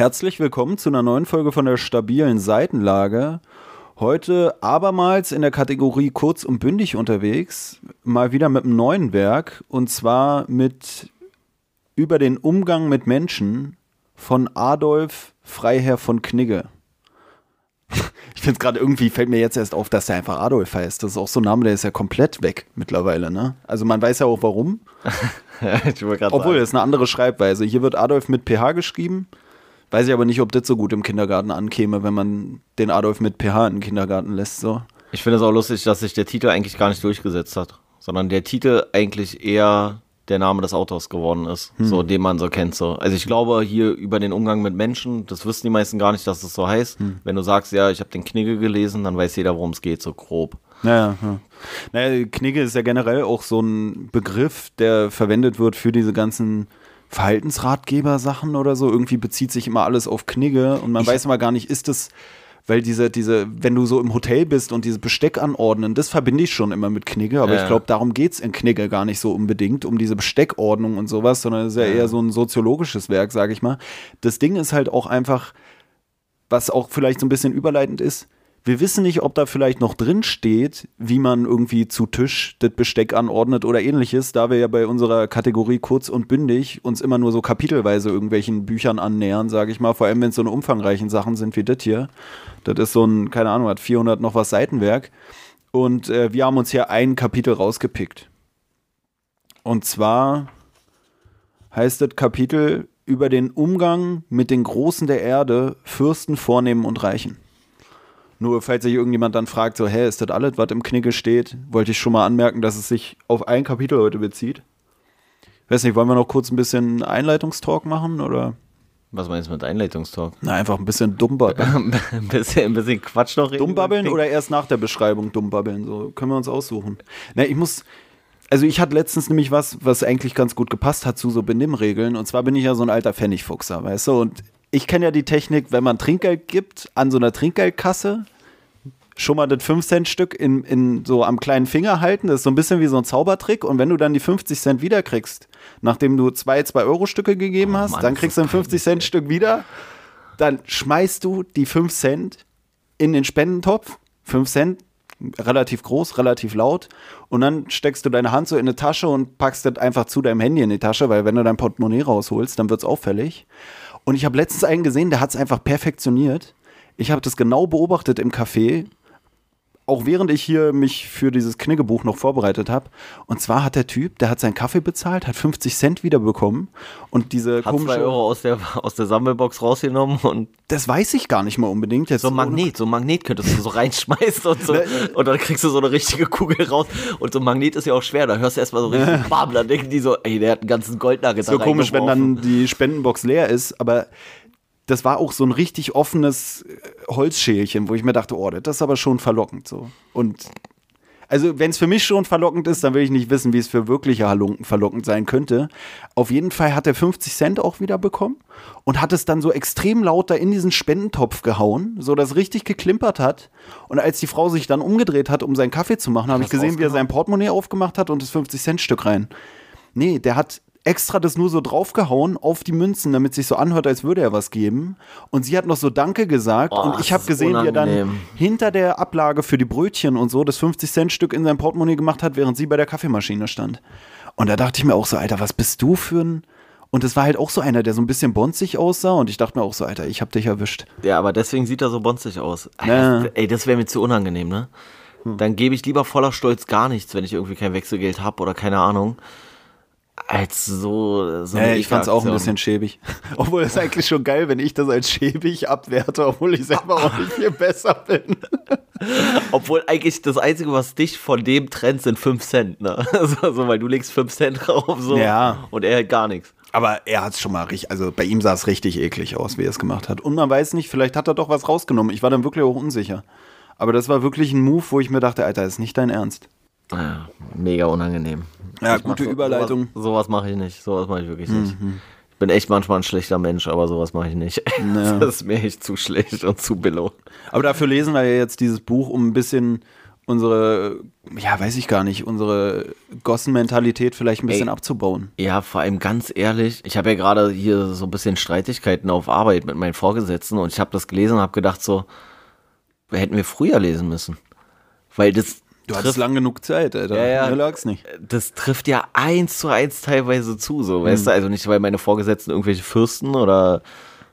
Herzlich willkommen zu einer neuen Folge von der stabilen Seitenlage. Heute abermals in der Kategorie kurz und bündig unterwegs, mal wieder mit einem neuen Werk und zwar mit über den Umgang mit Menschen von Adolf Freiherr von Knigge. Ich finde es gerade irgendwie, fällt mir jetzt erst auf, dass der einfach Adolf heißt. Das ist auch so ein Name, der ist ja komplett weg mittlerweile, ne? Also man weiß ja auch warum. Obwohl, das ist eine andere Schreibweise. Hier wird Adolf mit PH geschrieben. Weiß ich aber nicht, ob das so gut im Kindergarten ankäme, wenn man den Adolf mit PH in den Kindergarten lässt. So. Ich finde es auch lustig, dass sich der Titel eigentlich gar nicht durchgesetzt hat, sondern der Titel eigentlich eher der Name des Autors geworden ist, hm. so den man so kennt. So. Also ich glaube hier über den Umgang mit Menschen, das wissen die meisten gar nicht, dass das so heißt. Hm. Wenn du sagst, ja, ich habe den Knigge gelesen, dann weiß jeder, worum es geht, so grob. Ja, ja. Naja, Knigge ist ja generell auch so ein Begriff, der verwendet wird für diese ganzen Verhaltensratgeber-Sachen oder so. Irgendwie bezieht sich immer alles auf Knigge und man ich weiß immer gar nicht, ist das weil diese, diese, wenn du so im Hotel bist und dieses Besteck anordnen, das verbinde ich schon immer mit Knigge, aber ja. ich glaube, darum geht es in Knigge gar nicht so unbedingt, um diese Besteckordnung und sowas, sondern es ist ja, ja eher so ein soziologisches Werk, sage ich mal. Das Ding ist halt auch einfach, was auch vielleicht so ein bisschen überleitend ist, wir wissen nicht, ob da vielleicht noch drin steht, wie man irgendwie zu Tisch das Besteck anordnet oder ähnliches, da wir ja bei unserer Kategorie kurz und bündig uns immer nur so kapitelweise irgendwelchen Büchern annähern, sage ich mal, vor allem wenn es so eine umfangreichen Sachen sind wie das hier. Das ist so ein, keine Ahnung, hat 400 noch was Seitenwerk. Und äh, wir haben uns hier ein Kapitel rausgepickt. Und zwar heißt das Kapitel über den Umgang mit den Großen der Erde, Fürsten, Vornehmen und Reichen. Nur falls sich irgendjemand dann fragt, so, hä, ist das alles, was im Knicke steht, wollte ich schon mal anmerken, dass es sich auf ein Kapitel heute bezieht. Weiß nicht, wollen wir noch kurz ein bisschen Einleitungstalk machen oder? Was meinst du mit Einleitungstalk? Na, einfach ein bisschen dummbabbeln. ein, bisschen, ein bisschen Quatsch noch reden. Dummbabbeln oder erst nach der Beschreibung dummbabbeln? So können wir uns aussuchen. Na, ich muss. Also ich hatte letztens nämlich was, was eigentlich ganz gut gepasst hat zu so Benimmregeln. Und zwar bin ich ja so ein alter Pfennigfuchser, weißt du? Und ich kenne ja die Technik, wenn man Trinkgeld gibt, an so einer Trinkgeldkasse schon mal das 5-Cent-Stück in, in so am kleinen Finger halten. Das ist so ein bisschen wie so ein Zaubertrick. Und wenn du dann die 50 Cent wiederkriegst, nachdem du zwei 2-Euro-Stücke gegeben oh, hast, Mann, dann kriegst du ein 50-Cent-Stück wieder. Dann schmeißt du die 5 Cent in den Spendentopf. 5 Cent, relativ groß, relativ laut. Und dann steckst du deine Hand so in eine Tasche und packst das einfach zu deinem Handy in die Tasche, weil wenn du dein Portemonnaie rausholst, dann wird es auffällig. Und ich habe letztens einen gesehen, der hat es einfach perfektioniert. Ich habe das genau beobachtet im Café, auch während ich hier mich für dieses Kniggebuch noch vorbereitet habe. Und zwar hat der Typ, der hat seinen Kaffee bezahlt, hat 50 Cent wiederbekommen und diese hat komische... zwei Euro aus der, aus der Sammelbox rausgenommen und... Das weiß ich gar nicht mal unbedingt. Jetzt so ein Magnet, so ein Magnet könntest du so reinschmeißen und so. und dann kriegst du so eine richtige Kugel raus. Und so ein Magnet ist ja auch schwer, da hörst du erstmal so richtig dann denken die so, ey, der hat einen ganzen Goldnagel So komisch, wenn dann die Spendenbox leer ist, aber das war auch so ein richtig offenes äh, Holzschälchen, wo ich mir dachte, oh, das ist aber schon verlockend so. Und also, wenn es für mich schon verlockend ist, dann will ich nicht wissen, wie es für wirkliche Halunken verlockend sein könnte. Auf jeden Fall hat er 50 Cent auch wieder bekommen und hat es dann so extrem laut da in diesen Spendentopf gehauen, so dass richtig geklimpert hat. Und als die Frau sich dann umgedreht hat, um seinen Kaffee zu machen, habe ich gesehen, wie er sein Portemonnaie aufgemacht hat und das 50 Cent Stück rein. Nee, der hat extra das nur so draufgehauen auf die Münzen, damit es sich so anhört, als würde er was geben. Und sie hat noch so Danke gesagt. Oh, und ich habe gesehen, unangenehm. wie er dann hinter der Ablage für die Brötchen und so das 50-Cent-Stück in sein Portemonnaie gemacht hat, während sie bei der Kaffeemaschine stand. Und da dachte ich mir auch so, Alter, was bist du für ein. Und es war halt auch so einer, der so ein bisschen bonzig aussah. Und ich dachte mir auch so, Alter, ich hab dich erwischt. Ja, aber deswegen sieht er so bonzig aus. Ja. Ey, das wäre mir zu unangenehm, ne? Hm. Dann gebe ich lieber voller Stolz gar nichts, wenn ich irgendwie kein Wechselgeld habe oder keine Ahnung als so. so ja, ich fand es auch ein bisschen schäbig. Obwohl es eigentlich schon geil, wenn ich das als schäbig abwerte, obwohl ich selber auch nicht viel besser bin. obwohl eigentlich das Einzige, was dich von dem trennt, sind 5 Cent, ne? Also, so, weil du legst 5 Cent drauf so, ja. und er hat gar nichts. Aber er hat es schon mal richtig, also bei ihm sah es richtig eklig aus, wie er es gemacht hat. Und man weiß nicht, vielleicht hat er doch was rausgenommen. Ich war dann wirklich auch unsicher. Aber das war wirklich ein Move, wo ich mir dachte, Alter, das ist nicht dein Ernst. Ja, mega unangenehm. Ja, ich gute so, Überleitung. Sowas, sowas mache ich nicht. Sowas mache ich wirklich nicht. Mhm. Ich bin echt manchmal ein schlechter Mensch, aber sowas mache ich nicht. Ja. Das ist mir echt zu schlecht und zu billow. Aber dafür lesen wir ja jetzt dieses Buch, um ein bisschen unsere, ja, weiß ich gar nicht, unsere Gossen-Mentalität vielleicht ein bisschen Ey. abzubauen. Ja, vor allem ganz ehrlich, ich habe ja gerade hier so ein bisschen Streitigkeiten auf Arbeit mit meinen Vorgesetzten und ich habe das gelesen und habe gedacht so, hätten wir früher lesen müssen. Weil das Du trifft, lang genug Zeit, Alter. Ja, ja. Mir lag's nicht. das trifft ja eins zu eins teilweise zu, so, weißt du? Also nicht, weil meine Vorgesetzten irgendwelche Fürsten oder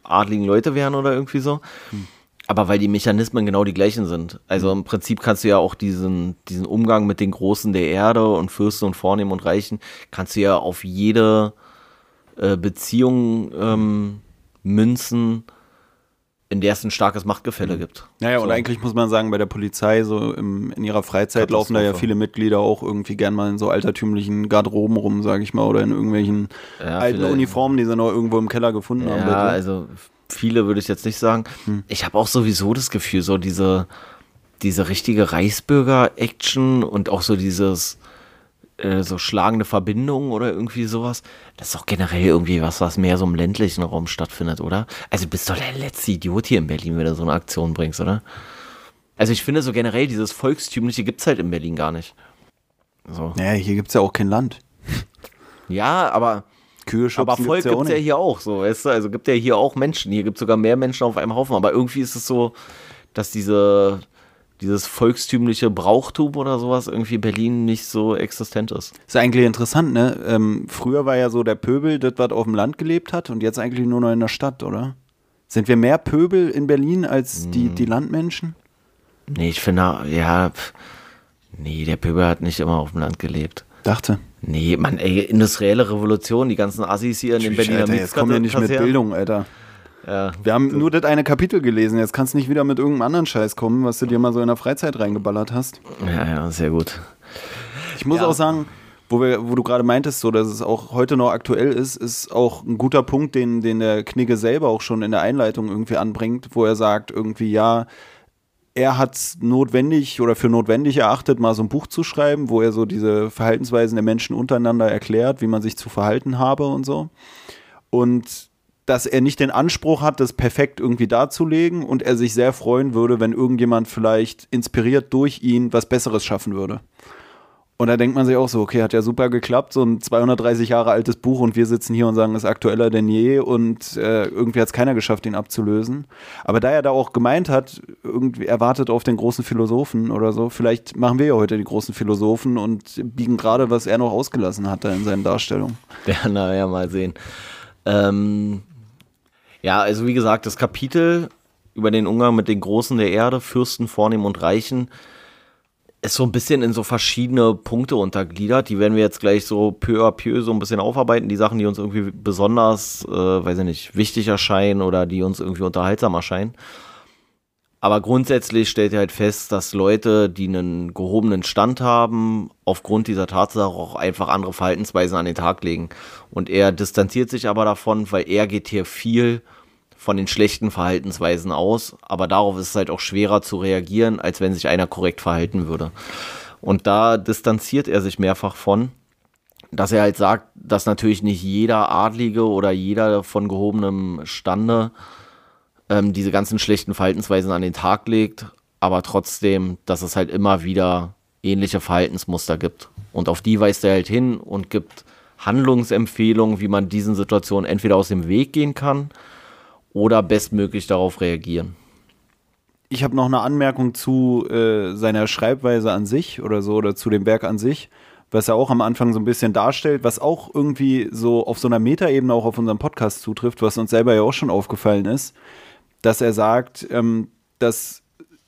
adligen Leute wären oder irgendwie so. Aber weil die Mechanismen genau die gleichen sind. Also im Prinzip kannst du ja auch diesen, diesen Umgang mit den Großen der Erde und Fürsten und Vornehmen und Reichen, kannst du ja auf jede äh, Beziehung ähm, münzen, in der es ein starkes Machtgefälle gibt. Naja, so. und eigentlich muss man sagen, bei der Polizei, so im, in ihrer Freizeit laufen da ja viele Mitglieder auch irgendwie gern mal in so altertümlichen Garderoben rum, sage ich mal, oder in irgendwelchen Ja, alten vielleicht. Uniformen, die sie noch irgendwo im Keller gefunden haben. Ja, bei dir. also viele würde ich jetzt nicht sagen. Ich habe auch sowieso das Gefühl, so diese, diese richtige Reichsbürger-Action und auch so dieses äh, so schlagende Verbindungen oder irgendwie sowas, das ist doch generell irgendwie was, was mehr so im ländlichen Raum stattfindet, oder? Also du bist doch der letzte Idiot hier in Berlin, wenn du so eine Aktion bringst, oder? Also ich finde so generell, dieses Volkstümliche gibt es halt in Berlin gar nicht. So. Naja, hier gibt es ja auch kein Land. Ja, aber Kühe Aber Volk ja gibt es ja nicht. hier auch so, weißt du? Also gibt ja hier auch Menschen. Hier gibt es sogar mehr Menschen auf einem Haufen. Aber irgendwie ist es so, dass diese, dieses volkstümliche Brauchtum oder sowas irgendwie in Berlin nicht so existent ist. Ist eigentlich interessant, ne? Ähm, früher war ja so der Pöbel, das, was auf dem Land gelebt hat und jetzt eigentlich nur noch in der Stadt, oder? Sind wir mehr Pöbel in Berlin als Hm. die, die Landmenschen? Nee, ich finde, ja, pf, nee, der Pöbel hat nicht immer auf dem Land gelebt. Dachte. Nee, Mann, ey, industrielle Revolution, die ganzen Assis hier in den Berliner Alter, jetzt kommen wir nicht mit. Bildung, Alter. Ja, Wir haben nur das eine Kapitel gelesen. Jetzt kannst du nicht wieder mit irgendeinem anderen Scheiß kommen, was du dir mal so in der Freizeit reingeballert hast. ja, ja, sehr gut. Ich muss Ja. auch sagen, wo, wir, wo du gerade meintest, so, dass es auch heute noch aktuell ist, ist auch ein guter Punkt, den, den der Knigge selber auch schon in der Einleitung irgendwie anbringt, wo er sagt, irgendwie, ja, er hat es notwendig oder für notwendig erachtet, mal so ein Buch zu schreiben, wo er so diese Verhaltensweisen der Menschen untereinander erklärt, wie man sich zu verhalten habe und so. Und dass er nicht den Anspruch hat, das perfekt irgendwie darzulegen und er sich sehr freuen würde, wenn irgendjemand vielleicht inspiriert durch ihn was Besseres schaffen würde. Und da denkt man sich auch so, okay, hat ja super geklappt, so ein 230 Jahre altes Buch und wir sitzen hier und sagen, es ist aktueller denn je und äh, irgendwie hat es keiner geschafft, ihn abzulösen. Aber da er da auch gemeint hat, irgendwie erwartet auf den großen Philosophen oder so, vielleicht machen wir ja heute die großen Philosophen und biegen gerade, was er noch ausgelassen hat da in seinen Darstellungen. Ja, naja, mal sehen. Ähm, ja, also wie gesagt, das Kapitel über den Umgang mit den Großen der Erde, Fürsten, Vornehmen und Reichen, ist so ein bisschen in so verschiedene Punkte untergliedert. Die werden wir jetzt gleich so peu à peu so ein bisschen aufarbeiten. Die Sachen, die uns irgendwie besonders, äh, weiß ich nicht, wichtig erscheinen oder die uns irgendwie unterhaltsam erscheinen. Aber grundsätzlich stellt er halt fest, dass Leute, die einen gehobenen Stand haben, aufgrund dieser Tatsache auch einfach andere Verhaltensweisen an den Tag legen. Und er distanziert sich aber davon, weil er geht hier viel von den schlechten Verhaltensweisen aus, aber darauf ist es halt auch schwerer zu reagieren, als wenn sich einer korrekt verhalten würde. Und da distanziert er sich mehrfach von, dass er halt sagt, dass natürlich nicht jeder Adlige oder jeder von gehobenem Stande ähm, diese ganzen schlechten Verhaltensweisen an den Tag legt, aber trotzdem, dass es halt immer wieder ähnliche Verhaltensmuster gibt. Und auf die weist er halt hin und gibt Handlungsempfehlungen, wie man diesen Situationen entweder aus dem Weg gehen kann oder bestmöglich darauf reagieren. Ich habe noch eine Anmerkung zu äh, seiner Schreibweise an sich oder so oder zu dem Werk an sich, was er auch am Anfang so ein bisschen darstellt, was auch irgendwie so auf so einer Metaebene auch auf unseren Podcast zutrifft, was uns selber ja auch schon aufgefallen ist, dass er sagt, ähm, dass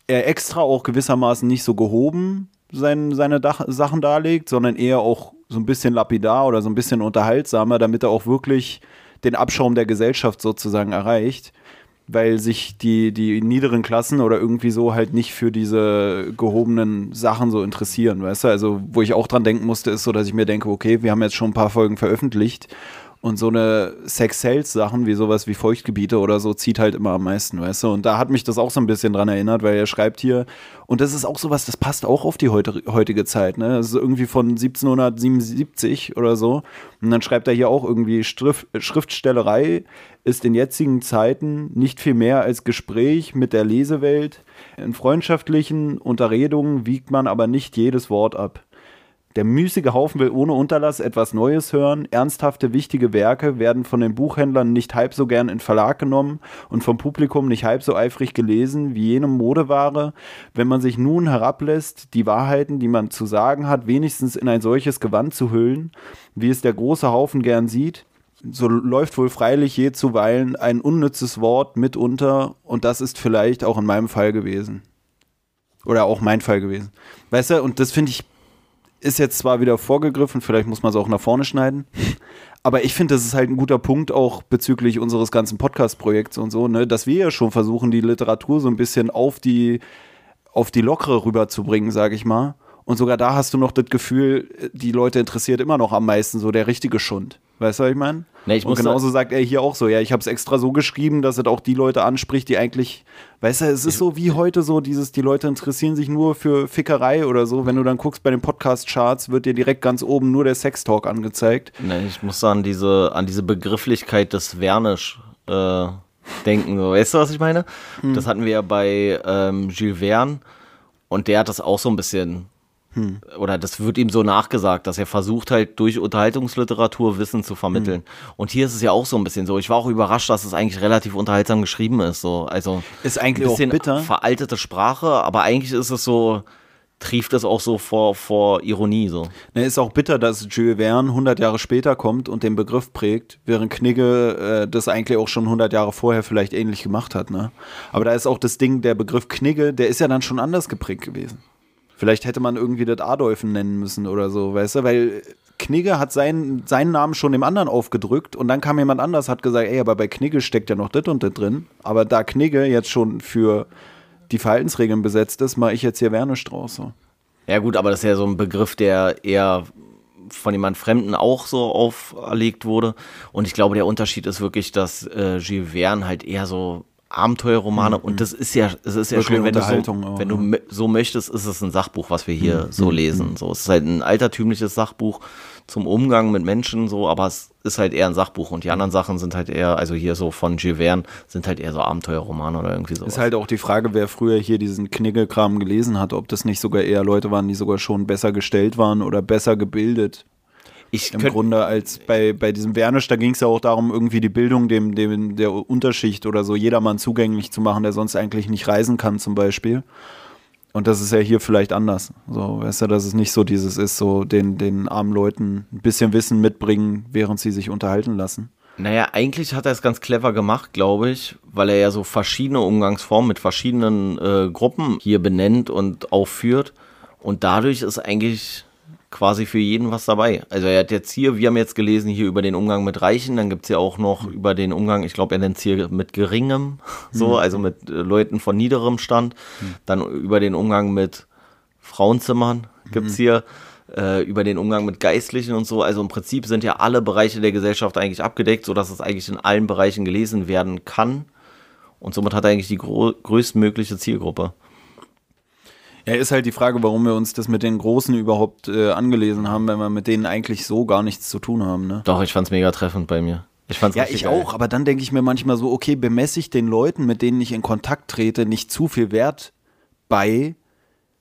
er extra auch gewissermaßen nicht so gehoben sein, seine Dach Sachen darlegt, sondern eher auch so ein bisschen lapidar oder so ein bisschen unterhaltsamer, damit er auch wirklich den Abschaum der Gesellschaft sozusagen erreicht, weil sich die, die niederen Klassen oder irgendwie so halt nicht für diese gehobenen Sachen so interessieren, weißt du? Also, wo ich auch dran denken musste, ist so, dass ich mir denke, okay, wir haben jetzt schon ein paar Folgen veröffentlicht Und so eine Sex-Sales-Sachen wie sowas wie Feuchtgebiete oder so zieht halt immer am meisten, weißt du? Und da hat mich das auch so ein bisschen dran erinnert, weil er schreibt hier, und das ist auch sowas, das passt auch auf die heutige Zeit, ne? Das ist irgendwie von 1777 oder so. Und dann schreibt er hier auch irgendwie, Schrift, Schriftstellerei ist in jetzigen Zeiten nicht viel mehr als Gespräch mit der Lesewelt. In freundschaftlichen Unterredungen wiegt man aber nicht jedes Wort ab. Der müßige Haufen will ohne Unterlass etwas Neues hören. Ernsthafte, wichtige Werke werden von den Buchhändlern nicht halb so gern in Verlag genommen und vom Publikum nicht halb so eifrig gelesen wie jene Modeware. Wenn man sich nun herablässt, die Wahrheiten, die man zu sagen hat, wenigstens in ein solches Gewand zu hüllen, wie es der große Haufen gern sieht, so läuft wohl freilich je zuweilen ein unnützes Wort mitunter und das ist vielleicht auch in meinem Fall gewesen. Oder auch mein Fall gewesen. Weißt du, und das finde ich ist jetzt zwar wieder vorgegriffen, vielleicht muss man es auch nach vorne schneiden, aber ich finde, das ist halt ein guter Punkt auch bezüglich unseres ganzen Podcast-Projekts und so, ne, dass wir ja schon versuchen, die Literatur so ein bisschen auf die, auf die Lockere rüberzubringen, sage ich mal. Und sogar da hast du noch das Gefühl, die Leute interessiert immer noch am meisten so der richtige Schund. Weißt du, was ich meine? Nee, ich und genauso sagt er hier auch so, ja, ich habe es extra so geschrieben, dass es auch die Leute anspricht, die eigentlich, weißt du, es ist so wie heute so, dieses, die Leute interessieren sich nur für Fickerei oder so. Wenn du dann guckst bei den Podcast-Charts, wird dir direkt ganz oben nur der Sex-Talk angezeigt. Nee, ich muss an diese, an diese Begrifflichkeit des Vernisch äh, denken. So. Weißt du, was ich meine? Hm. Das hatten wir ja bei ähm, Jules Verne und der hat das auch so ein bisschen hm. Oder das wird ihm so nachgesagt, dass er versucht halt durch Unterhaltungsliteratur Wissen zu vermitteln. Hm. Und hier ist es ja auch so ein bisschen so. Ich war auch überrascht, dass es eigentlich relativ unterhaltsam geschrieben ist. So. Also ist eigentlich ein bisschen auch bitter. veraltete Sprache, aber eigentlich ist es so, trieft es auch so vor, vor Ironie. So. Ne, ist auch bitter, dass Jules Verne 100 Jahre später kommt und den Begriff prägt, während Knigge äh, das eigentlich auch schon 100 Jahre vorher vielleicht ähnlich gemacht hat. Ne? Aber da ist auch das Ding, der Begriff Knigge, der ist ja dann schon anders geprägt gewesen. Vielleicht hätte man irgendwie das Adolfen nennen müssen oder so, weißt du? Weil Knigge hat seinen, seinen Namen schon dem anderen aufgedrückt und dann kam jemand anders, hat gesagt, ey, aber bei Knigge steckt ja noch das und das drin. Aber da Knigge jetzt schon für die Verhaltensregeln besetzt ist, mache ich jetzt hier Werner Strauß. So. Ja gut, aber das ist ja so ein Begriff, der eher von jemand Fremden auch so auferlegt wurde. Und ich glaube, der Unterschied ist wirklich, dass äh, Gilles Verne halt eher so Abenteuerromane mhm. und das ist ja, es ist ja schön, wenn du, so, auch, wenn du so möchtest, ist es ein Sachbuch, was wir hier mhm. so lesen. So, es ist halt ein altertümliches Sachbuch zum Umgang mit Menschen, so, aber es ist halt eher ein Sachbuch und die anderen Sachen sind halt eher, also hier so von Jules Verne, sind halt eher so Abenteuerromane oder irgendwie so. Ist halt auch die Frage, wer früher hier diesen Kniggelkram gelesen hat, ob das nicht sogar eher Leute waren, die sogar schon besser gestellt waren oder besser gebildet ich Im Grunde als bei, bei diesem Wernisch, da ging es ja auch darum, irgendwie die Bildung dem, dem der Unterschicht oder so jedermann zugänglich zu machen, der sonst eigentlich nicht reisen kann, zum Beispiel. Und das ist ja hier vielleicht anders. So, weißt du, dass es nicht so dieses ist, so den, den armen Leuten ein bisschen Wissen mitbringen, während sie sich unterhalten lassen. Naja, eigentlich hat er es ganz clever gemacht, glaube ich, weil er ja so verschiedene Umgangsformen mit verschiedenen äh, Gruppen hier benennt und aufführt. Und dadurch ist eigentlich quasi für jeden was dabei. Also er hat jetzt hier, wir haben jetzt gelesen hier über den Umgang mit Reichen, dann gibt es ja auch noch mhm. über den Umgang, ich glaube, er nennt es hier mit Geringem, so, mhm. also mit äh, Leuten von niederem Stand. Mhm. Dann über den Umgang mit Frauenzimmern gibt es mhm. hier, äh, über den Umgang mit Geistlichen und so. Also im Prinzip sind ja alle Bereiche der Gesellschaft eigentlich abgedeckt, sodass es eigentlich in allen Bereichen gelesen werden kann. Und somit hat er eigentlich die größtmögliche Zielgruppe. Ja, ist halt die Frage, warum wir uns das mit den Großen überhaupt äh, angelesen haben, wenn wir mit denen eigentlich so gar nichts zu tun haben. Ne? Doch, ich fand's mega treffend bei mir. Ich fand's ja, ich geil. auch, aber dann denke ich mir manchmal so, okay, bemesse ich den Leuten, mit denen ich in Kontakt trete, nicht zu viel Wert bei,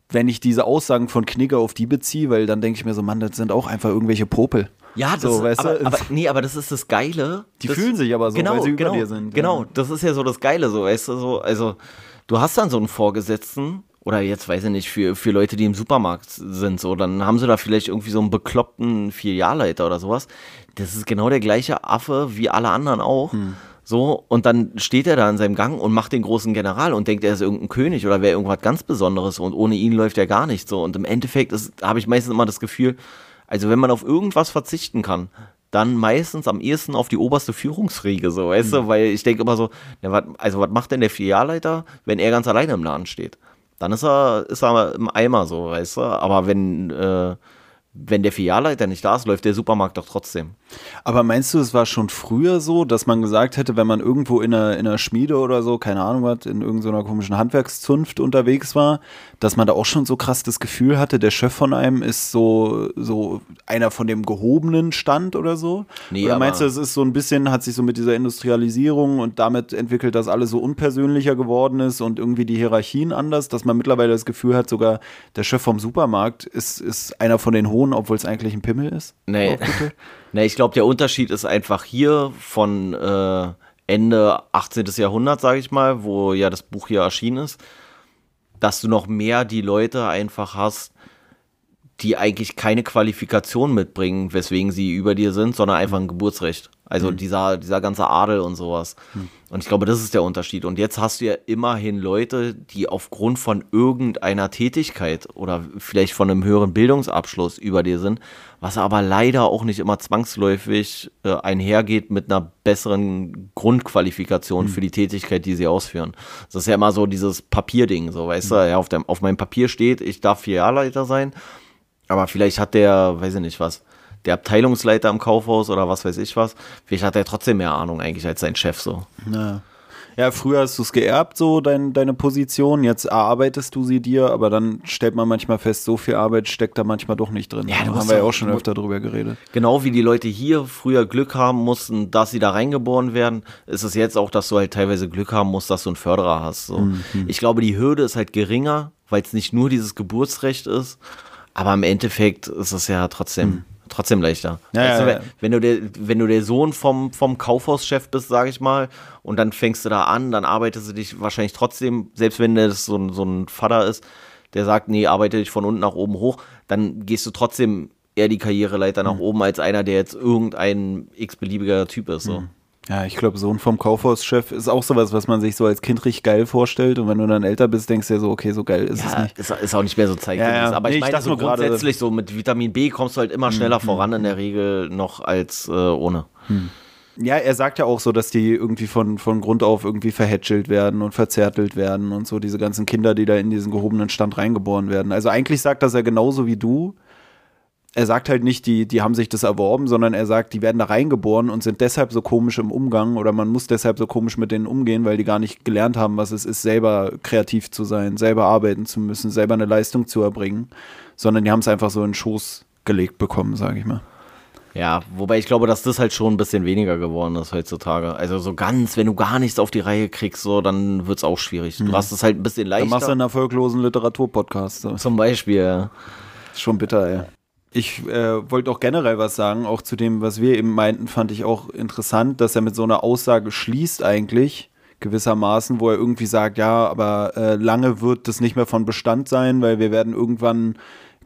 wenn ich diese Aussagen von Knigge auf die beziehe, weil dann denke ich mir so, Mann, das sind auch einfach irgendwelche Popel. Ja, das so, ist, aber, aber, nee, aber das ist das Geile. Die das, fühlen sich aber so, genau, weil sie genau, über dir sind. Genau, das ist ja so das Geile, so, weißt du, so, also du hast dann so einen Vorgesetzten, oder jetzt weiß ich nicht, für, für Leute, die im Supermarkt sind, so, dann haben sie da vielleicht irgendwie so einen bekloppten Filialleiter oder sowas. Das ist genau der gleiche Affe wie alle anderen auch. Hm. So, und dann steht er da in seinem Gang und macht den großen General und denkt, er ist irgendein König oder wäre irgendwas ganz Besonderes und ohne ihn läuft er gar nicht so. Und im Endeffekt habe ich meistens immer das Gefühl, also wenn man auf irgendwas verzichten kann, dann meistens am ehesten auf die oberste Führungsriege, so, weißt mhm. du, weil ich denke immer so, ja, wat, also was macht denn der Filialleiter, wenn er ganz alleine im Laden steht? Dann ist er, ist er im Eimer so, weißt du. Aber wenn, äh, wenn der Filialleiter nicht da ist, läuft der Supermarkt doch trotzdem. Aber meinst du, es war schon früher so, dass man gesagt hätte, wenn man irgendwo in einer, in einer Schmiede oder so, keine Ahnung was, in irgendeiner komischen Handwerkszunft unterwegs war, dass man da auch schon so krass das Gefühl hatte, der Chef von einem ist so, so einer von dem gehobenen Stand oder so? Nee, oder meinst du, es ist so ein bisschen, hat sich so mit dieser Industrialisierung und damit entwickelt, dass alles so unpersönlicher geworden ist und irgendwie die Hierarchien anders, dass man mittlerweile das Gefühl hat, sogar der Chef vom Supermarkt ist, ist einer von den Hohen, obwohl es eigentlich ein Pimmel ist? Nee, nee ich glaube, der Unterschied ist einfach hier von äh, Ende 18. Jahrhundert, sage ich mal, wo ja das Buch hier erschienen ist, dass du noch mehr die Leute einfach hast, die eigentlich keine Qualifikation mitbringen, weswegen sie über dir sind, sondern einfach ein Geburtsrecht. Also dieser, dieser ganze Adel und sowas. Und ich glaube, das ist der Unterschied. Und jetzt hast du ja immerhin Leute, die aufgrund von irgendeiner Tätigkeit oder vielleicht von einem höheren Bildungsabschluss über dir sind, was aber leider auch nicht immer zwangsläufig äh, einhergeht mit einer besseren Grundqualifikation für die Tätigkeit, die sie ausführen. Das ist ja immer so dieses Papierding, so weißt du, ja, auf, dem, auf meinem Papier steht, ich darf Filialleiter sein, aber vielleicht hat der, weiß ich nicht was, der Abteilungsleiter im Kaufhaus oder was weiß ich was, vielleicht hat er trotzdem mehr Ahnung eigentlich als sein Chef so. Ja. Ja, früher hast du es geerbt, so dein, deine Position. Jetzt erarbeitest du sie dir, aber dann stellt man manchmal fest, so viel Arbeit steckt da manchmal doch nicht drin. Ja, da haben wir ja auch schon öfter drüber geredet. Genau wie die Leute hier früher Glück haben mussten, dass sie da reingeboren werden, ist es jetzt auch, dass du halt teilweise Glück haben musst, dass du einen Förderer hast. So. Mhm. Ich glaube, die Hürde ist halt geringer, weil es nicht nur dieses Geburtsrecht ist, aber im Endeffekt ist es ja trotzdem, trotzdem leichter. Mhm. Ja, du, ja, wenn- ja. Wenn, du der, wenn du der Sohn vom, vom Kaufhauschef bist, sage ich mal, und dann fängst du da an, dann arbeitest du dich wahrscheinlich trotzdem, selbst wenn das so ein, so ein Vater ist, der sagt, nee, arbeite dich von unten nach oben hoch, dann gehst du trotzdem eher die Karriereleiter Mhm. nach oben als einer, der jetzt irgendein x-beliebiger Typ ist. So. Ja, ich glaube, Sohn vom Kaufhauschef ist auch sowas, was man sich so als Kind richtig geil vorstellt. Und wenn du dann älter bist, denkst du dir so, okay, so geil ist es Ja, nicht. ist, ist auch nicht mehr so zeitgemäß. Ja, ja. Aber Nee, ich meine, so Mhm, grundsätzlich so mit Vitamin B kommst du halt immer schneller voran in der Regel noch als äh, ohne. Ja, er sagt ja auch so, dass die irgendwie von, von Grund auf irgendwie verhätschelt werden und verzärtelt werden und so, diese ganzen Kinder, die da in diesen gehobenen Stand reingeboren werden. Also eigentlich sagt das er genauso wie du. Er sagt halt nicht, die, die haben sich das erworben, sondern er sagt, die werden da reingeboren und sind deshalb so komisch im Umgang oder man muss deshalb so komisch mit denen umgehen, weil die gar nicht gelernt haben, was es ist, selber kreativ zu sein, selber arbeiten zu müssen, selber eine Leistung zu erbringen, sondern die haben es einfach so in den Schoß gelegt bekommen, sage ich mal. Ja, wobei ich glaube, dass das halt schon ein bisschen weniger geworden ist heutzutage. Also so ganz, wenn du gar nichts auf die Reihe kriegst, so, dann wird es auch schwierig. Du hast es halt ein bisschen Dann machst du leichter. einen erfolglosen Literaturpodcast. So. Zum Beispiel, ja. Ist schon bitter, ey. Ich äh, wollte auch generell was sagen, auch zu dem, was wir eben meinten, fand ich auch interessant, dass er mit so einer Aussage schließt eigentlich, gewissermaßen, wo er irgendwie sagt, ja, aber äh, lange wird das nicht mehr von Bestand sein, weil wir werden irgendwann,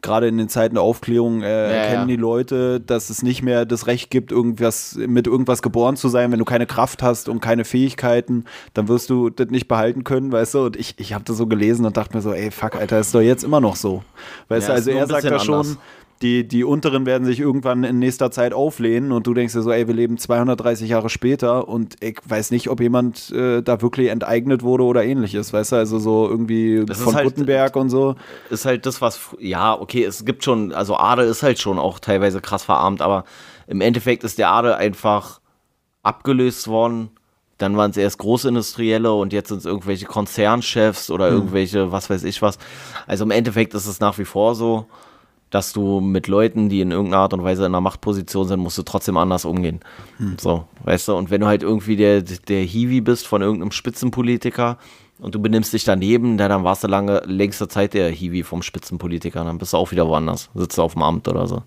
gerade in den Zeiten der Aufklärung, äh, Ja, erkennen ja. die Leute, dass es nicht mehr das Recht gibt, irgendwas mit irgendwas geboren zu sein. Wenn du keine Kraft hast und keine Fähigkeiten, dann wirst du das nicht behalten können, weißt du? Und ich, ich habe das so gelesen und dachte mir so, ey, fuck, Alter, ist doch jetzt immer noch so. Weißt Ja, du, also er sagt da schon. Die, die Unteren werden sich irgendwann in nächster Zeit auflehnen und du denkst dir so, ey, wir leben 230 Jahre später und ich weiß nicht, ob jemand äh, da wirklich enteignet wurde oder ähnliches, weißt du, also so irgendwie Das von halt- Gutenberg und so. ist halt das, was, ja, okay, es gibt schon, also Adel ist halt schon auch teilweise krass verarmt, aber im Endeffekt ist der Adel einfach abgelöst worden. Dann waren es erst Großindustrielle und jetzt sind es irgendwelche Konzernchefs oder irgendwelche, was weiß ich was. Also im Endeffekt ist es nach wie vor so, dass du mit Leuten, die in irgendeiner Art und Weise in einer Machtposition sind, musst du trotzdem anders umgehen. So, weißt du, und wenn du halt irgendwie der, der Hiwi bist von irgendeinem Spitzenpolitiker und du benimmst dich daneben, dann warst du lange, längste Zeit der Hiwi vom Spitzenpolitiker, dann bist du auch wieder woanders, sitzt du auf dem Amt oder so.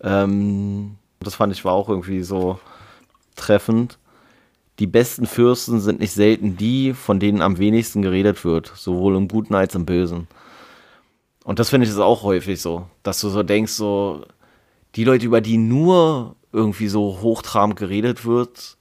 Ähm, das fand ich war auch irgendwie so treffend. Die besten Fürsten sind nicht selten die, von denen am wenigsten geredet wird, sowohl im Guten als im Bösen. Und das finde ich ist auch häufig so, dass du so denkst, so die Leute, über die nur irgendwie so hochtrabend geredet wird,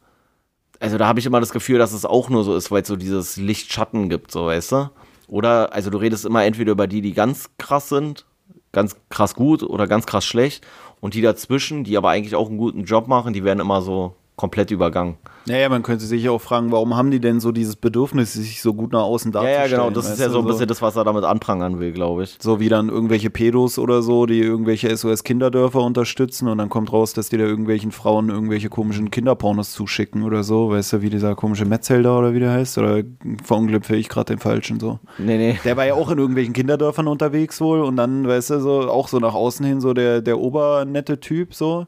also da habe ich immer das Gefühl, dass es auch nur so ist, weil es so dieses Licht-Schatten gibt, so weißt du? Oder, also du redest immer entweder über die, die ganz krass sind, ganz krass gut oder ganz krass schlecht und die dazwischen, die aber eigentlich auch einen guten Job machen, die werden immer so komplett übergangen. Naja, man könnte sich auch fragen, warum haben die denn so dieses Bedürfnis, sich so gut nach außen Ja, darzustellen? ja, genau. Das ist ja so ein bisschen das, was er damit anprangern will, glaube ich. So wie dann irgendwelche Pedos oder so, die irgendwelche SOS-Kinderdörfer unterstützen und dann kommt raus, dass die da irgendwelchen Frauen irgendwelche komischen Kinderpornos zuschicken oder so. Weißt du, wie dieser komische Metzelder oder wie der heißt? Oder verunglücke ich gerade den Falschen so? Nee, nee. Der war ja auch in irgendwelchen Kinderdörfern unterwegs wohl und dann, weißt du, so auch so nach außen hin so der, der obernette Typ so.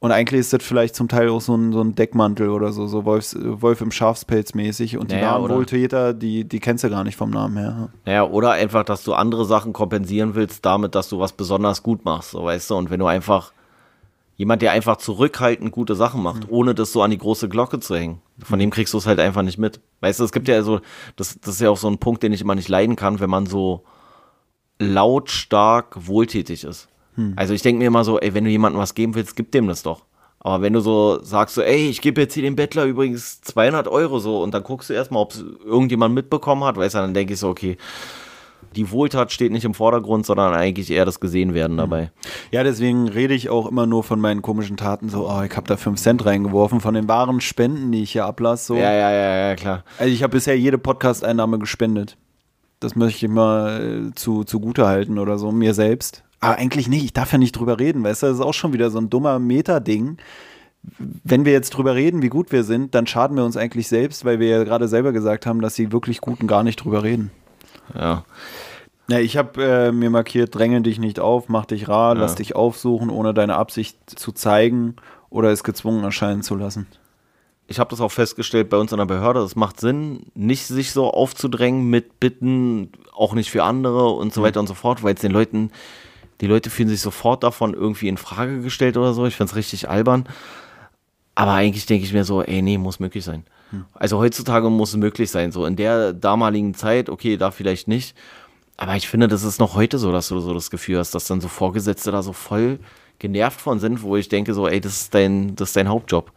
Und eigentlich ist das vielleicht zum Teil auch so ein, so ein Deckmantel oder so, so Wolfs, Wolf im Schafspelz mäßig. Und die Naja, oder- Wohltäter, die, die kennst du gar nicht vom Namen her. Naja, oder einfach, dass du andere Sachen kompensieren willst, damit, dass du was besonders gut machst, so weißt du. Und wenn du einfach jemand, der einfach zurückhaltend gute Sachen macht, ohne das so an die große Glocke zu hängen, von dem kriegst du es halt einfach nicht mit. Weißt du, es gibt ja so, das, das ist ja auch so ein Punkt, den ich immer nicht leiden kann, wenn man so lautstark wohltätig ist. Also ich denke mir immer so, ey, wenn du jemandem was geben willst, gib dem das doch. Aber wenn du so sagst, so, ey, ich gebe jetzt hier dem Bettler übrigens 200 Euro so und dann guckst du erstmal, ob es irgendjemand mitbekommen hat, weißt du, dann denke ich so, okay, die Wohltat steht nicht im Vordergrund, sondern eigentlich eher das Gesehenwerden dabei. Ja, deswegen rede ich auch immer nur von meinen komischen Taten, so, oh, ich habe da 5 Cent reingeworfen, von den wahren Spenden, die ich hier ablasse. So. Ja, ja, ja, ja, klar. Also ich habe bisher jede Podcast-Einnahme gespendet. Das möchte ich mal äh, zu, zugute halten oder so, mir selbst. Aber eigentlich nicht, ich darf ja nicht drüber reden, weißt du, das ist auch schon wieder so ein dummer Meta-Ding. Wenn wir jetzt drüber reden, wie gut wir sind, dann schaden wir uns eigentlich selbst, weil wir ja gerade selber gesagt haben, dass die wirklich Guten gar nicht drüber reden. Ja. Ja, ich habe äh, mir markiert, dränge dich nicht auf, mach dich rar, lass dich aufsuchen, ohne deine Absicht zu zeigen oder es gezwungen erscheinen zu lassen. ich habe das auch festgestellt bei uns in der Behörde, es macht Sinn, nicht sich so aufzudrängen mit Bitten, auch nicht für andere und so weiter und so fort, weil es den Leuten, die Leute fühlen sich sofort davon irgendwie in Frage gestellt oder so. Ich finde es richtig albern. Aber eigentlich denke ich mir so, ey, nee, muss möglich sein. Also heutzutage muss es möglich sein. So in der damaligen Zeit, okay, da vielleicht nicht. Aber ich finde, das ist noch heute so, dass du so das Gefühl hast, dass dann so Vorgesetzte da so voll genervt von sind, wo ich denke so, ey, das ist dein, das ist dein Hauptjob.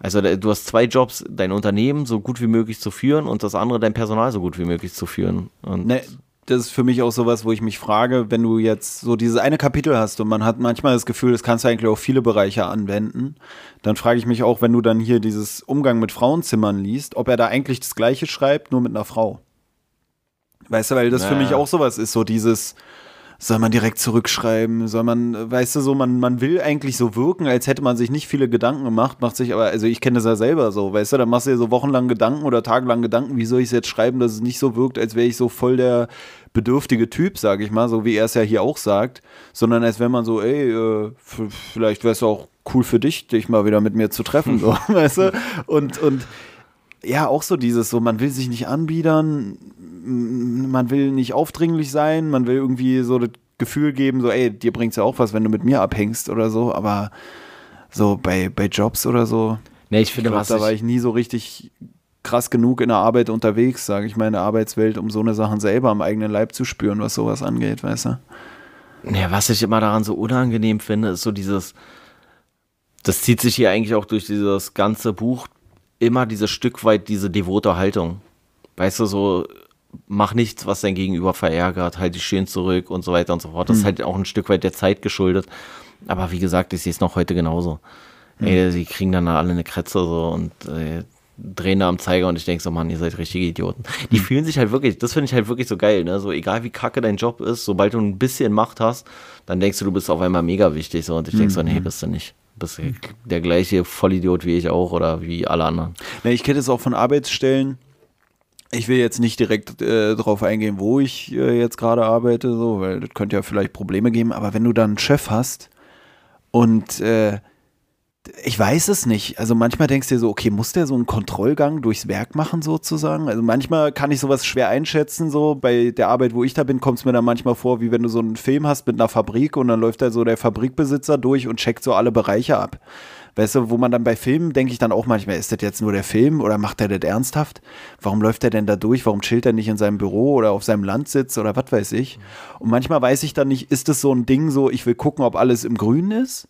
Also da- du hast zwei Jobs, dein Unternehmen so gut wie möglich zu führen und das andere dein Personal so gut wie möglich zu führen. Und Ne, das ist für mich auch sowas, wo ich mich frage, wenn du jetzt so dieses eine Kapitel hast und man hat manchmal das Gefühl, das kannst du eigentlich auf viele Bereiche anwenden, dann frage ich mich auch, wenn du dann hier dieses Umgang mit Frauenzimmern liest, ob er da eigentlich das Gleiche schreibt, nur mit einer Frau. Weißt du, weil das für Ja. mich auch sowas ist, so dieses, soll man direkt zurückschreiben, soll man, weißt du, so, man, man will eigentlich so wirken, als hätte man sich nicht viele Gedanken gemacht, macht sich aber, also ich kenne das ja selber so, weißt du, dann machst du dir so wochenlang Gedanken oder tagelang Gedanken, wie soll ich es jetzt schreiben, dass es nicht so wirkt, als wäre ich so voll der bedürftige Typ, sage ich mal, so wie er es ja hier auch sagt, sondern als wenn man so, ey, äh, vielleicht wäre es auch cool für dich, dich mal wieder mit mir zu treffen, so, weißt du, und, und ja, auch so dieses, so, man will sich nicht anbiedern, man will nicht aufdringlich sein, man will irgendwie so das Gefühl geben, so, ey, dir bringt's ja auch was, wenn du mit mir abhängst oder so, aber so bei, bei Jobs oder so, nee, ich ich finde, glaube, was da war ich, ich nie so richtig krass genug in der Arbeit unterwegs, sage ich mal, in der Arbeitswelt, um so eine Sachen selber am eigenen Leib zu spüren, was sowas angeht, weißt du? Ja, was ich immer daran so unangenehm finde, ist so dieses, das zieht sich hier eigentlich auch durch dieses ganze Buch, immer dieses Stück weit diese devote Haltung. Weißt du, so, mach nichts, was dein Gegenüber verärgert, halt dich schön zurück und so weiter und so fort. Das ist halt auch ein Stück weit der Zeit geschuldet. Aber wie gesagt, ich sehe es noch heute genauso. Ey, sie kriegen dann alle eine Kretze so und äh, drehen da am Zeiger und ich denke so, Mann, ihr seid richtige Idioten. Die fühlen sich halt wirklich, das finde ich halt wirklich so geil, ne? So egal wie kacke dein Job ist, sobald du ein bisschen Macht hast, dann denkst du, du bist auf einmal mega wichtig so und ich denke so, nee, bist du nicht. Bist der gleiche Vollidiot wie ich auch oder wie alle anderen. Ja, ich kenne es auch von Arbeitsstellen. Ich will jetzt nicht direkt äh, darauf eingehen, wo ich äh, jetzt gerade arbeite, so, weil das könnte ja vielleicht Probleme geben. Aber wenn du dann einen Chef hast und äh, ich weiß es nicht. Also manchmal denkst du dir so, okay, muss der so einen Kontrollgang durchs Werk machen sozusagen? Also manchmal kann ich sowas schwer einschätzen. So bei der Arbeit, wo ich da bin, kommt es mir dann manchmal vor, wie wenn du so einen Film hast mit einer Fabrik und dann läuft da so der Fabrikbesitzer durch und checkt so alle Bereiche ab. Weißt du, wo man dann bei Filmen denke ich dann auch manchmal, ist das jetzt nur der Film oder macht er das ernsthaft? Warum läuft er denn da durch? Warum chillt er nicht in seinem Büro oder auf seinem Landsitz oder was weiß ich? Und manchmal weiß ich dann nicht, ist das so ein Ding so, ich will gucken, ob alles im Grünen ist?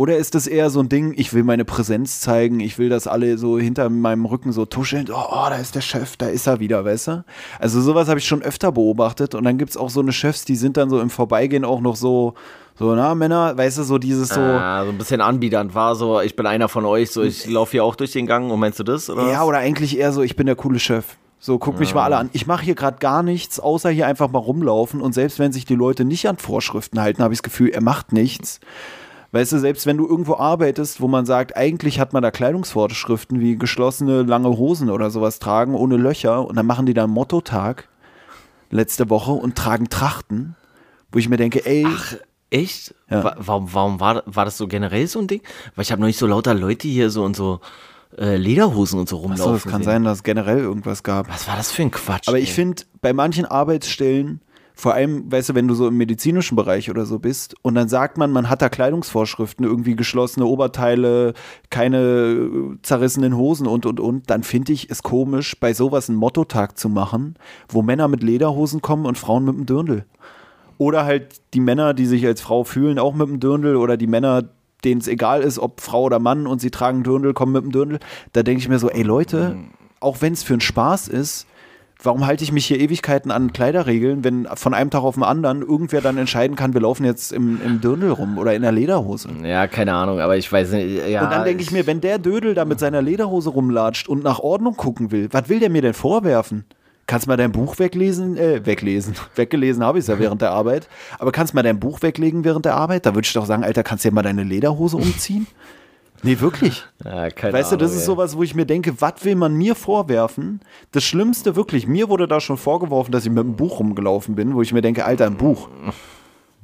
Oder ist das eher so ein Ding, ich will meine Präsenz zeigen, ich will, dass alle so hinter meinem Rücken so tuscheln, oh, oh da ist der Chef, da ist er wieder, weißt du? Also sowas habe ich schon öfter beobachtet und dann gibt es auch so eine Chefs, die sind dann so im Vorbeigehen auch noch so, so, na, Männer, weißt du, so dieses so. Ah, so ein bisschen anbiedernd war so, ich bin einer von euch, so, ich laufe hier auch durch den Gang und meinst du das? Oder ja, oder eigentlich eher so, ich bin der coole Chef. So, guck mich mal alle an. Ich mache hier gerade gar nichts, außer hier einfach mal rumlaufen. Und selbst wenn sich die Leute nicht an Vorschriften halten, habe ich das Gefühl, er macht nichts. Weißt du, selbst wenn du irgendwo arbeitest, wo man sagt, eigentlich hat man da Kleidungsvorschriften wie geschlossene lange Hosen oder sowas tragen ohne Löcher und dann machen die da einen Mottotag letzte Woche und tragen Trachten, wo ich mir denke, ey, Ach, echt? Ja. Wa- Warum, warum war, war das so generell so ein Ding? Weil ich habe noch nicht so lauter Leute hier so und so äh, Lederhosen und so rumlaufen. so, es kann sehen. sein, dass es generell irgendwas gab. Was war das für ein Quatsch? Aber ich ey? finde, bei manchen Arbeitsstellen, vor allem, weißt du, wenn du so im medizinischen Bereich oder so bist, und dann sagt man, man hat da Kleidungsvorschriften, irgendwie geschlossene Oberteile, keine äh, zerrissenen Hosen und, und, und, dann finde ich es komisch, bei sowas einen Mottotag zu machen, wo Männer mit Lederhosen kommen und Frauen mit dem Dirndl. Oder halt die Männer, die sich als Frau fühlen, auch mit dem Dirndl, oder die Männer, denen es egal ist, ob Frau oder Mann und sie tragen Dirndl, kommen mit dem Dirndl. Da denke ich mir so, ey Leute, auch wenn es für einen Spaß ist, warum halte ich mich hier Ewigkeiten an Kleiderregeln, wenn von einem Tag auf den anderen irgendwer dann entscheiden kann, wir laufen jetzt im, im Dirndl rum oder in der Lederhose. Ja, keine Ahnung, aber ich weiß nicht. Ja, Und dann denke ich mir, wenn der Dödel da mit seiner Lederhose rumlatscht und nach Ordnung gucken will, was will der mir denn vorwerfen? Kannst mal dein Buch weglesen? Äh, weglesen. Weggelesen habe ich es ja während der Arbeit. Aber kannst mal dein Buch weglegen während der Arbeit? Da würde ich doch sagen, Alter, kannst du ja mal deine Lederhose umziehen? Nee, wirklich. ja, Weißt du, das Ahnung, ist ey. sowas, wo ich mir denke, was will man mir vorwerfen? Das Schlimmste wirklich, mir wurde da schon vorgeworfen, dass ich mit einem Buch rumgelaufen bin, wo ich mir denke, Alter, ein Buch.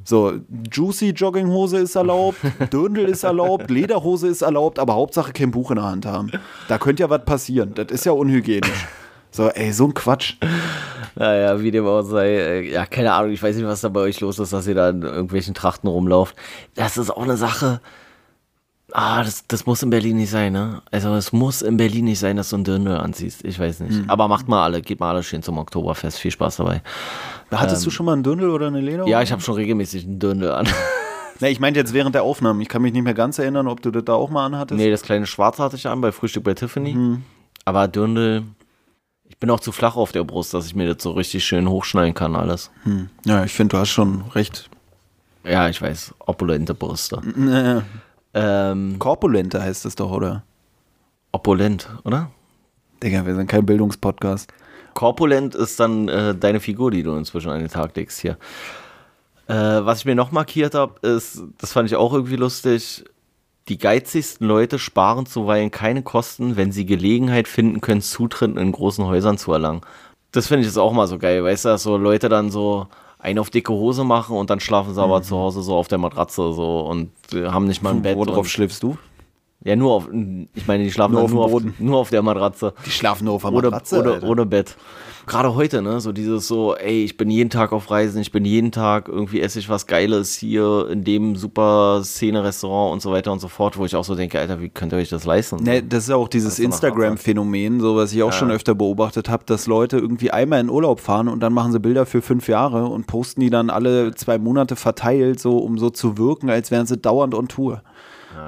So, Juicy Jogginghose ist erlaubt, Dirndl ist erlaubt, Lederhose ist erlaubt, aber Hauptsache kein Buch in der Hand haben. Da könnte ja was passieren. Das ist ja unhygienisch. So, ey, so ein Quatsch. Naja, wie dem auch sei. äh, Ja, keine Ahnung, ich weiß nicht, was da bei euch los ist, dass ihr da in irgendwelchen Trachten rumlauft. Das ist auch eine Sache. Ah, das, das muss in Berlin nicht sein, ne? Also es muss in Berlin nicht sein, dass du ein Dirndl anziehst. Ich weiß nicht. Hm. Aber macht mal alle, geht mal alle schön zum Oktoberfest. Viel Spaß dabei. Hattest du schon mal einen Dirndl oder eine Lederhose? Ja, ich habe schon regelmäßig einen Dirndl an. Nee, ich meinte jetzt während der Aufnahmen. Ich kann mich nicht mehr ganz erinnern, ob du das da auch mal anhattest. nee, das kleine Schwarze hatte ich an bei Frühstück bei Tiffany. Mhm. Aber Dirndl, ich bin auch zu flach auf der Brust, dass ich mir das so richtig schön hochschneiden kann, alles. Hm. Ja, ich finde, du hast schon recht. Ja, ich weiß, opulente Brüste. Äh, Ähm, Korpulente heißt es doch, oder? opulent, oder? Digga, wir sind kein Bildungspodcast. Korpulent ist dann äh, deine Figur, die du inzwischen an den Tag legst hier. Äh, was ich mir noch markiert habe, ist, das fand ich auch irgendwie lustig, die geizigsten Leute sparen zuweilen keine Kosten, wenn sie Gelegenheit finden können, Zutritt in großen Häusern zu erlangen. Das finde ich jetzt auch mal so geil, weißt du, dass so Leute dann so einen auf dicke Hose machen und dann schlafen sie aber zu Hause so auf der Matratze so und äh, haben nicht mal ein Bett. Worauf schläfst du? Ja, nur auf, ich meine, die schlafen Nur dann auf nur, auf, nur auf der Matratze. Die schlafen nur auf der Matratze. Alter. ohne Bett. Gerade heute, ne? So dieses so, ey, ich bin jeden Tag auf Reisen, ich bin jeden Tag irgendwie esse ich was Geiles hier in dem super Szene-Restaurant und so weiter und so fort, wo ich auch so denke, Alter, wie könnt ihr euch das leisten? Ne, das ist ja auch dieses Instagram-Phänomen, so was ich auch schon öfter beobachtet habe, dass Leute irgendwie einmal in Urlaub fahren und dann machen sie Bilder für fünf Jahre und posten die dann alle zwei Monate verteilt, so um so zu wirken, als wären sie dauernd on Tour.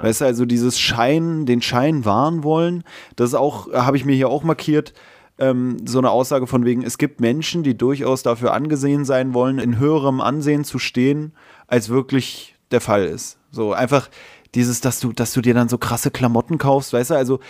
Weißt du, also dieses Schein, den Schein wahren wollen, das auch, habe ich mir hier auch markiert, ähm, so eine Aussage von wegen, es gibt Menschen, die durchaus dafür angesehen sein wollen, in höherem Ansehen zu stehen, als wirklich der Fall ist. So einfach dieses, dass du, dass du dir dann so krasse Klamotten kaufst, weißt du, also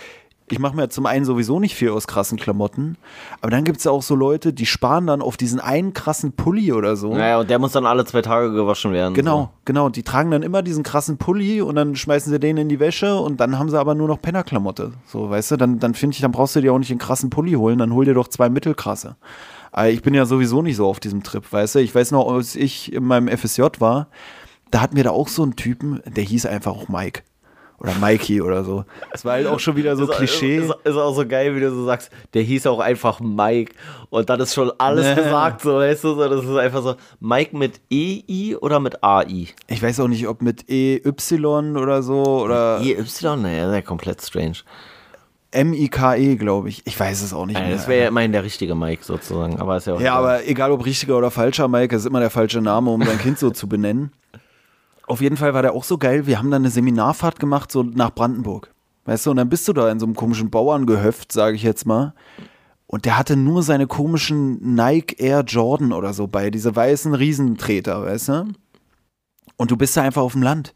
ich mache mir zum einen sowieso nicht viel aus krassen Klamotten, aber dann gibt es ja auch so Leute, die sparen dann auf diesen einen krassen Pulli oder so. Naja, und der muss dann alle zwei Tage gewaschen werden. Genau, genau. Die tragen dann immer diesen krassen Pulli und dann schmeißen sie den in die Wäsche und dann haben sie aber nur noch Pennerklamotte. So, weißt du, dann, dann finde ich, dann brauchst du dir auch nicht den krassen Pulli holen, dann hol dir doch zwei mittelkrasse. Aber ich bin ja sowieso nicht so auf diesem Trip, weißt du. Ich weiß noch, als ich in meinem FSJ war, da hatten wir da auch so einen Typen, der hieß einfach auch Mike. Oder Mikey oder so. Das war halt auch schon wieder so Ist, Klischee. Ist, ist auch so geil, wie du so sagst, der hieß auch einfach Mike und dann ist schon alles Nee. gesagt, so weißt du, so, das ist einfach so, Mike mit EI oder mit AI? Ich weiß auch nicht, ob mit EY oder so oder EY? Naja, das ist ja komplett strange. M-I-K-E, glaube ich. Ich weiß es auch nicht Ja, mehr. das wäre ja immerhin der richtige Mike sozusagen, aber ist ja auch Ja, aber egal ob richtiger oder falscher Mike, ist immer der falsche Name, um sein Kind so zu benennen. Auf jeden Fall war der auch so geil. Wir haben dann eine Seminarfahrt gemacht, so nach Brandenburg. Weißt du, und dann bist du da in so einem komischen Bauerngehöft, sage ich jetzt mal. Und der hatte nur seine komischen Nike Air Jordan oder so bei, diese weißen Riesentreter, weißt du? Und du bist da einfach auf dem Land.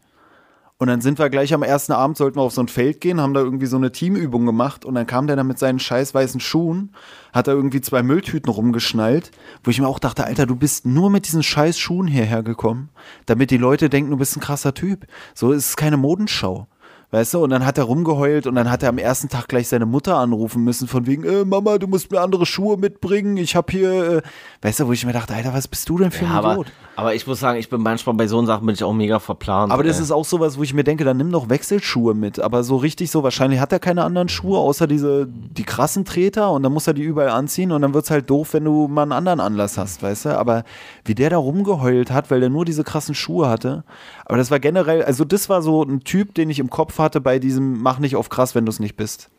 Und dann sind wir gleich am ersten Abend, sollten wir auf so ein Feld gehen, haben da irgendwie so eine Teamübung gemacht und dann kam der da mit seinen scheiß weißen Schuhen, hat da irgendwie zwei Mülltüten rumgeschnallt, wo ich mir auch dachte, Alter, du bist nur mit diesen scheiß Schuhen hierher gekommen, damit die Leute denken, du bist ein krasser Typ. So ist es keine Modenschau. Weißt du, und dann hat er rumgeheult und dann hat er am ersten Tag gleich seine Mutter anrufen müssen, von wegen, äh, Mama, du musst mir andere Schuhe mitbringen, ich hab hier, äh, weißt du, wo ich mir dachte, Alter, was bist du denn für ein Ja, aber, Idiot? Aber ich muss sagen, ich bin manchmal bei so Sachen bin ich auch mega verplant. Aber das ey. ist auch sowas, wo ich mir denke, dann nimm doch Wechselschuhe mit. Aber so richtig so, wahrscheinlich hat er keine anderen Schuhe, außer diese, die krassen Treter und dann muss er die überall anziehen und dann wird's halt doof, wenn du mal einen anderen Anlass hast, weißt du? Aber wie der da rumgeheult hat, weil der nur diese krassen Schuhe hatte. Aber das war generell, also das war so ein Typ, den ich im Kopf hatte bei diesem Mach nicht auf krass, wenn du es nicht bist.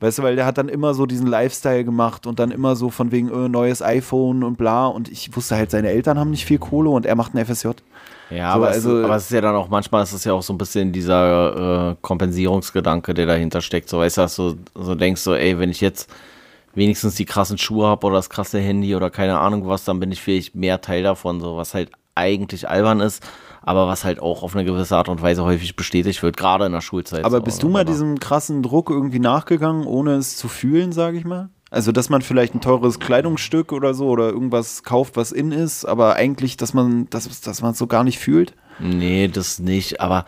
Weißt du, weil der hat dann immer so diesen Lifestyle gemacht und dann immer so von wegen äh, neues iPhone und bla. Und ich wusste halt, seine Eltern haben nicht viel Kohle und er macht ein FSJ. Ja, So, aber, also- es, aber es ist ja dann auch, manchmal ist es ja auch so ein bisschen dieser äh, Kompensierungsgedanke, der dahinter steckt. So, weißt du, dass du so denkst, so, ey, wenn ich jetzt wenigstens die krassen Schuhe habe oder das krasse Handy oder keine Ahnung was, dann bin ich vielleicht mehr Teil davon, so was halt eigentlich albern ist, aber was halt auch auf eine gewisse Art und Weise häufig bestätigt wird, gerade in der Schulzeit. Aber bist du mal diesem krassen Druck irgendwie nachgegangen, ohne es zu fühlen, sage ich mal? Also, dass man vielleicht ein teures Kleidungsstück oder so oder irgendwas kauft, was in ist, aber eigentlich, dass man dass, dass man es so gar nicht fühlt? Nee, das nicht, aber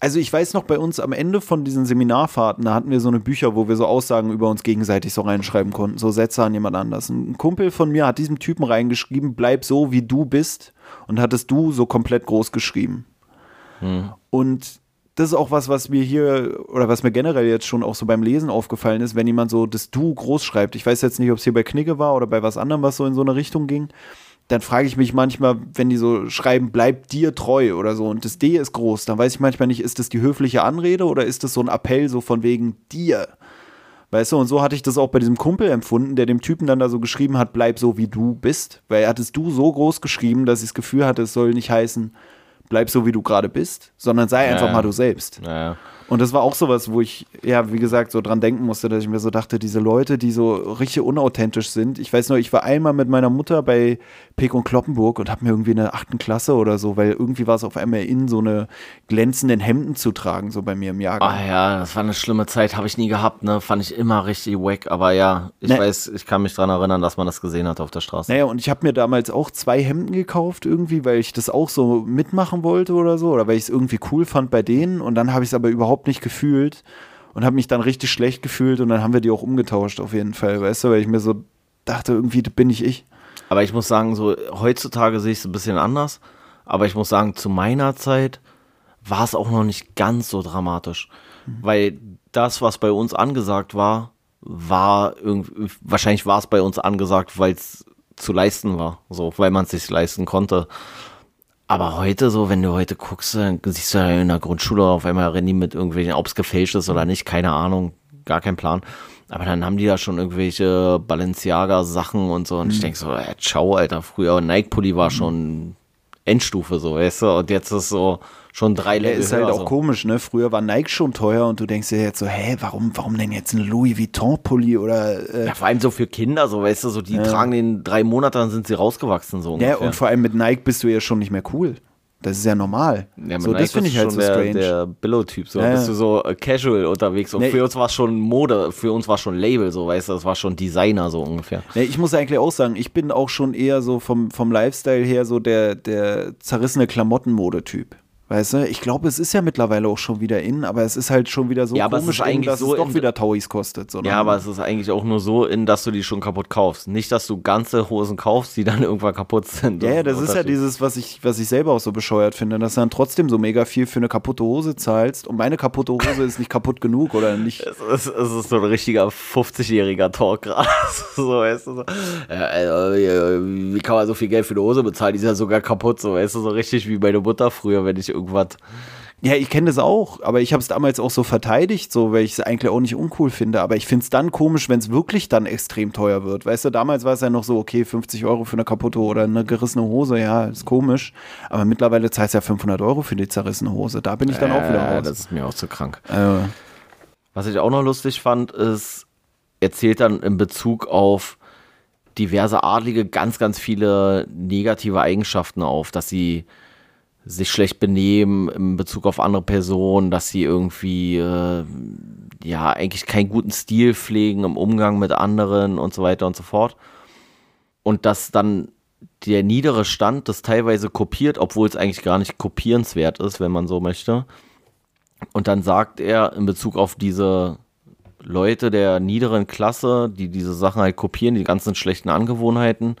Also, ich weiß noch, bei uns am Ende von diesen Seminarfahrten, da hatten wir so eine Bücher, wo wir so Aussagen über uns gegenseitig so reinschreiben konnten, so Sätze an jemand anders. Ein Kumpel von mir hat diesem Typen reingeschrieben, bleib so, wie du bist, und hattest du so komplett groß geschrieben. Und das ist auch was, was mir hier oder was mir generell jetzt schon auch so beim Lesen aufgefallen ist, wenn jemand so das Du groß schreibt. Ich weiß jetzt nicht, ob es hier bei Knigge war oder bei was anderem, was so in so eine Richtung ging. Dann frage ich mich manchmal, wenn die so schreiben, bleib dir treu oder so und das D ist groß, dann weiß ich manchmal nicht, ist das die höfliche Anrede oder ist das so ein Appell so von wegen dir? Weißt du, und so hatte ich das auch bei diesem Kumpel empfunden, der dem Typen dann da so geschrieben hat, bleib so wie du bist. Weil er hat es du so groß geschrieben, dass ich das Gefühl hatte, es soll nicht heißen, bleib so wie du gerade bist, sondern sei einfach Ja. mal du selbst. naja. Und das war auch sowas, wo ich, ja, wie gesagt, so dran denken musste, dass ich mir so dachte, diese Leute, die so richtig unauthentisch sind. Ich weiß nur, ich war einmal mit meiner Mutter bei Pek und Kloppenburg und habe mir irgendwie in der achten Klasse oder so, weil irgendwie war es auf einmal in, so eine glänzenden Hemden zu tragen, so bei mir im Jahrgang. Ah ja, das war eine schlimme Zeit, habe ich nie gehabt, ne? Fand ich immer richtig wack. Aber ja, ich Ne. weiß, ich kann mich dran erinnern, dass man das gesehen hat auf der Straße. Naja, und ich habe mir damals auch zwei Hemden gekauft irgendwie, weil ich das auch so mitmachen wollte oder so, oder weil ich es irgendwie cool fand bei denen. Und dann habe ich es aber überhaupt nicht gefühlt und habe mich dann richtig schlecht gefühlt und dann haben wir die auch umgetauscht auf jeden Fall, weißt du, weil ich mir so dachte, irgendwie bin ich ich. Aber ich muss sagen, so heutzutage sehe ich es ein bisschen anders. Aber ich muss sagen, zu meiner Zeit war es auch noch nicht ganz so dramatisch. Weil das, was bei uns angesagt war, war irgendwie, wahrscheinlich war es bei uns angesagt, weil es zu leisten war. So, weil man es sich leisten konnte. Aber heute so, wenn du heute guckst, dann siehst du ja in der Grundschule auf einmal rennen die mit irgendwelchen, ob es gefälscht ist oder nicht, keine Ahnung, gar kein Plan. Aber dann haben die da schon irgendwelche Balenciaga-Sachen und so. Und ich denke so, äh, ciao, Alter, früher Nike-Pulli war schon Endstufe, so, weißt du? Und jetzt ist so schon drei Ja, Level ist halt höher, auch so. komisch, ne? Früher war Nike schon teuer und du denkst dir jetzt so, hä, warum, warum denn jetzt ein Louis Vuitton-Pulli oder äh, Ja, vor allem so für Kinder, so, weißt du, so, die tragen den drei Monate, dann sind sie rausgewachsen, so Ja, ungefähr. und vor allem mit Nike bist du ja schon nicht mehr cool. Das ist ja normal. Ja, mit so, Nike das finde bist ich du halt so schon strange. Der, der Billo-Typ, so. Ja, bist ja. du so äh, casual unterwegs. Und Nee. für uns war es schon Mode, für uns war schon Label, so, weißt du, das war schon Designer, so ungefähr. Nee, ich muss eigentlich auch sagen, ich bin auch schon eher so vom, vom Lifestyle her so der, der zerrissene Klamottenmode-Typ. Weißt du, ich glaube, es ist ja mittlerweile auch schon wieder in, aber es ist halt schon wieder so Ja, es komisch, eigentlich in, dass so es doch in- wieder Tauis kostet. sondern- Ja, aber es ist eigentlich auch nur so, in, dass du die schon kaputt kaufst. Nicht, dass du ganze Hosen kaufst, die dann irgendwann kaputt sind. Ja, ja, das ist ja dieses, was ich, was ich selber auch so bescheuert finde, dass du dann trotzdem so mega viel für eine kaputte Hose zahlst und meine kaputte Hose ist nicht kaputt genug oder nicht. Es ist, es ist so ein richtiger 50-jähriger Talk gerade. so, weißt du, so. Ja, also, wie kann man so viel Geld für eine Hose bezahlen? Die ist ja sogar kaputt, so, weißt du, so richtig wie meine Mutter früher, wenn ich irgendwas, Ja, ich kenne das auch, aber ich habe es damals auch so verteidigt, so, weil ich es eigentlich auch nicht uncool finde. Aber ich finde es dann komisch, wenn es wirklich dann extrem teuer wird. Weißt du, damals war es ja noch so, okay, 50 Euro für eine kaputte oder eine gerissene Hose, ja, ist komisch. Aber mittlerweile zahlst du ja 500 Euro für die zerrissene Hose. Da bin ich dann äh, auch wieder raus. Das ist mir auch zu krank. Äh. Was ich auch noch lustig fand, ist, er zählt dann in Bezug auf diverse Adlige ganz, ganz viele negative Eigenschaften auf, dass sie sich schlecht benehmen in Bezug auf andere Personen, dass sie irgendwie äh, ja eigentlich keinen guten Stil pflegen im Umgang mit anderen und so weiter und so fort. Und dass dann der niedere Stand das teilweise kopiert, obwohl es eigentlich gar nicht kopierenswert ist, wenn man so möchte. Und dann sagt er in Bezug auf diese Leute der niederen Klasse, die diese Sachen halt kopieren, die ganzen schlechten Angewohnheiten,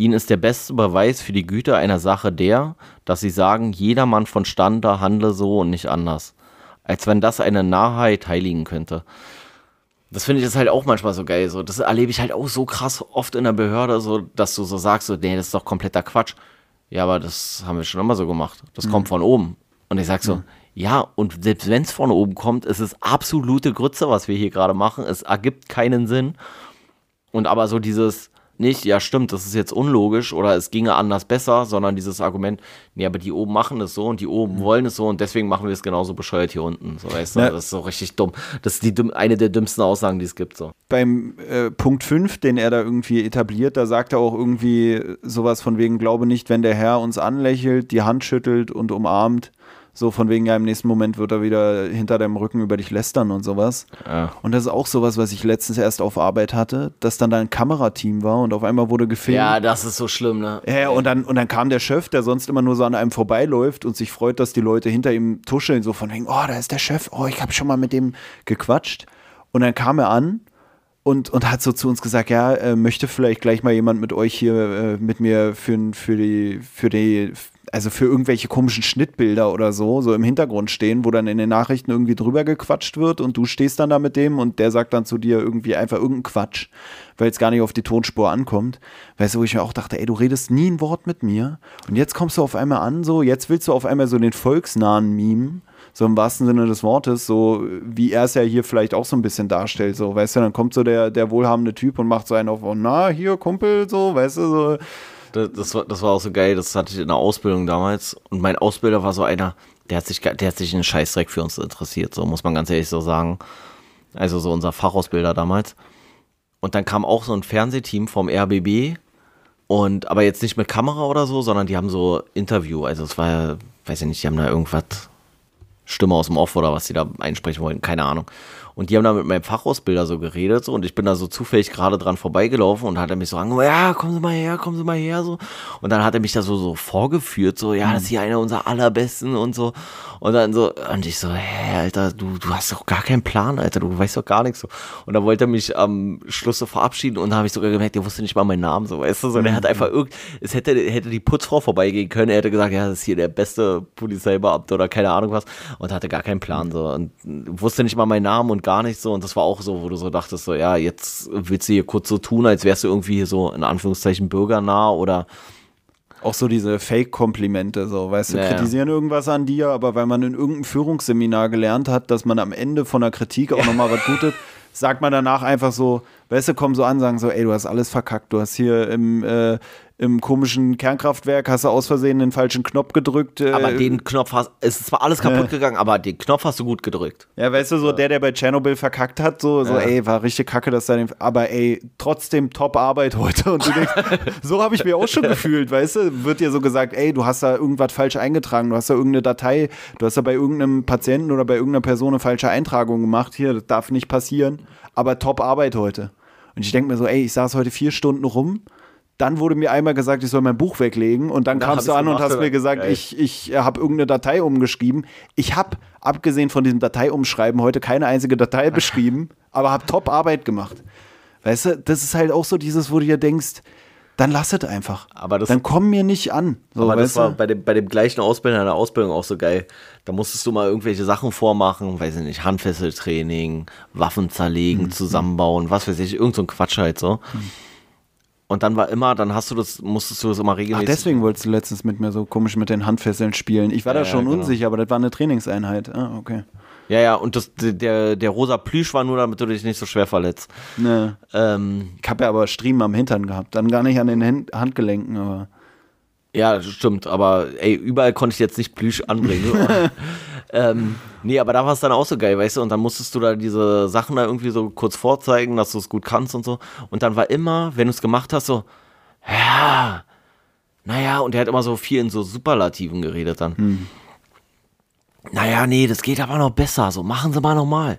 Ihnen ist der beste Beweis für die Güte einer Sache der, dass Sie sagen, jedermann von Stande handle so und nicht anders. Als wenn das eine Narrheit heiligen könnte. Das finde ich das halt auch manchmal so geil. So, das erlebe ich halt auch so krass oft in der Behörde, so, dass du so sagst, so, nee, das ist doch kompletter Quatsch. Ja, aber das haben wir schon immer so gemacht. Das mhm. kommt von oben. Und ich sag so, mhm. ja, und selbst wenn es von oben kommt, ist es absolute Grütze, was wir hier gerade machen. Es ergibt keinen Sinn. Und aber so dieses, nicht, ja stimmt, das ist jetzt unlogisch oder es ginge anders besser, sondern dieses Argument, nee, aber die oben machen es so und die oben mhm. wollen es so und deswegen machen wir es genauso bescheuert hier unten. So, weißt du, ja. das ist so richtig dumm. Das ist die, eine der dümmsten Aussagen, die es gibt. So. Beim äh, Punkt 5, den er da irgendwie etabliert, da sagt er auch irgendwie sowas von wegen, glaube nicht, wenn der Herr uns anlächelt, die Hand schüttelt und umarmt, so von wegen, ja, im nächsten Moment wird er wieder hinter deinem Rücken über dich lästern und sowas. Ja. Und das ist auch sowas, was ich letztens erst auf Arbeit hatte, dass dann da ein Kamerateam war und auf einmal wurde gefilmt. Ja, das ist so schlimm, ne? Ja, und dann, und dann kam der Chef, der sonst immer nur so an einem vorbeiläuft und sich freut, dass die Leute hinter ihm tuscheln, so von wegen, oh, da ist der Chef, oh, ich habe schon mal mit dem gequatscht. Und dann kam er an und, und hat so zu uns gesagt, ja, äh, möchte vielleicht gleich mal jemand mit euch hier äh, mit mir für, für die, für die also für irgendwelche komischen Schnittbilder oder so, so im Hintergrund stehen, wo dann in den Nachrichten irgendwie drüber gequatscht wird und du stehst dann da mit dem und der sagt dann zu dir irgendwie einfach irgendeinen Quatsch, weil es gar nicht auf die Tonspur ankommt. Weißt du, wo ich mir auch dachte, ey, du redest nie ein Wort mit mir und jetzt kommst du auf einmal an, so, jetzt willst du auf einmal so den volksnahen Meme, so im wahrsten Sinne des Wortes, so wie er es ja hier vielleicht auch so ein bisschen darstellt, so, weißt du, dann kommt so der, der wohlhabende Typ und macht so einen auf, oh, na, hier, Kumpel, so, weißt du, so, das, das, war, das war auch so geil, das hatte ich in der Ausbildung damals. Und mein Ausbilder war so einer, der hat sich, der hat sich einen Scheißdreck für uns interessiert, so muss man ganz ehrlich so sagen. Also so unser Fachausbilder damals. Und dann kam auch so ein Fernsehteam vom RBB und aber jetzt nicht mit Kamera oder so, sondern die haben so Interview. Also es war weiß ich nicht, die haben da irgendwas Stimme aus dem Off oder was die da einsprechen wollten, keine Ahnung. Und die haben da mit meinem Fachausbilder so geredet so und ich bin da so zufällig gerade dran vorbeigelaufen und hat er mich so angefangen, ja, kommen Sie mal her, kommen Sie mal her so. Und dann hat er mich da so, so vorgeführt, so, ja, das ist hier einer unserer allerbesten und so. Und dann so, und ich so, hä, Alter, du, du hast doch gar keinen Plan, Alter, du weißt doch gar nichts so. Und dann wollte er mich am Schluss so verabschieden und da habe ich sogar gemerkt, der wusste nicht mal meinen Namen, so, weißt du, so, der hat mhm. einfach irgend, es hätte, hätte die Putzfrau vorbeigehen können, er hätte gesagt, ja, das ist hier der beste Polizeibeamte oder keine Ahnung was und hatte gar keinen Plan, so, und wusste nicht mal meinen Namen und gar nicht so. Und das war auch so, wo du so dachtest, so, ja, jetzt willst du hier kurz so tun, als wärst du irgendwie so in Anführungszeichen bürgernah oder auch so diese Fake-Komplimente, so, weißt du, naja. kritisieren irgendwas an dir, aber weil man in irgendeinem Führungsseminar gelernt hat, dass man am Ende von der Kritik auch ja. nochmal was Gutes, sagt man danach einfach so, weißt du, kommen so an, sagen so, ey, du hast alles verkackt, du hast hier im, äh, im komischen Kernkraftwerk hast du aus Versehen den falschen Knopf gedrückt. Äh, aber den Knopf hast, es ist zwar alles kaputt äh, gegangen, aber den Knopf hast du gut gedrückt. Ja, weißt du, so ja. der, der bei Tschernobyl verkackt hat, so, so ja. ey, war richtig kacke, dass da den, aber ey, trotzdem top Arbeit heute. Und du denkst, so habe ich mir auch schon gefühlt, weißt du, wird dir so gesagt, ey, du hast da irgendwas falsch eingetragen, du hast da irgendeine Datei, du hast da bei irgendeinem Patienten oder bei irgendeiner Person eine falsche Eintragung gemacht, hier, das darf nicht passieren, aber top Arbeit heute. Und ich denke mir so, ey, ich saß heute vier Stunden rum dann wurde mir einmal gesagt, ich soll mein Buch weglegen. Und dann kamst du an und hast mir gesagt, geil. ich, ich habe irgendeine Datei umgeschrieben. Ich habe, abgesehen von diesem Dateiumschreiben, heute keine einzige Datei beschrieben, aber habe Top-Arbeit gemacht. Weißt du, das ist halt auch so dieses, wo du dir denkst, dann lass es einfach. Aber das, dann komm mir nicht an. So, aber das war bei dem, bei dem gleichen Ausbilder in der Ausbildung auch so geil. Da musstest du mal irgendwelche Sachen vormachen, weiß ich nicht, Handfesseltraining, Waffen zerlegen, mhm. zusammenbauen, was weiß ich, irgend so ein Quatsch halt so. Mhm. Und dann war immer, dann hast du das, musstest du das immer Ach, regelmäßig. deswegen wolltest du letztens mit mir so komisch mit den Handfesseln spielen. Ich war da Ja, schon ja, genau. unsicher, aber das war eine Trainingseinheit. Ah, okay. Ja, ja, und das, der, der rosa Plüsch war nur, damit du dich nicht so schwer verletzt. Ne. Ähm, Ich habe ja aber Striemen am Hintern gehabt. Dann gar nicht an den Händ Handgelenken, aber. ja, das stimmt, aber ey, überall konnte ich jetzt nicht Plüsch anbringen. ähm, nee, aber da war es dann auch so geil, weißt du, und dann musstest du da diese Sachen da irgendwie so kurz vorzeigen, dass du es gut kannst und so. Und dann war immer, wenn du es gemacht hast, so, ja, naja, und er hat immer so viel in so Superlativen geredet dann. Naja, nee, das geht aber noch besser, so machen Sie mal nochmal.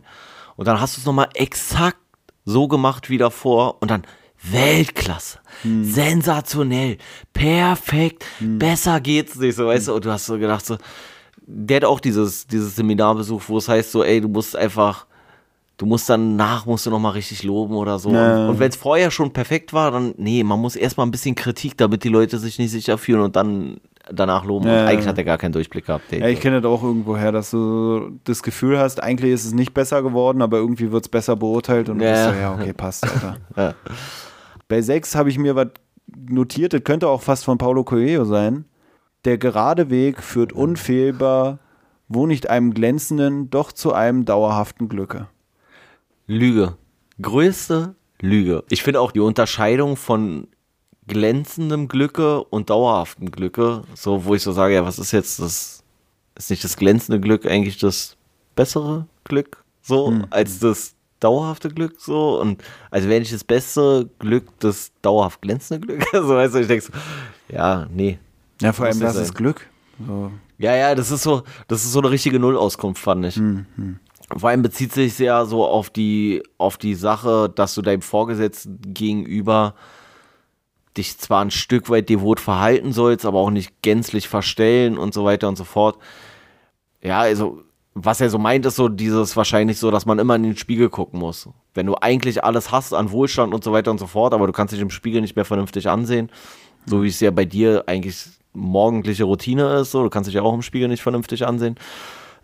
Und dann hast du es nochmal exakt so gemacht wie davor und dann Weltklasse, sensationell, perfekt, besser geht's nicht, so weißt du, und du hast so gedacht, so, der hat auch dieses, dieses Seminar besucht, wo es heißt so, ey, du musst einfach, du musst dann nach, musst du nochmal richtig loben oder so. Ja. Und, und wenn es vorher schon perfekt war, dann, nee, man muss erstmal ein bisschen Kritik, damit die Leute sich nicht sicher fühlen und dann danach loben. Ja. Und eigentlich hat er gar keinen Durchblick gehabt. Ja, ich kenne das auch irgendwo her, dass du das Gefühl hast, eigentlich ist es nicht besser geworden, aber irgendwie wird es besser beurteilt und du Ja. bist so, ja, okay, passt, Alter. Ja. Bei 6 habe ich mir was notiert, das könnte auch fast von Paulo Coelho sein. Der gerade Weg führt unfehlbar, wo nicht einem glänzenden, doch zu einem dauerhaften Glücke. Lüge. Größte Lüge. Ich finde auch die Unterscheidung von glänzendem Glücke und dauerhaftem Glücke, so wo ich so sage, ja, was ist jetzt das, ist nicht das glänzende Glück eigentlich das bessere Glück, so, als das dauerhafte Glück, so, und also wäre nicht das beste Glück das dauerhaft glänzende Glück, so, weißt du, ich denke so, ja, nee. Ja, vor allem das sein. ist Glück. So. Ja, ja, das ist so, das ist so eine richtige Nullauskunft, fand ich. Vor allem bezieht sich ja so auf die, auf die Sache, dass du deinem Vorgesetzten gegenüber dich zwar ein Stück weit devot verhalten sollst, aber auch nicht gänzlich verstellen und so weiter und so fort. Ja, also, was er so meint, ist so dieses wahrscheinlich so, dass man immer in den Spiegel gucken muss. Wenn du eigentlich alles hast an Wohlstand und so weiter und so fort, aber du kannst dich im Spiegel nicht mehr vernünftig ansehen, so wie es ja bei dir eigentlich morgendliche Routine ist, so, du kannst dich ja auch im Spiegel nicht vernünftig ansehen.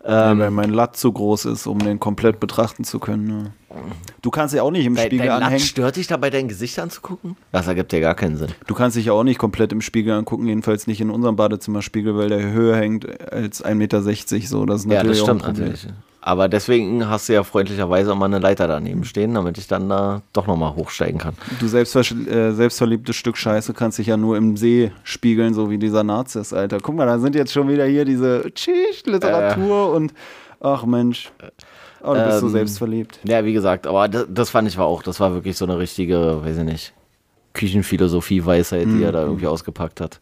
Ja, weil mein Latt zu groß ist, um den komplett betrachten zu können. Ja. Du kannst ja auch nicht im Dein, Spiegel dein Latt anhängen. stört dich dabei, dein Gesicht anzugucken? Das ergibt ja gar keinen Sinn. Du kannst dich ja auch nicht komplett im Spiegel angucken, jedenfalls nicht in unserem Badezimmerspiegel, weil der höher hängt als 1,60 Meter. So, das ist Ja, natürlich das auch ein stimmt Problem. natürlich. Aber deswegen hast du ja freundlicherweise mal eine Leiter daneben stehen, damit ich dann da doch nochmal hochsteigen kann. Du äh, selbstverliebtes Stück Scheiße kannst dich ja nur im See spiegeln, so wie dieser Nazis, Alter. Guck mal, da sind jetzt schon wieder hier diese Tschicht-Literatur und ach Mensch. Oh, du bist so Ähm, selbstverliebt. Ja, wie gesagt, aber das, das fand ich war auch, das war wirklich so eine richtige, weiß ich nicht, Küchenphilosophie-Weisheit, die er da irgendwie ausgepackt hat.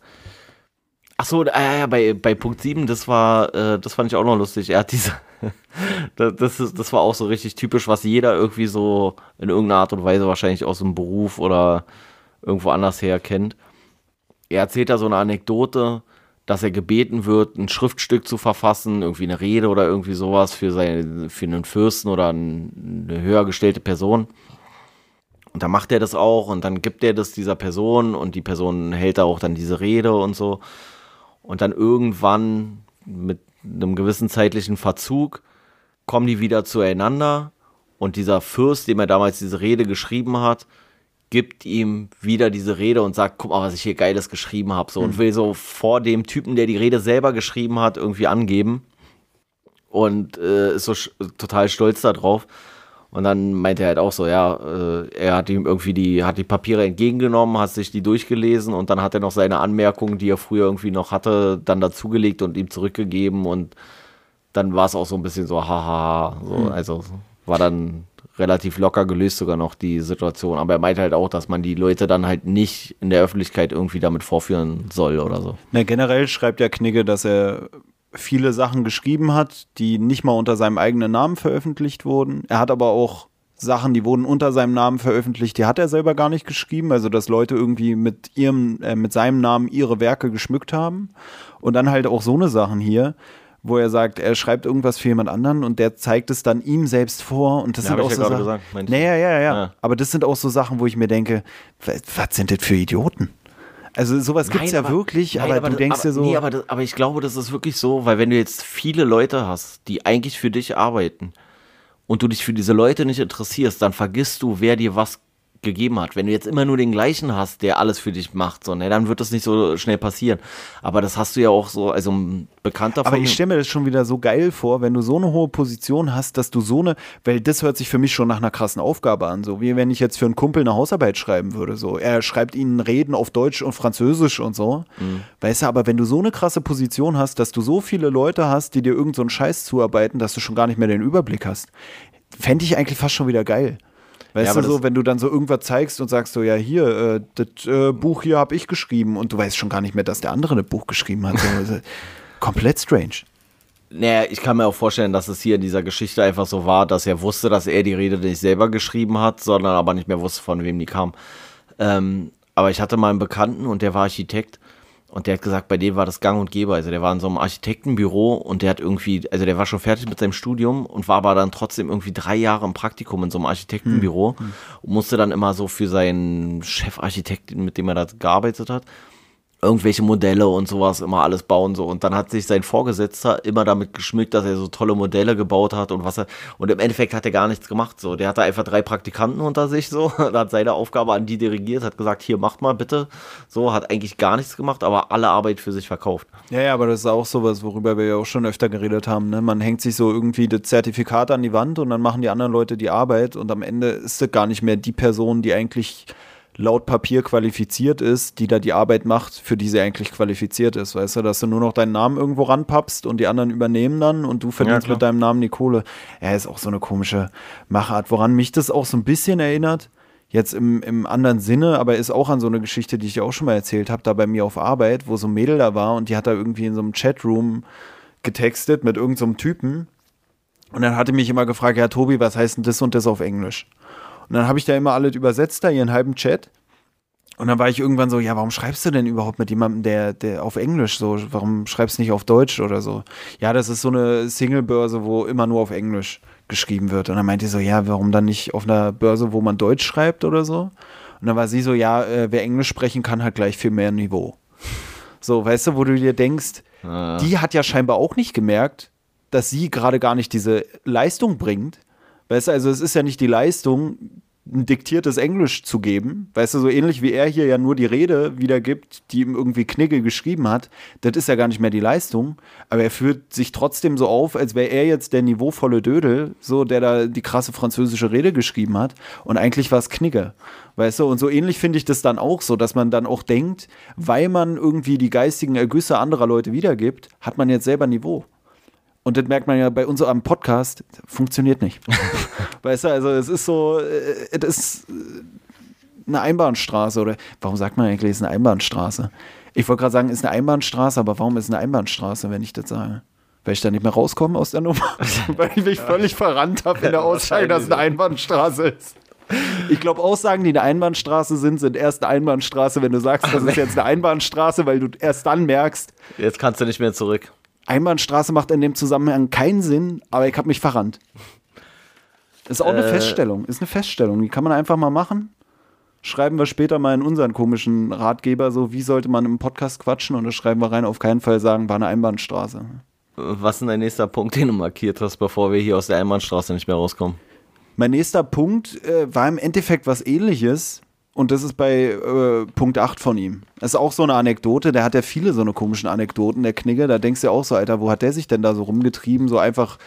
Ach so, ja, bei, bei Punkt 7, das war, äh, das fand ich auch noch lustig. Er hat diese, das, ist, das war auch so richtig typisch, was jeder irgendwie so in irgendeiner Art und Weise wahrscheinlich aus dem Beruf oder irgendwo anders her kennt. Er erzählt da so eine Anekdote, dass er gebeten wird, ein Schriftstück zu verfassen, irgendwie eine Rede oder irgendwie sowas für, seine, für einen Fürsten oder ein, eine höher gestellte Person. Und dann macht er das auch und dann gibt er das dieser Person und die Person hält da auch dann diese Rede und so. Und dann irgendwann mit einem gewissen zeitlichen Verzug kommen die wieder zueinander und dieser Fürst, dem er damals diese Rede geschrieben hat, gibt ihm wieder diese Rede und sagt, guck mal, was ich hier Geiles geschrieben habe. So, und will so vor dem Typen, der die Rede selber geschrieben hat, irgendwie angeben. Und äh, ist so total stolz darauf. Und dann meint er halt auch so, ja, äh, er hat ihm irgendwie die, hat die Papiere entgegengenommen, hat sich die durchgelesen und dann hat er noch seine Anmerkungen, die er früher irgendwie noch hatte, dann dazugelegt und ihm zurückgegeben und dann war es auch so ein bisschen so, haha, so, also war dann relativ locker gelöst sogar noch die Situation. Aber er meint halt auch, dass man die Leute dann halt nicht in der Öffentlichkeit irgendwie damit vorführen soll oder so. Na, generell schreibt ja Knigge, dass er viele Sachen geschrieben hat, die nicht mal unter seinem eigenen Namen veröffentlicht wurden. Er hat aber auch Sachen, die wurden unter seinem Namen veröffentlicht, die hat er selber gar nicht geschrieben, also dass Leute irgendwie mit ihrem, äh, mit seinem Namen ihre Werke geschmückt haben. Und dann halt auch so eine Sachen hier, wo er sagt, er schreibt irgendwas für jemand anderen und der zeigt es dann ihm selbst vor und das Ja, sind auch so ja gerade Sachen. gesagt, naja, ja, ja, ja. Ja. Aber das sind auch so Sachen, wo ich mir denke, was, was sind das für Idioten? Also sowas gibt es ja Nein, wirklich, nein, aber, du das- denkst aber, dir so. Nee, aber, das, aber ich glaube, das ist wirklich so, weil wenn du jetzt viele Leute hast, die eigentlich für dich arbeiten und du dich für diese Leute nicht interessierst, dann vergisst du, wer dir was gegeben hat. Wenn du jetzt immer nur den gleichen hast, der alles für dich macht, so, ne, dann wird das nicht so schnell passieren. Aber das hast du ja auch so, also ein Bekannter Aber ich stelle mir das schon wieder so geil vor, wenn du so eine hohe Position hast, dass du so eine, weil das hört sich für mich schon nach einer krassen Aufgabe an, so wie wenn ich jetzt für einen Kumpel eine Hausarbeit schreiben würde, so. Er schreibt ihnen Reden auf Deutsch und Französisch und so. Mhm. Weißt du, aber wenn du so eine krasse Position hast, dass du so viele Leute hast, die dir irgendeinen so Scheiß zuarbeiten, dass du schon gar nicht mehr den Überblick hast, fände ich eigentlich fast schon wieder geil. Weißt ja, du so, wenn du dann so irgendwas zeigst und sagst so, ja hier, äh, das äh, Buch hier habe ich geschrieben und du weißt schon gar nicht mehr, dass der andere das Buch geschrieben hat. So, also, komplett strange. Naja, ich kann mir auch vorstellen, dass es hier in dieser Geschichte einfach so war, dass er wusste, dass er die Rede nicht selber geschrieben hat, sondern aber nicht mehr wusste, von wem die kam. Ähm, aber ich hatte mal einen Bekannten und der war Architekt und der hat gesagt, bei dem war das gang und gäbe. Also der war in so einem Architektenbüro und der hat irgendwie, also der war schon fertig mit seinem Studium und war aber dann trotzdem irgendwie drei Jahre im Praktikum in so einem Architektenbüro hm. und musste dann immer so für seinen Chefarchitekten, mit dem er da gearbeitet hat, irgendwelche Modelle und sowas immer alles bauen so und dann hat sich sein Vorgesetzter immer damit geschmückt, dass er so tolle Modelle gebaut hat und was er und im Endeffekt hat er gar nichts gemacht so, der hatte einfach drei Praktikanten unter sich so, hat seine Aufgabe an die dirigiert, hat gesagt, hier macht mal bitte, so hat eigentlich gar nichts gemacht, aber alle Arbeit für sich verkauft. Ja, ja, aber das ist auch sowas, worüber wir ja auch schon öfter geredet haben, ne? Man hängt sich so irgendwie das Zertifikat an die Wand und dann machen die anderen Leute die Arbeit und am Ende ist das gar nicht mehr die Person, die eigentlich laut Papier qualifiziert ist, die da die Arbeit macht, für die sie eigentlich qualifiziert ist. Weißt du, dass du nur noch deinen Namen irgendwo ranpappst und die anderen übernehmen dann und du verdienst ja, mit deinem Namen die Kohle. Er ja, ist auch so eine komische Machart, woran mich das auch so ein bisschen erinnert. Jetzt im, im anderen Sinne, aber ist auch an so eine Geschichte, die ich dir auch schon mal erzählt habe, da bei mir auf Arbeit, wo so ein Mädel da war und die hat da irgendwie in so einem Chatroom getextet mit irgendeinem so Typen. Und dann hatte mich immer gefragt, ja, Tobi, was heißt denn das und das auf Englisch? Und dann habe ich da immer alles übersetzt, da ihren halben Chat. Und dann war ich irgendwann so, ja, warum schreibst du denn überhaupt mit jemandem, der, der auf Englisch so, warum schreibst du nicht auf Deutsch oder so? Ja, das ist so eine Single-Börse, wo immer nur auf Englisch geschrieben wird. Und dann meinte ich so, ja, warum dann nicht auf einer Börse, wo man Deutsch schreibt oder so? Und dann war sie so, ja, äh, wer Englisch sprechen kann, hat gleich viel mehr Niveau. So, weißt du, wo du dir denkst, ah. die hat ja scheinbar auch nicht gemerkt, dass sie gerade gar nicht diese Leistung bringt, Weißt du, also es ist ja nicht die Leistung, ein diktiertes Englisch zu geben, weißt du, so ähnlich wie er hier ja nur die Rede wiedergibt, die ihm irgendwie Knigge geschrieben hat, das ist ja gar nicht mehr die Leistung, aber er führt sich trotzdem so auf, als wäre er jetzt der niveauvolle Dödel, so der da die krasse französische Rede geschrieben hat. Und eigentlich war es Knigge, weißt du, und so ähnlich finde ich das dann auch so, dass man dann auch denkt, weil man irgendwie die geistigen Ergüsse anderer Leute wiedergibt, hat man jetzt selber Niveau. Und das merkt man ja bei unserem Podcast, funktioniert nicht. weißt du, also es ist so, äh, es ist äh, eine Einbahnstraße oder warum sagt man eigentlich, es ist eine Einbahnstraße? Ich wollte gerade sagen, es ist eine Einbahnstraße, aber warum ist es eine Einbahnstraße, wenn ich das sage? Weil ich da nicht mehr rauskomme aus der Nummer? Weil ich mich völlig verrannt habe in der Aussage, dass es eine Einbahnstraße ist. Ich glaube, Aussagen, die eine Einbahnstraße sind, sind erst eine Einbahnstraße, wenn du sagst, das ist jetzt eine Einbahnstraße, weil du erst dann merkst. Jetzt kannst du nicht mehr zurück. Einbahnstraße macht in dem Zusammenhang keinen Sinn, aber ich habe mich verrannt. Ist auch eine äh, Feststellung. Ist eine Feststellung. Die kann man einfach mal machen. Schreiben wir später mal in unseren komischen Ratgeber so, wie sollte man im Podcast quatschen und das schreiben wir rein, auf keinen Fall sagen, war eine Einbahnstraße. Was ist dein nächster Punkt, den du markiert hast, bevor wir hier aus der Einbahnstraße nicht mehr rauskommen? Mein nächster Punkt äh, war im Endeffekt was ähnliches. Und das ist bei äh, Punkt 8 von ihm. Das ist auch so eine Anekdote. Der hat ja viele so eine komischen Anekdoten, der Knigge. Da denkst du ja auch so, Alter, wo hat der sich denn da so rumgetrieben? So einfach,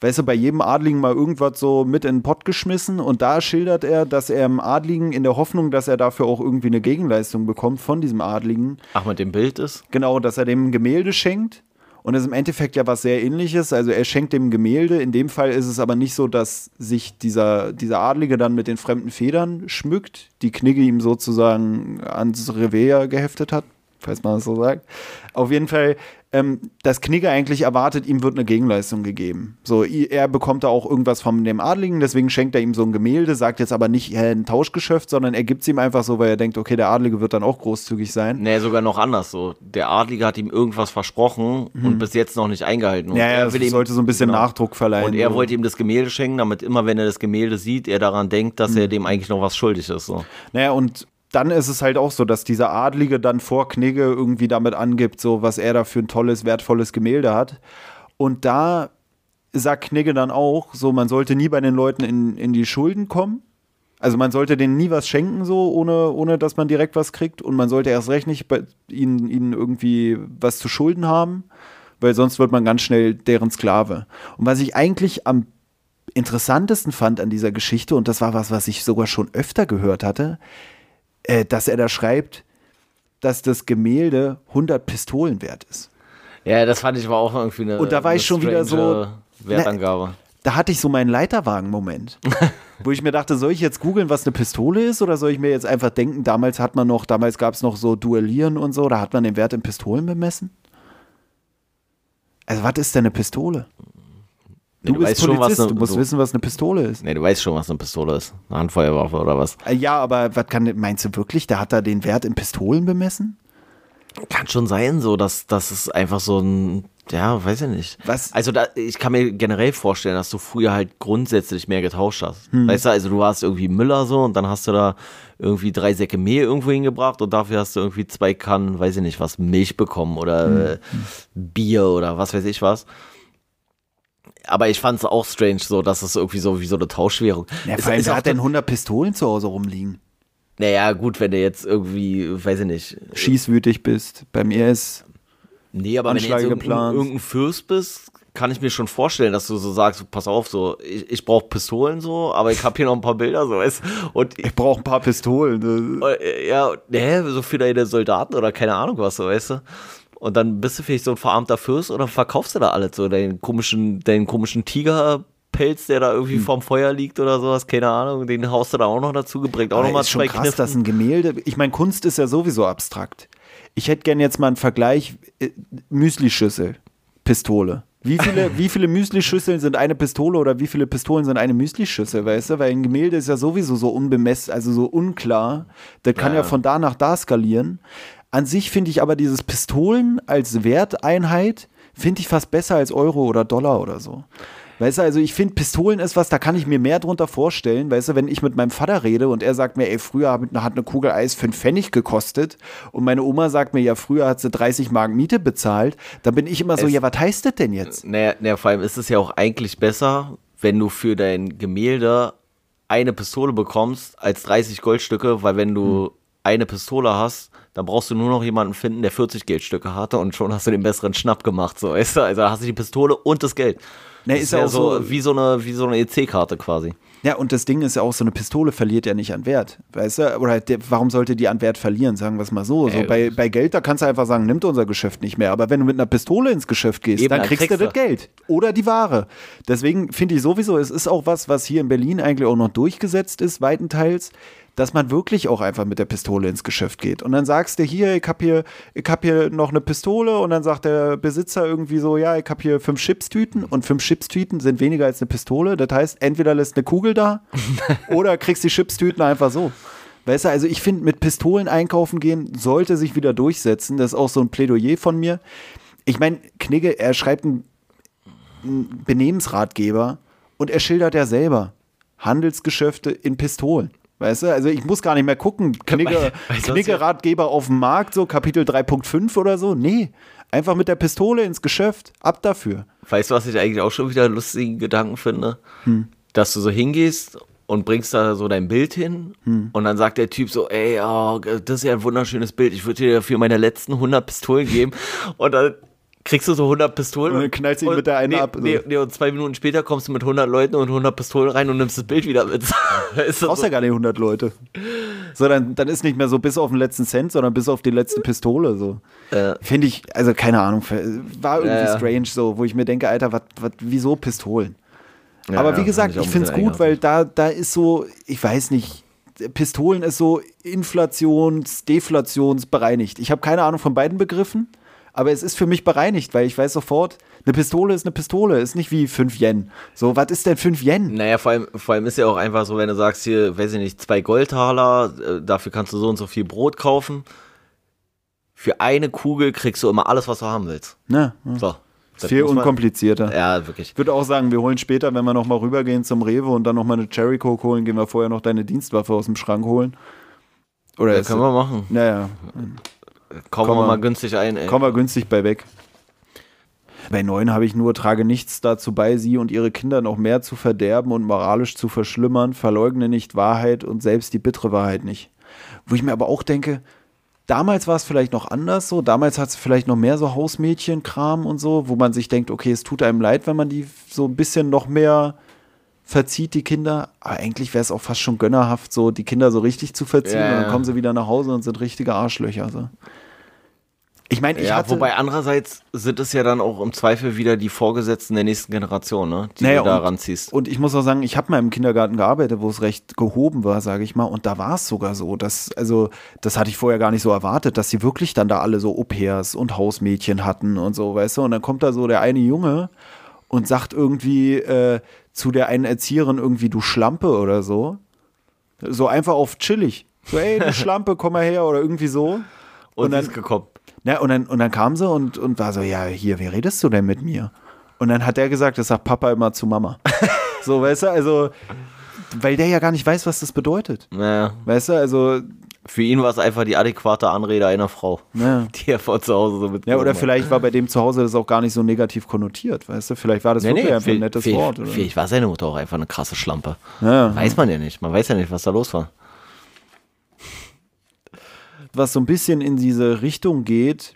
weißt du, bei jedem Adligen mal irgendwas so mit in den Pott geschmissen. Und da schildert er, dass er im Adligen in der Hoffnung, dass er dafür auch irgendwie eine Gegenleistung bekommt von diesem Adligen. Ach, mit dem Bild ist? Genau, dass er dem ein Gemälde schenkt und das ist im Endeffekt ja was sehr ähnliches. Also er schenkt dem Gemälde. In dem Fall ist es aber nicht so, dass sich dieser, dieser Adlige dann mit den fremden Federn schmückt, die Knigge ihm sozusagen ans Revier geheftet hat, falls man das so sagt. Auf jeden Fall ähm, dass Knigge eigentlich erwartet, ihm wird eine Gegenleistung gegeben. So, er bekommt da auch irgendwas von dem Adligen, deswegen schenkt er ihm so ein Gemälde, sagt jetzt aber nicht, ja, ein Tauschgeschäft, sondern er gibt es ihm einfach so, weil er denkt, okay, der Adlige wird dann auch großzügig sein. Nee, sogar noch anders so. Der Adlige hat ihm irgendwas versprochen mhm. und bis jetzt noch nicht eingehalten. Und ja, ja, das sollte so ein bisschen genau. Nachdruck verleihen. Und er so. wollte ihm das Gemälde schenken, damit immer, wenn er das Gemälde sieht, er daran denkt, dass mhm. er dem eigentlich noch was schuldig ist. So. Naja, und dann ist es halt auch so, dass dieser Adlige dann vor Knigge irgendwie damit angibt, so was er da für ein tolles, wertvolles Gemälde hat. Und da sagt Knigge dann auch, so man sollte nie bei den Leuten in, in die Schulden kommen. Also man sollte denen nie was schenken, so, ohne, ohne dass man direkt was kriegt. Und man sollte erst recht nicht bei ihnen, ihnen irgendwie was zu schulden haben, weil sonst wird man ganz schnell deren Sklave. Und was ich eigentlich am interessantesten fand an dieser Geschichte, und das war was, was ich sogar schon öfter gehört hatte, äh, dass er da schreibt, dass das Gemälde 100 Pistolen wert ist. Ja, das fand ich aber auch irgendwie eine. Und da war ich schon wieder so. Wertangabe. Da hatte ich so meinen Leiterwagen-Moment, wo ich mir dachte, soll ich jetzt googeln, was eine Pistole ist, oder soll ich mir jetzt einfach denken, damals hat man noch, damals gab es noch so Duellieren und so, da hat man den Wert in Pistolen bemessen? Also, was ist denn eine Pistole? Nee, Du, bist weißt schon, Polizist, was eine- du musst so- wissen, was eine Pistole ist. Nee, du weißt schon, was eine Pistole ist. Eine Handfeuerwaffe oder was? Äh, Ja, aber was kann, meinst du wirklich, der hat da den Wert in Pistolen bemessen? Kann schon sein, so, dass das ist einfach so ein, ja, weiß ich nicht. Was- Also da, ich kann mir generell vorstellen, dass du früher halt grundsätzlich mehr getauscht hast. Hm. Weißt du, also du warst irgendwie Müller so und dann hast du da irgendwie drei Säcke Mehl irgendwo hingebracht und dafür hast du irgendwie zwei Kannen, weiß ich nicht was, Milch bekommen oder Hm. äh, Bier oder was weiß ich was. Aber ich fand es auch strange, so, dass es irgendwie so wie so eine Tauschwährung. Ja, vor allem, ist hat denn 100 Pistolen zu Hause rumliegen? Naja, gut, wenn du jetzt irgendwie, weiß ich nicht, Schießwütig bist. Bei mir ist Nee, aber wenn du jetzt irgendein, irgendein Fürst bist, kann ich mir schon vorstellen, dass du so sagst, pass auf, so, ich, ich brauche Pistolen so, aber ich habe hier noch ein paar Bilder, so, weißt Und ich brauche ein paar Pistolen. äh, ja, nee, so für deine Soldaten oder keine Ahnung was, so, weißt du? Und dann bist du vielleicht so ein verarmter Fürst oder verkaufst du da alles so, deinen komischen, deinen komischen Tigerpelz, der da irgendwie Hm. vorm Feuer liegt oder sowas, keine Ahnung, den haust du da auch noch dazu gebringt, auch nochmal ist zwei krass, Kniffen. dass ein Gemälde. Ich meine, Kunst ist ja sowieso abstrakt. Ich hätte gern jetzt mal einen Vergleich: äh, Müslischüssel, Pistole. Wie viele, wie viele Müslischüsseln sind eine Pistole oder wie viele Pistolen sind eine Müslischüssel, weißt du? Weil ein Gemälde ist ja sowieso so unbemessen, also so unklar. Das kann ja, Ja. von da nach da skalieren. An sich finde ich aber dieses Pistolen als Werteinheit, finde ich fast besser als Euro oder Dollar oder so. Weißt du, also ich finde, Pistolen ist was, da kann ich mir mehr drunter vorstellen. Weißt du, wenn ich mit meinem Vater rede und er sagt mir, ey, früher hat eine Kugel Eis 5 Pfennig gekostet und meine Oma sagt mir, ja, früher hat sie 30 Mark Miete bezahlt, dann bin ich immer so, Es- ja, was heißt das denn jetzt? Naja, naja, vor allem ist es ja auch eigentlich besser, wenn du für dein Gemälde eine Pistole bekommst, als 30 Goldstücke, weil wenn du eine Pistole hast, dann brauchst du nur noch jemanden finden, der 40 Geldstücke hatte und schon hast du den besseren Schnapp gemacht, so weißt du? Also hast du die Pistole und das Geld. Nee, das ist ja ja auch so, so- wie so eine, wie so eine EC-Karte quasi. Ja, und das Ding ist ja auch, so eine Pistole verliert ja nicht an Wert, weißt du? Oder der, warum sollte die an Wert verlieren, sagen wir es mal so. so bei, bei Geld, da kannst du einfach sagen, nimmt unser Geschäft nicht mehr. Aber wenn du mit einer Pistole ins Geschäft gehst, Eben, dann dann kriegst, du das Geld. Oder die Ware. Deswegen finde ich sowieso, es ist auch was, was hier in Berlin eigentlich auch noch durchgesetzt ist, weitenteils, dass man wirklich auch einfach mit der Pistole ins Geschäft geht. Und dann sagst du hier, ich habe hier, ich hab hier noch eine Pistole und dann sagt der Besitzer irgendwie so, ja, ich habe hier fünf Chipstüten und fünf Chipstüten sind weniger als eine Pistole. Das heißt, entweder lässt eine Kugel da oder kriegst die Chipstüten einfach so. Weißt du, also ich finde, mit Pistolen einkaufen gehen sollte sich wieder durchsetzen. Das ist auch so ein Plädoyer von mir. Ich meine, Knigge, er schreibt einen, einen Benehmensratgeber und er schildert ja selber Handelsgeschäfte in Pistolen. Weißt du, also ich muss gar nicht mehr gucken, was Knigge-Ratgeber auf dem Markt, so Kapitel 3.5 oder so. Nee, einfach mit der Pistole ins Geschäft, ab dafür. Weißt du, was ich eigentlich auch schon wieder einen lustigen Gedanken finde? Dass du so hingehst und bringst da so dein Bild hin und dann sagt der Typ so, ey, oh, das ist ja ein wunderschönes Bild, ich würde dir dafür meine letzten 100 Pistolen geben. Und dann kriegst du so 100 Pistolen Und dann knallst du ihn mit der einen nee, ab, so. Nee, nee, und zwei Minuten später kommst du mit 100 Leuten und 100 Pistolen rein und nimmst das Bild wieder mit. Ist brauchst so? ja gar nicht 100 Leute. So, dann, dann ist nicht mehr so bis auf den letzten Cent, sondern bis auf die letzte Pistole. So. Äh. Finde ich, also keine Ahnung, war irgendwie ja. strange so, wo ich mir denke, Alter, wat, wat, wieso Pistolen? Ja, Aber wie gesagt, ich ein finde es gut, weil da, da ist so, ich weiß nicht, Pistolen ist so inflations-, deflationsbereinigt. Ich habe keine Ahnung von beiden Begriffen, aber es ist für mich bereinigt, weil ich weiß sofort, eine Pistole ist eine Pistole, ist nicht wie 5 Yen. So, was ist denn 5 Yen? Naja, vor allem, vor allem ist ja auch einfach so, wenn du sagst, hier, weiß ich nicht, zwei Goldtaler, äh, dafür kannst du so und so viel Brot kaufen. Für eine Kugel kriegst du immer alles, was du haben willst. Ne? ja. So. Viel unkomplizierter. Ja, wirklich. Ich würde auch sagen, wir holen später, wenn wir nochmal rübergehen zum Rewe und dann nochmal eine Cherry Coke holen, gehen wir vorher noch deine Dienstwaffe aus dem Schrank holen. Oder Ja, können wir machen. naja, Kaufen Komm wir mal. günstig ein, ey. kommen wir günstig bei weg. Bei neun habe ich nur, trage nichts dazu bei, sie und ihre Kinder noch mehr zu verderben und moralisch zu verschlimmern, verleugne nicht Wahrheit und selbst die bittere Wahrheit nicht. Wo ich mir aber auch denke, damals war es vielleicht noch anders so, damals hat es vielleicht noch mehr so Hausmädchenkram und so, wo man sich denkt, okay, es tut einem leid, wenn man die so ein bisschen noch mehr verzieht, die Kinder. Aber eigentlich wäre es auch fast schon gönnerhaft, so die Kinder so richtig zu verziehen Ja, und dann kommen sie wieder nach Hause und sind richtige Arschlöcher. So. Ich meine, ich ja, hatte... wobei andererseits sind es ja dann auch im Zweifel wieder die Vorgesetzten der nächsten Generation, ne? Die Naja, du da und- ranziehst. Und ich muss auch sagen, ich habe mal im Kindergarten gearbeitet, wo es recht gehoben war, sage ich mal. Und da war es sogar so, dass, also, das hatte ich vorher gar nicht so erwartet, dass sie wirklich dann da alle so Au-pairs und Hausmädchen hatten und so, weißt du. Und dann kommt da so der eine Junge und sagt irgendwie äh, zu der einen Erzieherin irgendwie, du Schlampe oder so. So einfach auf chillig. So, ey, du Schlampe, komm mal her oder irgendwie so. Und, und dann- ist gekommen. Ja, und dann, und dann kam sie und, und war so, ja, hier, wie redest du denn mit mir? Und dann hat er gesagt, das sagt Papa immer zu Mama. so, weißt du, also, weil der ja gar nicht weiß, was das bedeutet. Naja, Weißt du, also, für ihn war es einfach die adäquate Anrede einer Frau, ja. die er von zu Hause so mit. Ja, oder vielleicht war bei dem zu Hause das auch gar nicht so negativ konnotiert, weißt du? Vielleicht war das Nee, wirklich nee, einfach ein nettes vielleicht, Wort. Oder? vielleicht war seine Mutter auch einfach eine krasse Schlampe. Ja. Weiß man ja nicht. Man weiß ja nicht, was da los war. Was so ein bisschen in diese Richtung geht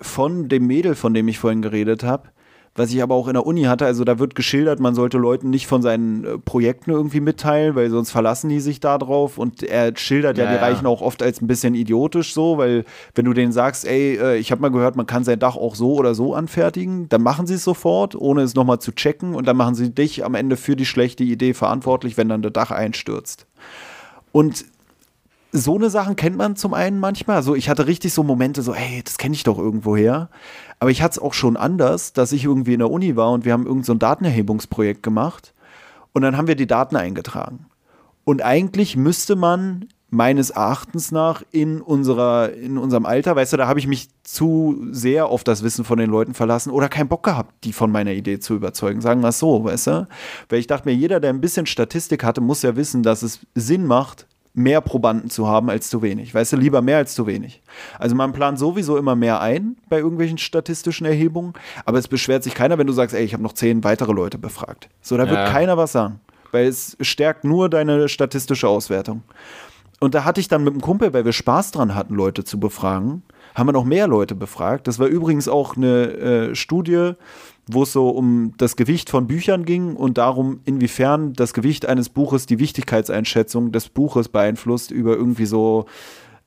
von dem Mädel, von dem ich vorhin geredet habe, was ich aber auch in der Uni hatte. Also da wird geschildert, man sollte Leuten nicht von seinen äh, Projekten irgendwie mitteilen, weil sonst verlassen die sich da drauf. Und er schildert ja, Ja, die ja. Reichen auch oft als ein bisschen idiotisch so, weil wenn du denen sagst, ey, äh, ich habe mal gehört, man kann sein Dach auch so oder so anfertigen, dann machen sie es sofort, ohne es nochmal zu checken. Und dann machen sie dich am Ende für die schlechte Idee verantwortlich, wenn dann das Dach einstürzt. Und so eine Sachen kennt man zum einen manchmal. Also ich hatte richtig so Momente, so, ey, das kenne ich doch irgendwoher. Aber ich hatte es auch schon anders, dass ich irgendwie in der Uni war und wir haben irgend so ein Datenerhebungsprojekt gemacht und dann haben wir die Daten eingetragen. Und eigentlich müsste man meines Erachtens nach in unserer, in unserem Alter, weißt du, da habe ich mich zu sehr auf das Wissen von den Leuten verlassen oder keinen Bock gehabt, die von meiner Idee zu überzeugen. Sagen wir es so, weißt du? Weil ich dachte mir, jeder, der ein bisschen Statistik hatte, muss ja wissen, dass es Sinn macht, mehr Probanden zu haben als zu wenig. Weißt du, lieber mehr als zu wenig. Also man plant sowieso immer mehr ein bei irgendwelchen statistischen Erhebungen, aber es beschwert sich keiner, wenn du sagst, ey, ich habe noch zehn weitere Leute befragt. So, da wird Ja. keiner was sagen, weil es stärkt nur deine statistische Auswertung. Und da hatte ich dann mit einem Kumpel, weil wir Spaß dran hatten, Leute zu befragen, haben wir noch mehr Leute befragt. Das war übrigens auch eine äh, Studie, wo es so um das Gewicht von Büchern ging und darum, inwiefern das Gewicht eines Buches die Wichtigkeitseinschätzung des Buches beeinflusst über irgendwie so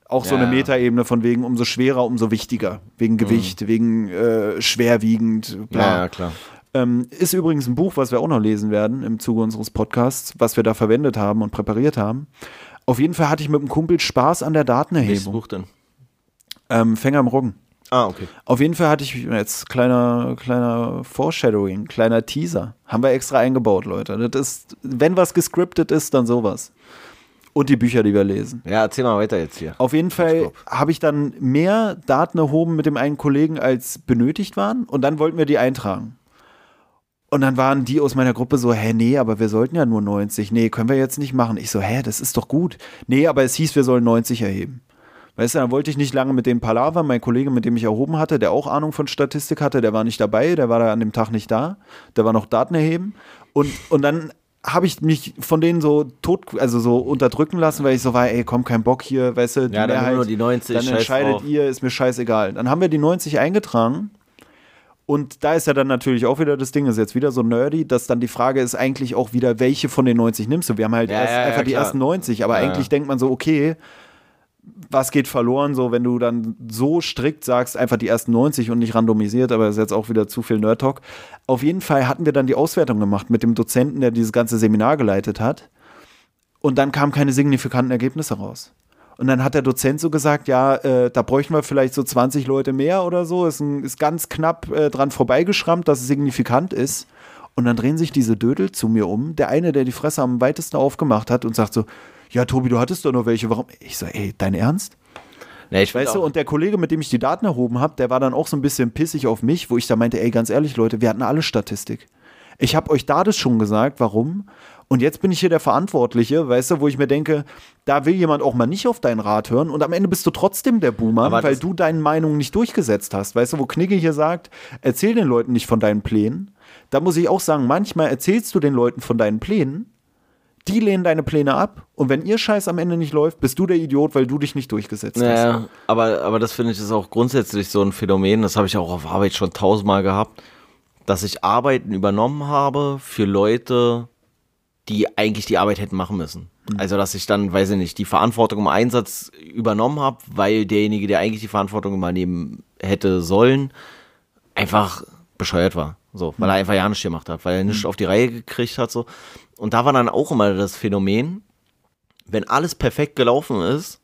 auch so Ja. eine Metaebene von wegen umso schwerer, umso wichtiger. Wegen Gewicht, wegen äh, schwerwiegend, bla. Ja, ja, klar. Ähm, ist übrigens ein Buch, was wir auch noch lesen werden im Zuge unseres Podcasts, was wir da verwendet haben und präpariert haben. Auf jeden Fall hatte ich mit einem Kumpel Spaß an der Welches Datenerhebung. Buch denn? Ähm, Fänger im Roggen. Ah, okay. Auf jeden Fall hatte ich jetzt kleiner, kleiner Foreshadowing, kleiner Teaser. Haben wir extra eingebaut, Leute. Das ist, wenn was gescriptet ist, dann sowas. Und die Bücher, die wir lesen. Ja, erzähl mal weiter jetzt hier. Auf jeden Fall habe ich dann mehr Daten erhoben mit dem einen Kollegen, als benötigt waren. Und dann wollten wir die eintragen. Und dann waren die aus meiner Gruppe so, hä, nee, aber wir sollten ja nur 90. Nee, können wir jetzt nicht machen. Ich so, hä, das ist doch gut. Nee, aber es hieß, wir sollen 90 erheben. Weißt du, dann wollte ich nicht lange mit dem palavern. Mein Kollege, mit dem ich erhoben hatte, der auch Ahnung von Statistik hatte, der war nicht dabei, der war da an dem Tag nicht da. Der war noch Daten erheben. Und, und dann habe ich mich von denen so tot, also so unterdrücken lassen, weil ich so war, ey, komm, kein Bock hier, weißt du, die Ja, dann Mehrheit, nur die 90, dann entscheidet drauf. ihr, ist mir scheißegal. Dann haben wir die 90 eingetragen. Und da ist ja dann natürlich auch wieder das Ding, ist jetzt wieder so nerdy, dass dann die Frage ist eigentlich auch wieder, welche von den 90 nimmst du? Wir haben halt Ja, erst ja, einfach die ersten 90, aber eigentlich denkt man so, okay, was geht verloren, so wenn du dann so strikt sagst, einfach die ersten 90 und nicht randomisiert, aber das ist jetzt auch wieder zu viel Nerd-Talk. Auf jeden Fall hatten wir dann die Auswertung gemacht mit dem Dozenten, der dieses ganze Seminar geleitet hat. Und dann kamen keine signifikanten Ergebnisse raus. Und dann hat der Dozent so gesagt, ja, äh, da bräuchten wir vielleicht so 20 Leute mehr oder so. Ist, ein, ist ganz knapp äh, dran vorbeigeschrammt, dass es signifikant ist. Und dann drehen sich diese Dödel zu mir um. Der eine, der die Fresse am weitesten aufgemacht hat und sagt so, ja, Tobi, du hattest doch noch welche, warum? Ich so, ey, dein Ernst? Nee, ich Weißt du, und der Kollege, mit dem ich die Daten erhoben habe, der war dann auch so ein bisschen pissig auf mich, wo ich da meinte, ey, ganz ehrlich, Leute, wir hatten alle Statistik. Ich habe euch da das schon gesagt, warum? Und jetzt bin ich hier der Verantwortliche, weißt du, wo ich mir denke, da will jemand auch mal nicht auf deinen Rat hören und am Ende bist du trotzdem der Boomer, Aber weil du deine Meinung nicht durchgesetzt hast. Weißt du, wo Knigge hier sagt, erzähl den Leuten nicht von deinen Plänen. Da muss ich auch sagen, manchmal erzählst du den Leuten von deinen Plänen, die lehnen deine Pläne ab und wenn ihr Scheiß am Ende nicht läuft, bist du der Idiot, weil du dich nicht durchgesetzt hast. Naja, aber, aber das finde ich ist auch grundsätzlich so ein Phänomen, das habe ich auch auf Arbeit schon tausendmal gehabt, dass ich Arbeiten übernommen habe für Leute, die eigentlich die Arbeit hätten machen müssen. Also, dass ich dann, weiß ich nicht, die Verantwortung im Einsatz übernommen habe, weil derjenige, der eigentlich die Verantwortung übernehmen hätte sollen, einfach bescheuert war. So, weil er einfach ja nichts gemacht hat, weil er nichts auf die Reihe gekriegt hat. So. Und da war dann auch immer das Phänomen, wenn alles perfekt gelaufen ist,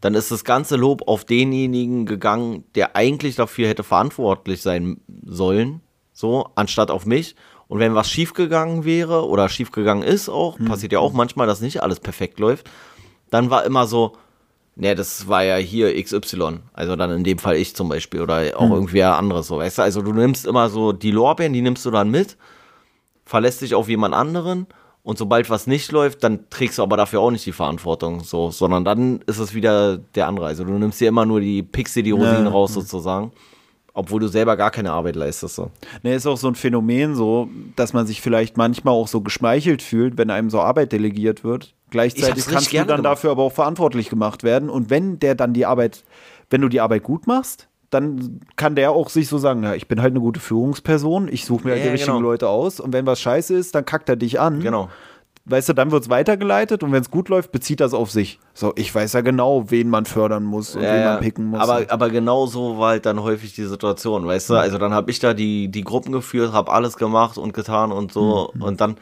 dann ist das ganze Lob auf denjenigen gegangen, der eigentlich dafür hätte verantwortlich sein sollen, so, anstatt auf mich. Und wenn was schiefgegangen wäre oder schiefgegangen ist auch, passiert ja auch manchmal, dass nicht alles perfekt läuft, dann war immer so, ne, das war ja hier XY, also dann in dem Fall ich zum Beispiel oder auch irgendwer anderes, so, weißt du, also du nimmst immer so die Lorbeeren, die nimmst du dann mit, verlässt dich auf jemand anderen und sobald was nicht läuft, dann trägst du aber dafür auch nicht die Verantwortung, so, sondern dann ist es wieder der andere. Also du nimmst dir immer nur die dir die Rosinen Ja. raus sozusagen, obwohl du selber gar keine Arbeit leistest. So. Ne, ist auch so ein Phänomen so, dass man sich vielleicht manchmal auch so geschmeichelt fühlt, wenn einem so Arbeit delegiert wird. Gleichzeitig kannst du dann gemacht. dafür aber auch verantwortlich gemacht werden. Und wenn der dann die Arbeit, wenn du die Arbeit gut machst, dann kann der auch sich so sagen, ja, ich bin halt eine gute Führungsperson, ich suche mir halt Ja, die richtigen genau. Leute aus und wenn was scheiße ist, dann kackt er dich an. Genau. Weißt du, dann wird es weitergeleitet und wenn es gut läuft, bezieht das auf sich. So, ich weiß ja genau, wen man fördern muss und wen man picken muss. Aber, aber genau so war halt dann häufig die Situation, weißt du? Also dann habe ich da die, die Gruppen geführt, habe alles gemacht und getan und so. Mhm. Und dann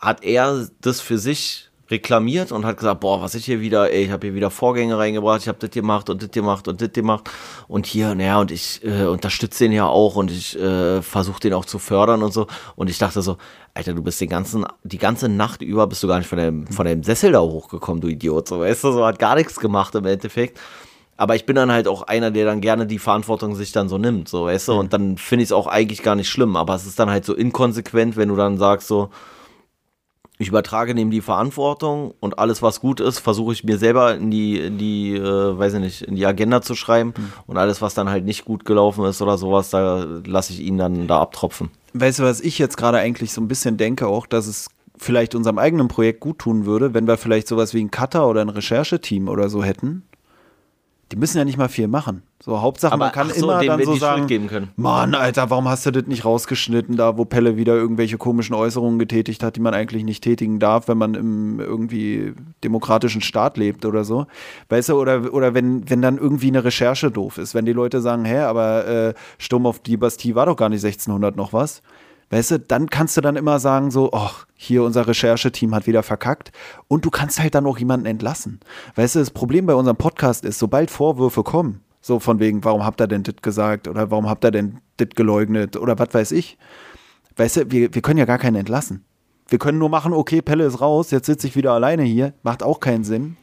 hat er das für sich reklamiert und hat gesagt, boah, was ich hier wieder, ey, ich habe hier wieder Vorgänge reingebracht, ich habe das gemacht und das gemacht und das gemacht und hier, naja, und ich äh, unterstütze den ja auch und ich äh, versuche den auch zu fördern und so. Und ich dachte so, Alter, du bist den ganzen, die ganze Nacht über bist du gar nicht von dem, von dem Sessel da hochgekommen, du Idiot, so, weißt du, so hat gar nichts gemacht im Endeffekt. Aber ich bin dann halt auch einer, der dann gerne die Verantwortung sich dann so nimmt, so, weißt du, und dann finde ich es auch eigentlich gar nicht schlimm, aber es ist dann halt so inkonsequent, wenn du dann sagst so, ich übertrage dem die Verantwortung und alles, was gut ist, versuche ich mir selber in die, in die, äh, weiß ich nicht, in die Agenda zu schreiben und alles, was dann halt nicht gut gelaufen ist oder sowas, da lasse ich ihn dann da abtropfen. Weißt du, was ich jetzt gerade eigentlich so ein bisschen denke, auch, dass es vielleicht unserem eigenen Projekt gut tun würde, wenn wir vielleicht sowas wie ein Cutter oder ein Rechercheteam oder so hätten. Die müssen ja nicht mal viel machen. So, Hauptsache, man kann so, immer dann so die sagen, Schuld geben können. Mann, Alter, warum hast du das nicht rausgeschnitten, da wo Pelle wieder irgendwelche komischen Äußerungen getätigt hat, die man eigentlich nicht tätigen darf, wenn man im irgendwie demokratischen Staat lebt oder so. Weißt du, oder, oder wenn, wenn dann irgendwie eine Recherche doof ist, wenn die Leute sagen, hä, aber äh, Sturm auf die Bastille war doch gar nicht 1600 noch was. Weißt du, dann kannst du dann immer sagen so, ach, hier unser Rechercheteam hat wieder verkackt und du kannst halt dann auch jemanden entlassen. Weißt du, das Problem bei unserem Podcast ist, sobald Vorwürfe kommen, so von wegen, warum habt ihr denn das gesagt oder warum habt ihr denn das geleugnet oder was weiß ich. Weißt du, wir, wir können ja gar keinen entlassen. Wir können nur machen, okay, Pelle ist raus, jetzt sitze ich wieder alleine hier, macht auch keinen Sinn.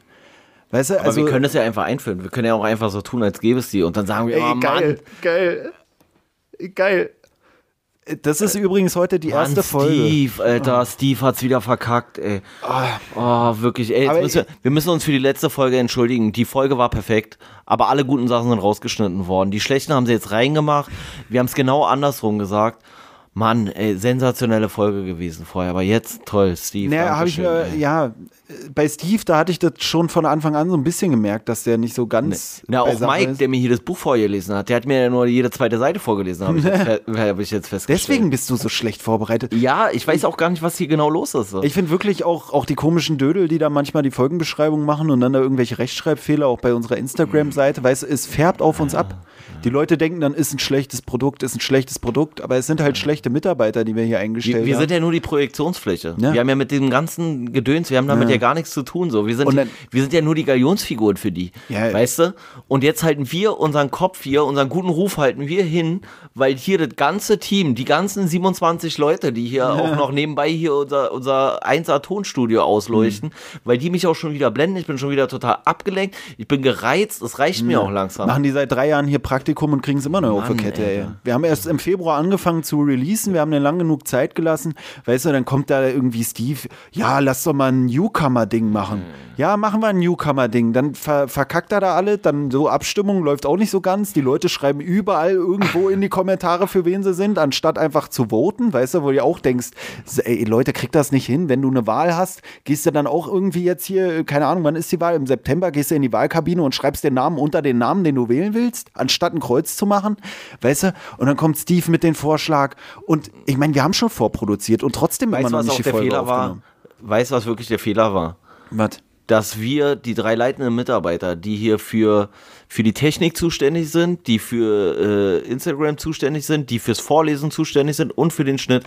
Weißt du, Aber also. wir können das ja einfach einführen. Wir können ja auch einfach so tun, als gäbe es die und dann sagen wir, ey, oh, Mann, geil, geil, geil. Das ist übrigens heute die erste Mann, Folge. Steve, Alter, Steve hat's wieder verkackt, ey. Oh, wirklich, ey. Müssen wir, wir müssen uns für die letzte Folge entschuldigen. Die Folge war perfekt, aber alle guten Sachen sind rausgeschnitten worden. Die schlechten haben sie jetzt reingemacht. Wir haben es genau andersrum gesagt. Mann, ey, sensationelle Folge gewesen vorher. Aber jetzt toll, Steve. Naja, habe ich mir, ey. ja, bei Steve, da hatte ich das schon von Anfang an so ein bisschen gemerkt, dass der nicht so ganz. Na, bei auch Mike, ist. der mir hier das Buch vorgelesen hat, der hat mir ja nur jede zweite Seite vorgelesen, habe ich, hab ich jetzt festgestellt. Deswegen bist du so schlecht vorbereitet. Ja, ich weiß auch gar nicht, was hier genau los ist. Ich finde wirklich auch, auch die komischen Dödel, die da manchmal die Folgenbeschreibung machen und dann da irgendwelche Rechtschreibfehler auch bei unserer Instagram-Seite, weißt du, es färbt auf uns ab. Die Leute denken dann, ist ein schlechtes Produkt, ist ein schlechtes Produkt, aber es sind halt schlechte Mitarbeiter, die wir hier eingestellt Wir, wir haben. sind ja nur die Projektionsfläche. Ja. Wir haben ja mit dem ganzen Gedöns, wir haben damit ja, gar nichts zu tun. So. Wir, sind, dann- wir sind ja nur die Galionsfiguren für die. Ja. Weißt du? Und jetzt halten wir unseren Kopf hier, unseren guten Ruf halten wir hin, weil hier das ganze Team, die ganzen 27 Leute, die hier auch noch nebenbei hier unser, unser 1A Tonstudio ausleuchten, Mhm. weil die mich auch schon wieder blenden. Ich bin schon wieder total abgelenkt. Ich bin gereizt. Es reicht mir auch langsam. Machen die seit drei Jahren hier Praktikum und kriegen es immer noch auf der Mann, Kette, ey. Wir haben erst im Februar angefangen zu releasen, wir haben denen lang genug Zeit gelassen. Weißt du, dann kommt da irgendwie Steve, ja, lass doch mal ein Newcomer-Ding machen. Ja, machen wir ein Newcomer-Ding. Dann ver verkackt er da alle, dann so Abstimmung läuft auch nicht so ganz. Die Leute schreiben überall irgendwo in die Kommentare, für wen sie sind, anstatt einfach zu voten. Weißt du, wo du auch denkst, ey, Leute, kriegt das nicht hin. Wenn du eine Wahl hast, gehst du dann auch irgendwie jetzt hier, keine Ahnung, wann ist die Wahl? Im September gehst du in die Wahlkabine und schreibst den Namen unter den Namen, den du wählen willst, anstatt ein Kreuz zu machen. Weißt du? Und dann kommt Steve mit dem Vorschlag. Und ich meine, wir haben schon vorproduziert und trotzdem Weißt immer noch was nicht die der Folge Fehler war? aufgenommen. Weißt du, was wirklich der Fehler war? Was? dass wir die drei leitenden Mitarbeiter, die hier für, für die Technik zuständig sind, die für äh, Instagram zuständig sind, die fürs Vorlesen zuständig sind und für den Schnitt,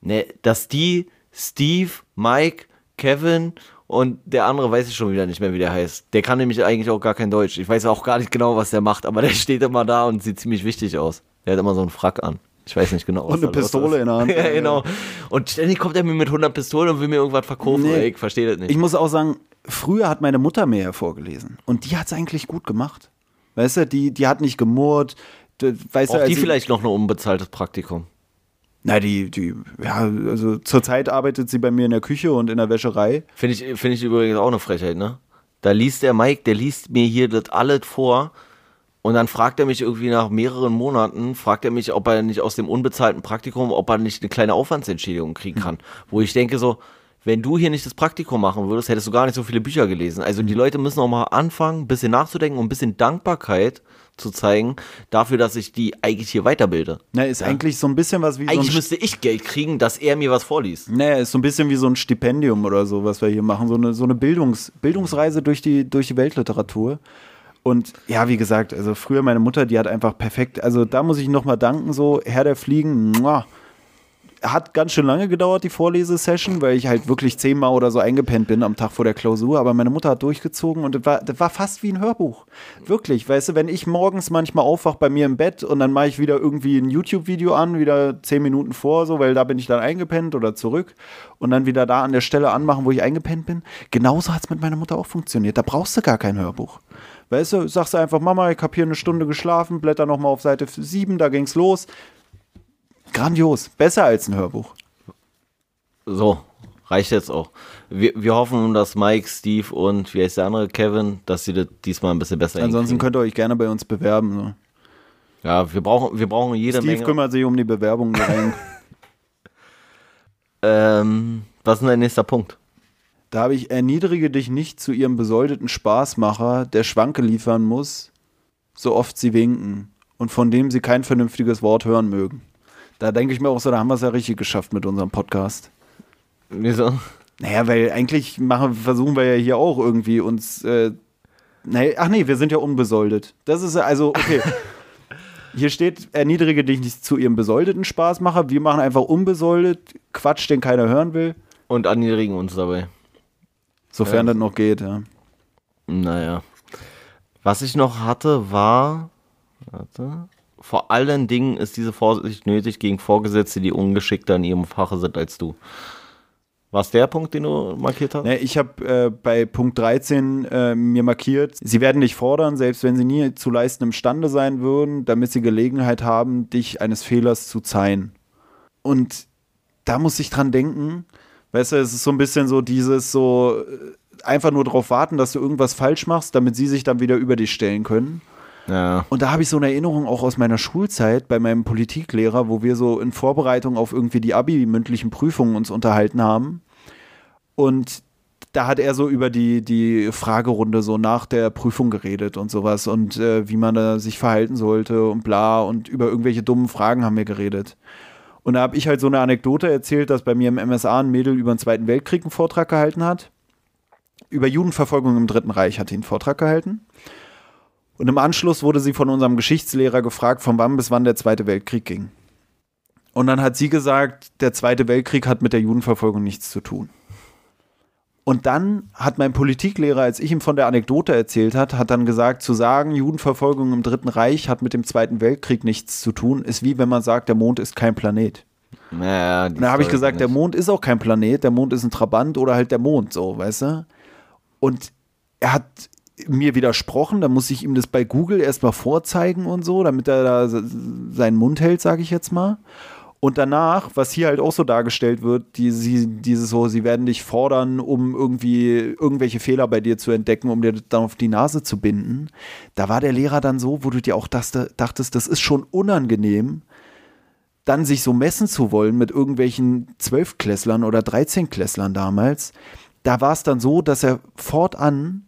ne, dass die Steve, Mike, Kevin und der andere weiß ich schon wieder nicht mehr, wie der heißt. Der kann nämlich eigentlich auch gar kein Deutsch. Ich weiß auch gar nicht genau, was der macht, aber der steht immer da und sieht ziemlich wichtig aus. Der hat immer so einen Frack an. Ich weiß nicht genau. Und eine Pistole ist. in der Hand. ja, genau. Und ständig kommt er mir mit 100 Pistolen und will mir irgendwas verkaufen. Nee. Ich verstehe das nicht. Ich muss auch sagen, früher hat meine Mutter mir ja vorgelesen. Und die hat es eigentlich gut gemacht. Weißt du, die, die hat nicht gemurrt. Weißt du, Braucht als die ich- vielleicht noch ein unbezahltes Praktikum? Na, die, die, ja, also zurzeit arbeitet sie bei mir in der Küche und in der Wäscherei. Finde ich, finde ich übrigens auch eine Frechheit, ne? Da liest der Mike, der liest mir hier das alles vor und dann fragt er mich irgendwie nach mehreren Monaten, fragt er mich, ob er nicht aus dem unbezahlten Praktikum, ob er nicht eine kleine Aufwandsentschädigung kriegen kann. Wo ich denke so, wenn du hier nicht das Praktikum machen würdest, hättest du gar nicht so viele Bücher gelesen. Also die Leute müssen auch mal anfangen, ein bisschen nachzudenken und ein bisschen Dankbarkeit zu zeigen dafür, dass ich die eigentlich hier weiterbilde. Na, ist eigentlich so ein bisschen was wie Eigentlich so müsste ich Geld kriegen, dass er mir was vorliest. Naja, ist so ein bisschen wie so ein Stipendium oder so, was wir hier machen. So eine, so eine Bildungs, Bildungsreise durch die, durch die Weltliteratur. Und ja, wie gesagt, also früher meine Mutter, die hat einfach perfekt, also da muss ich nochmal danken, so Herr der Fliegen, muah. Hat ganz schön lange gedauert, die Vorlesesession, weil ich halt wirklich zehnmal oder so eingepennt bin am Tag vor der Klausur, aber meine Mutter hat durchgezogen und das war, das war fast wie ein Hörbuch. Wirklich, weißt du, wenn ich morgens manchmal aufwach bei mir im Bett und dann mache ich wieder irgendwie ein YouTube-Video an, wieder zehn Minuten vor, so, weil da bin ich dann eingepennt oder zurück und dann wieder da an der Stelle anmachen, wo ich eingepennt bin. Genauso hat es mit meiner Mutter auch funktioniert. Da brauchst du gar kein Hörbuch. Weißt du, sagst du einfach, Mama, ich habe hier eine Stunde geschlafen, blätter nochmal auf Seite 7, da ging's los. Grandios. Besser als ein Hörbuch. So, reicht jetzt auch. Wir, wir hoffen, dass Mike, Steve und wie heißt der andere, Kevin, dass sie das diesmal ein bisschen besser Ansonsten könnt ihr euch gerne bei uns bewerben. So. Ja, wir brauchen, wir brauchen jede Steve Menge. kümmert sich um die Bewerbung. Ähm, was ist denn dein nächster Punkt? da habe ich, erniedrige dich nicht zu ihrem besoldeten Spaßmacher, der Schwanke liefern muss, so oft sie winken und von dem sie kein vernünftiges Wort hören mögen. Da denke ich mir auch so, da haben wir es ja richtig geschafft mit unserem Podcast. Wieso? Naja, weil eigentlich machen, versuchen wir ja hier auch irgendwie uns. Äh, nee, ach nee, wir sind ja unbesoldet. Das ist ja- also, okay. Hier steht, erniedrige dich nicht zu ihrem besoldeten Spaßmacher. Wir machen einfach unbesoldet Quatsch, den keiner hören will. Und erniedrigen uns dabei. Sofern Ja. das noch geht, ja. Naja. Was ich noch hatte, war. Warte. Vor allen Dingen ist diese Vorsicht nötig gegen Vorgesetzte, die ungeschickter in ihrem Fache sind als du. Was der Punkt, den du markiert hast? Nee, ich habe äh, bei Punkt 13 äh, mir markiert, sie werden dich fordern, selbst wenn sie nie zu leisten imstande sein würden, damit sie Gelegenheit haben, dich eines Fehlers zu zeihen. Und da muss ich dran denken, weißt du, es ist so ein bisschen so dieses so äh, einfach nur darauf warten, dass du irgendwas falsch machst, damit sie sich dann wieder über dich stellen können. Ja. Und da habe ich so eine Erinnerung auch aus meiner Schulzeit bei meinem Politiklehrer, wo wir so in Vorbereitung auf irgendwie die Abi-mündlichen Prüfungen uns unterhalten haben. Und da hat er so über die, die Fragerunde so nach der Prüfung geredet und sowas und äh, wie man da sich verhalten sollte und bla und über irgendwelche dummen Fragen haben wir geredet. Und da habe ich halt so eine Anekdote erzählt, dass bei mir im MSA ein Mädel über den Zweiten Weltkrieg einen Vortrag gehalten hat. Über Judenverfolgung im Dritten Reich hat sie einen Vortrag gehalten. Und im Anschluss wurde sie von unserem Geschichtslehrer gefragt, von wann bis wann der Zweite Weltkrieg ging. Und dann hat sie gesagt, der Zweite Weltkrieg hat mit der Judenverfolgung nichts zu tun. Und dann hat mein Politiklehrer, als ich ihm von der Anekdote erzählt hat, hat dann gesagt, zu sagen, Judenverfolgung im Dritten Reich hat mit dem Zweiten Weltkrieg nichts zu tun, ist wie wenn man sagt, der Mond ist kein Planet. Naja, Und da habe ich gesagt, der Mond ist auch kein Planet, der Mond ist ein Trabant oder halt der Mond, so, weißt du? Und er hat mir widersprochen, dann muss ich ihm das bei Google erstmal vorzeigen und so, damit er da seinen Mund hält, sage ich jetzt mal. Und danach, was hier halt auch so dargestellt wird, die, sie, dieses so, sie werden dich fordern, um irgendwie irgendwelche Fehler bei dir zu entdecken, um dir dann auf die Nase zu binden. Da war der Lehrer dann so, wo du dir auch dachte, dachtest, das ist schon unangenehm, dann sich so messen zu wollen mit irgendwelchen Zwölfklässlern oder Dreizehnklässlern damals. Da war es dann so, dass er fortan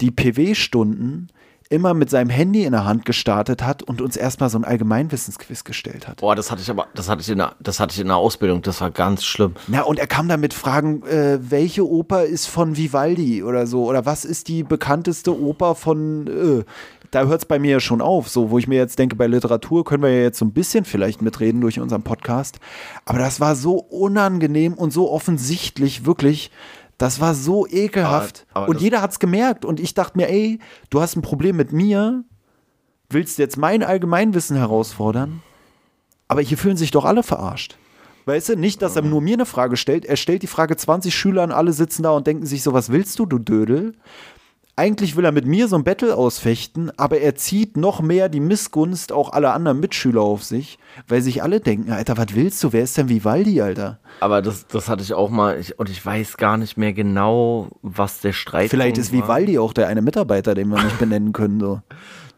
die PW-Stunden immer mit seinem Handy in der Hand gestartet hat und uns erstmal so ein Allgemeinwissensquiz gestellt hat. Boah, das hatte ich aber, das hatte ich in der, das hatte ich in der Ausbildung, das war ganz schlimm. Na, und er kam dann mit Fragen, äh, welche Oper ist von Vivaldi oder so, oder was ist die bekannteste Oper von, äh, da hört es bei mir ja schon auf, so, wo ich mir jetzt denke, bei Literatur können wir ja jetzt so ein bisschen vielleicht mitreden durch unseren Podcast. Aber das war so unangenehm und so offensichtlich, wirklich, das war so ekelhaft. Aber, aber und jeder hat es gemerkt. Und ich dachte mir, ey, du hast ein Problem mit mir. Willst du jetzt mein Allgemeinwissen herausfordern? Aber hier fühlen sich doch alle verarscht. Weißt du, nicht, dass er nur mir eine Frage stellt. Er stellt die Frage 20 Schülern, alle sitzen da und denken sich so, was willst du, du Dödel? Eigentlich will er mit mir so ein Battle ausfechten, aber er zieht noch mehr die Missgunst auch aller anderen Mitschüler auf sich, weil sich alle denken, Alter, was willst du? Wer ist denn Vivaldi, Alter? Aber das, das hatte ich auch mal, ich, und ich weiß gar nicht mehr genau, was der Streit Vielleicht ist Vivaldi auch der eine Mitarbeiter, den wir nicht benennen können, so.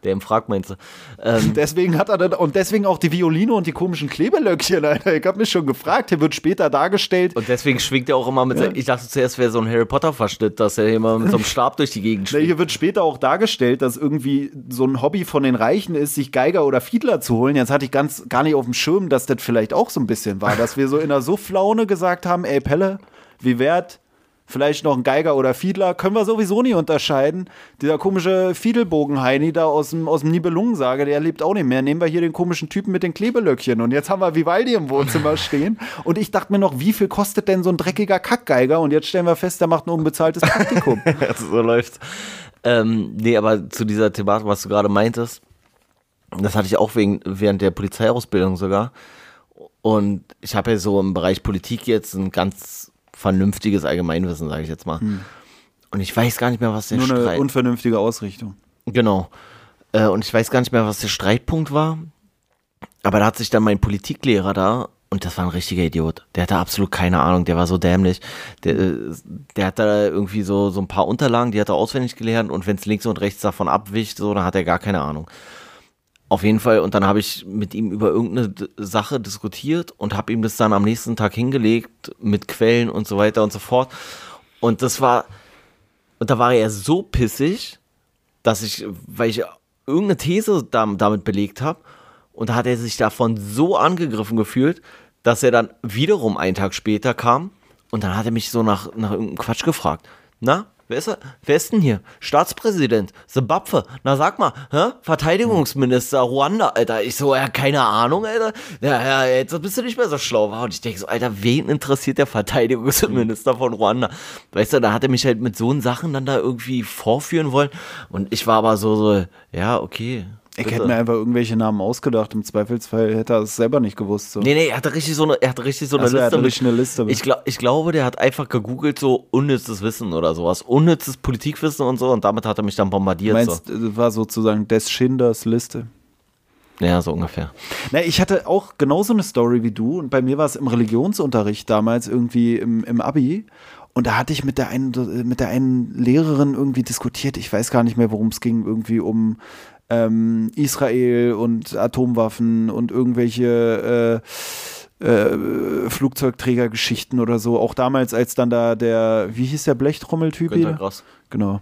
Der im Frag meinst du? Ähm, deswegen hat er dann, und deswegen auch die Violine und die komischen Klebelöckchen, Alter. Ich habe mich schon gefragt, hier wird später dargestellt. Und deswegen schwingt er auch immer mit, ja. ich dachte zuerst wäre so ein Harry Potter-Verschnitt, dass er immer mit so einem Stab durch die Gegend schwingt. hier wird später auch dargestellt, dass irgendwie so ein Hobby von den Reichen ist, sich Geiger oder Fiedler zu holen. Jetzt hatte ich ganz gar nicht auf dem Schirm, dass das vielleicht auch so ein bisschen war, dass wir so in einer Sufflaune gesagt haben, ey Pelle, wie wert vielleicht noch ein Geiger oder Fiedler, können wir sowieso nie unterscheiden. Dieser komische Fiedelbogen-Heini da aus dem, aus dem Nibelungensage, der lebt auch nicht mehr. Nehmen wir hier den komischen Typen mit den Klebelöckchen. Und jetzt haben wir Vivaldi im Wohnzimmer stehen. Und ich dachte mir noch, wie viel kostet denn so ein dreckiger Kackgeiger? Und jetzt stellen wir fest, der macht ein unbezahltes Praktikum. so läuft's. Ähm, nee, aber zu dieser Thematik, was du gerade meintest, das hatte ich auch wegen, während der Polizeiausbildung sogar. Und ich habe ja so im Bereich Politik jetzt ein ganz vernünftiges Allgemeinwissen, sage ich jetzt mal. Hm. Und ich weiß gar nicht mehr, was der Nur eine Streit unvernünftige Ausrichtung. Genau. Äh, und ich weiß gar nicht mehr, was der Streitpunkt war. Aber da hat sich dann mein Politiklehrer da, und das war ein richtiger Idiot, der hatte absolut keine Ahnung, der war so dämlich. Der, äh, der hat da irgendwie so, so ein paar Unterlagen, die hat er auswendig gelernt und wenn es links und rechts davon abwicht, so, dann hat er gar keine Ahnung. Auf jeden Fall, und dann habe ich mit ihm über irgendeine Sache diskutiert und habe ihm das dann am nächsten Tag hingelegt mit Quellen und so weiter und so fort. Und das war, und da war er so pissig, dass ich, weil ich irgendeine These damit belegt habe, und da hat er sich davon so angegriffen gefühlt, dass er dann wiederum einen Tag später kam und dann hat er mich so nach, nach irgendeinem Quatsch gefragt. Na, Wer ist, er? Wer ist denn hier? Staatspräsident, Zimbabwe. Na sag mal, hä? Verteidigungsminister, Ruanda, Alter. Ich so, ja, keine Ahnung, Alter. Ja, ja, jetzt bist du nicht mehr so schlau. Und ich denke so, Alter, wen interessiert der Verteidigungsminister von Ruanda? Weißt du, da hat er mich halt mit so Sachen dann da irgendwie vorführen wollen. Und ich war aber so, so, ja, okay, ich hätte mir einfach irgendwelche Namen ausgedacht. Im Zweifelsfall hätte er es selber nicht gewusst. So. Nee, nee, er hatte richtig so eine, er hatte richtig so eine also Liste. Er hatte richtig eine Liste. Ich, glaub, ich glaube, der hat einfach gegoogelt, so unnützes Wissen oder sowas. Unnützes Politikwissen und so. Und damit hat er mich dann bombardiert. Meinst, so. war sozusagen des Schinders Liste. Ja, so ungefähr. Na, ich hatte auch genauso eine Story wie du. Und bei mir war es im Religionsunterricht damals irgendwie im, im Abi. Und da hatte ich mit der einen, mit der einen Lehrerin irgendwie diskutiert. Ich weiß gar nicht mehr, worum es ging. Irgendwie um ähm, Israel und Atomwaffen und irgendwelche äh, äh, Flugzeugträgergeschichten oder so. Auch damals, als dann da der, wie hieß der Blechtrommeltyp hier? Gross. Genau.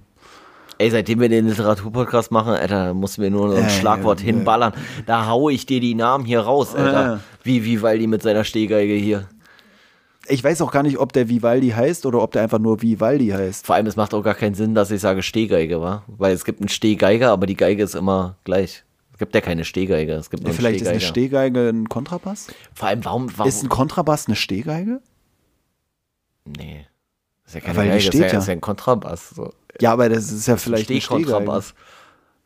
Ey, seitdem wir den Literaturpodcast machen, Alter, mussten wir nur so ein äh, Schlagwort äh, hinballern. Da haue ich dir die Namen hier raus, Alter. Wie, wie Waldi mit seiner Stehgeige hier ich weiß auch gar nicht, ob der Vivaldi heißt oder ob der einfach nur Vivaldi heißt. Vor allem, es macht auch gar keinen Sinn, dass ich sage Stehgeige, war, weil es gibt einen Stehgeiger, aber die Geige ist immer gleich. Es gibt ja keine Stehgeige. Es gibt ja, vielleicht ist eine Stehgeige ein Kontrabass? Vor allem, warum, warum. Ist ein Kontrabass eine Stehgeige? Nee. Das ist ja keine Weil Geige, steht das ist ja, ist ja ein Kontrabass. So. Ja, aber das ist ja vielleicht ein Stehkontrabass.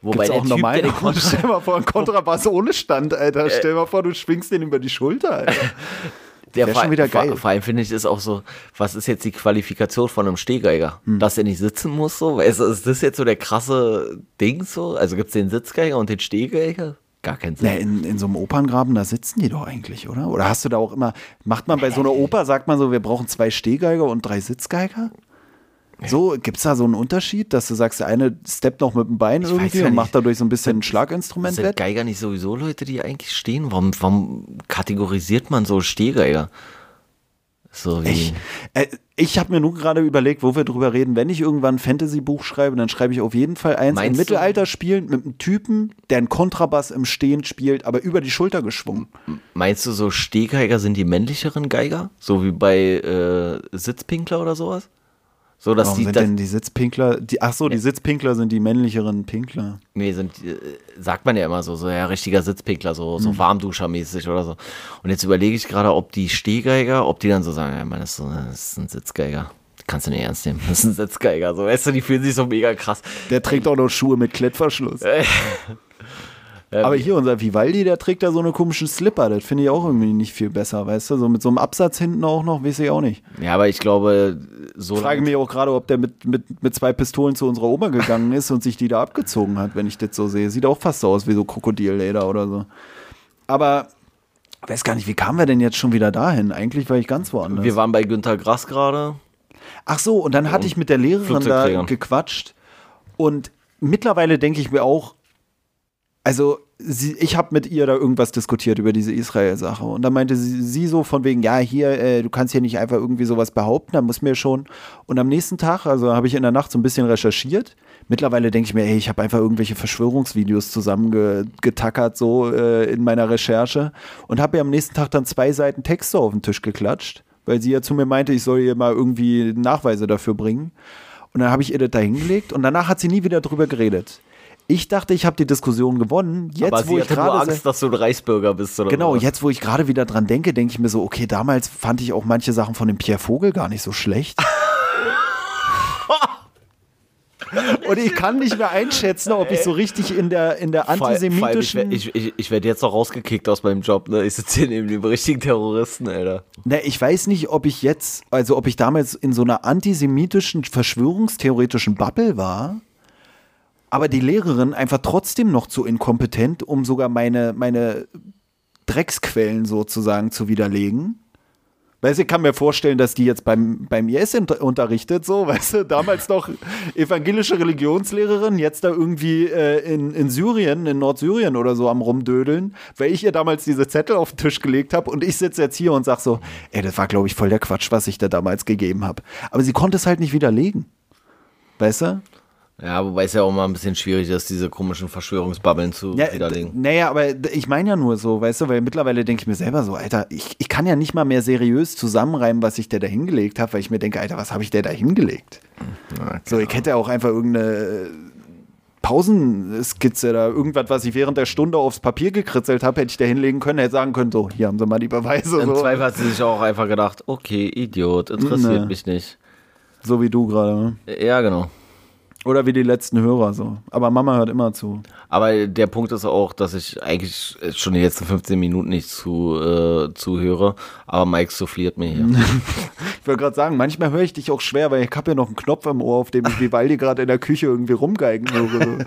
Wobei Gibt's auch normalen Kontrabass. Stell mal vor, ein Kontrabass ohne Stand, Alter. Stell mal vor, du schwingst den über die Schulter, Alter. Der Wäre vor, schon wieder vor, geil. vor allem finde ich ist auch so, was ist jetzt die Qualifikation von einem Stehgeiger? Hm. Dass er nicht sitzen muss so? Ist, ist das jetzt so der krasse Ding so? Also gibt es den Sitzgeiger und den Stehgeiger? Gar keinen Sinn. Na, in, in so einem Operngraben, da sitzen die doch eigentlich, oder? Oder hast du da auch immer, macht man bei so einer Oper, sagt man so, wir brauchen zwei Stehgeiger und drei Sitzgeiger? So, gibt es da so einen Unterschied, dass du sagst, der eine steppt noch mit dem Bein weiß irgendwie und macht dadurch so ein bisschen ein Schlaginstrument Sind wett? Geiger nicht sowieso Leute, die eigentlich stehen? Warum, warum kategorisiert man so Stehgeiger? So wie. Ich, äh, ich habe mir nur gerade überlegt, wo wir drüber reden. Wenn ich irgendwann ein Fantasy-Buch schreibe, dann schreibe ich auf jeden Fall eins Meinst im? Mittelalter spielend mit einem Typen, der einen Kontrabass im Stehen spielt, aber über die Schulter geschwungen. Meinst du, so Stehgeiger sind die männlicheren Geiger? So wie bei äh, Sitzpinkler oder sowas? So, dass Warum die. sind Das, denn die Sitzpinkler? Die, ach so, die Sitzpinkler sind die männlicheren Pinkler. nee, sind, äh, sagt man ja immer so, so ja, richtiger Sitzpinkler, so, so Warmduschermäßig oder so. Und jetzt überlege ich gerade, ob die Stehgeiger, ob die dann so sagen, ja, man, das ist, so, das ist ein Sitzgeiger. Kannst du nicht ernst nehmen. Das ist ein Sitzgeiger. So, weißt du, die fühlen sich so mega krass. Der trägt auch noch Schuhe mit Klettverschluss. Ja, Aber hier unser Vivaldi, der trägt da so eine komischen Slipper. Das finde ich auch irgendwie nicht viel besser, weißt du? So mit so einem Absatz hinten auch noch, weiß ich auch nicht. Ja, aber ich glaube, so. Ich frage mich auch gerade, ob der mit, mit, mit zwei Pistolen zu unserer Oma gegangen ist und sich die da abgezogen hat, wenn ich das so sehe. Sieht auch fast so aus wie so Krokodilleder oder so. Aber ich weiß gar nicht, wie kamen wir denn jetzt schon wieder dahin? Eigentlich war ich ganz woanders. wir waren bei Günter Grass gerade. Ach so, und dann hatte ich mit der Lehrerin da gequatscht. Und mittlerweile denke ich mir auch, also sie, ich habe mit ihr da irgendwas diskutiert über diese Israel-Sache. Und dann meinte sie, sie so von wegen, ja, hier, äh, du kannst hier nicht einfach irgendwie sowas behaupten, da muss mir schon. Und am nächsten Tag, also habe ich in der Nacht so ein bisschen recherchiert. Mittlerweile denke ich mir, ey, ich habe einfach irgendwelche Verschwörungsvideos zusammengetackert, so äh, in meiner Recherche. Und habe ihr am nächsten Tag dann zwei Seiten Texte auf den Tisch geklatscht, weil sie ja zu mir meinte, ich soll ihr mal irgendwie Nachweise dafür bringen. Und dann habe ich ihr das da hingelegt und danach hat sie nie wieder drüber geredet. Ich dachte, ich habe die Diskussion gewonnen. Jetzt, aber wo ich gerade. Angst, dass du ein Reichsbürger bist oder Genau, sowas. jetzt wo ich gerade wieder dran denke, denke ich mir so, okay, damals fand ich auch manche Sachen von dem Pierre Vogel gar nicht so schlecht. Und ich kann nicht mehr einschätzen, ob ich so richtig in der, in der antisemitischen. werd- Ich, ich, ich werde jetzt noch rausgekickt aus meinem Job, ne? Ich sitze hier neben dem richtigen Terroristen, Alter. Na, ich weiß nicht, ob ich jetzt, also ob ich damals in so einer antisemitischen, verschwörungstheoretischen Bubble war, aber die Lehrerin einfach trotzdem noch zu inkompetent, um sogar meine, meine Drecksquellen sozusagen zu widerlegen. Weißt du, ich kann mir vorstellen, dass die jetzt beim, beim IS unter- unterrichtet, so, weißt du, damals noch evangelische Religionslehrerin, jetzt da irgendwie äh, in, in Syrien, in Nordsyrien oder so am rumdödeln, weil ich ihr damals diese Zettel auf den Tisch gelegt habe und ich sitze jetzt hier und sag so, ey, das war, glaube ich, voll der Quatsch, was ich da damals gegeben habe. Aber sie konnte es halt nicht widerlegen. Weißt du? Ja, wobei es ja auch mal ein bisschen schwierig ist, diese komischen Verschwörungsbabbeln zu Ja, widerlegen. naja, aber ich meine ja nur so, weißt du, weil mittlerweile denke ich mir selber so, Alter, ich, ich kann ja nicht mal mehr seriös zusammenreimen, was ich der da hingelegt habe, weil ich mir denke, Alter, was habe ich der da hingelegt? So, ich hätte auch einfach irgendeine äh, Pausenskizze da, irgendwas, was ich während der Stunde aufs Papier gekritzelt habe, hätte ich da hinlegen können, hätte sagen können, so, hier haben sie mal die Beweise. Im So, Zweifel hat sie sich auch einfach gedacht, okay, Idiot, interessiert Ne. mich nicht. so wie du gerade. ne? Ja, genau. Oder wie die letzten Hörer so. Aber Mama hört immer zu. Aber der Punkt ist auch, dass ich eigentlich schon die letzten 15 Minuten nicht zu, äh, zuhöre, aber Mike souffliert mir hier. Ich wollte gerade sagen, manchmal höre ich dich auch schwer, weil ich habe ja noch einen Knopf im Ohr, auf dem ich Vivaldi gerade in der Küche irgendwie rumgeigen höre.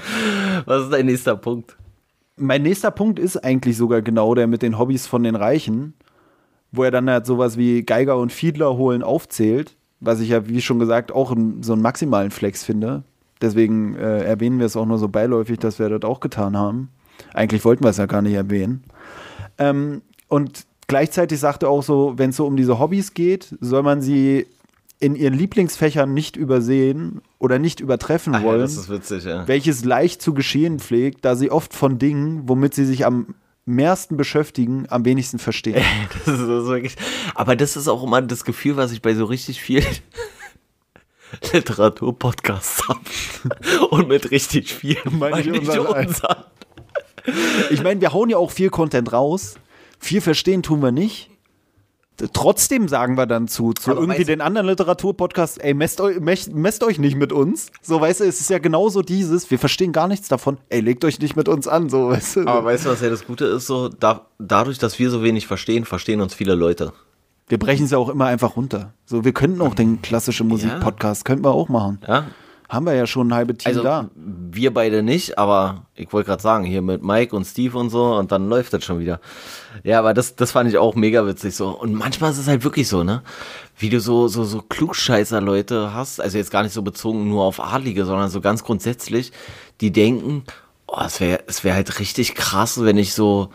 Was ist dein nächster Punkt? Mein nächster Punkt ist eigentlich sogar genau der mit den Hobbys von den Reichen, wo er dann halt sowas wie Geiger und Fiedler holen aufzählt, was ich ja, wie schon gesagt, auch in, so einen maximalen Flex finde. Deswegen äh, erwähnen wir es auch nur so beiläufig, dass wir das auch getan haben. Eigentlich wollten wir es ja gar nicht erwähnen. Ähm, und gleichzeitig sagt er auch so, wenn es so um diese Hobbys geht, soll man sie in ihren Lieblingsfächern nicht übersehen oder nicht übertreffen Ach ja, wollen das ist witzig, ja. welches leicht zu geschehen pflegt, da sie oft von Dingen, womit sie sich am mehrsten beschäftigen, am wenigsten verstehen. Das wirklich, aber das ist auch immer das Gefühl, was ich bei so richtig vielen Literaturpodcasts habe. Und mit richtig viel Meine ich unseren unseren. Ich meine, wir hauen ja auch viel Content raus. Viel verstehen tun wir nicht. Trotzdem sagen wir dann zu, zu Aber irgendwie den anderen Literaturpodcast, ey, messt euch, messt, messt euch nicht mit uns. So, weißt du, es ist ja genauso dieses, wir verstehen gar nichts davon, ey, legt euch nicht mit uns an, so, weißt du. Aber weißt du, was ja das Gute ist? So, da, dadurch, dass wir so wenig verstehen, verstehen uns viele Leute. wir brechen es ja auch immer einfach runter. So, wir könnten auch den klassischen Musik-Podcast, könnten wir auch machen. Ja? Haben wir ja schon ein halbes Team Also, da. wir beide nicht, aber ich wollte gerade sagen, hier mit Mike und Steve und so, und dann läuft das schon wieder. Ja, aber das, das fand ich auch mega witzig so. Und manchmal ist es halt wirklich so, ne? Wie du so, so, so Klugscheißer-Leute hast, also jetzt gar nicht so bezogen nur auf Adlige, sondern so ganz grundsätzlich, die denken, oh, es wäre es wär halt richtig krass, wenn ich so,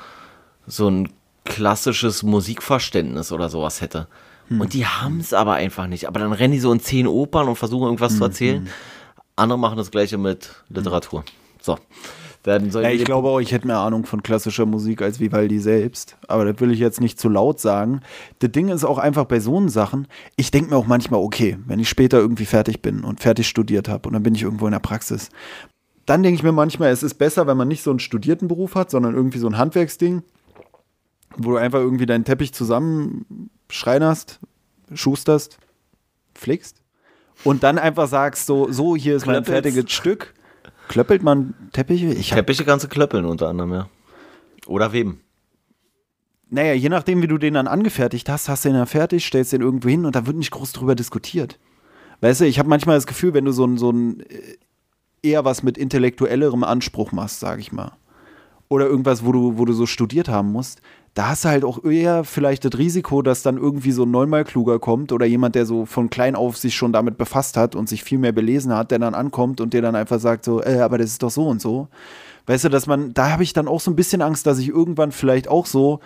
so ein klassisches Musikverständnis oder sowas hätte. Und die haben es aber einfach nicht. Aber dann rennen die so in zehn Opern und versuchen irgendwas zu erzählen. Andere machen das gleiche mit Literatur. So. Dann Ja, ich glaube auch, ich hätte mehr Ahnung von klassischer Musik als Vivaldi selbst. Aber das will ich jetzt nicht zu laut sagen. Das Ding ist auch einfach bei so Sachen, ich denke mir auch manchmal, okay, wenn ich später irgendwie fertig bin und fertig studiert habe und dann bin ich irgendwo in der Praxis, dann denke ich mir manchmal, es ist besser, wenn man nicht so einen studierten Beruf hat, sondern irgendwie so ein Handwerksding, wo du einfach irgendwie deinen Teppich zusammenschreinerst, schusterst, flickst und dann einfach sagst, so, so hier ist mein Klöppelst. fertiges Stück. Klöppelt man Teppiche? Ich hab Teppiche kannst du klöppeln unter anderem, ja. Oder weben. Naja, je nachdem, wie du den dann angefertigt hast, hast du den dann fertig, stellst den irgendwo hin und da wird nicht groß drüber diskutiert. Weißt du, ich habe manchmal das Gefühl, wenn du so ein, so ein äh, eher was mit intellektuellerem Anspruch machst, sag ich mal, oder irgendwas, wo du, wo du so studiert haben musst, da hast du halt auch eher vielleicht das Risiko, dass dann irgendwie so ein neunmal kluger kommt oder jemand, der so von klein auf sich schon damit befasst hat und sich viel mehr belesen hat, der dann ankommt und dir dann einfach sagt so, äh, aber das ist doch so und so. Weißt du, dass man, da habe ich dann auch so ein bisschen Angst, dass ich irgendwann vielleicht auch so,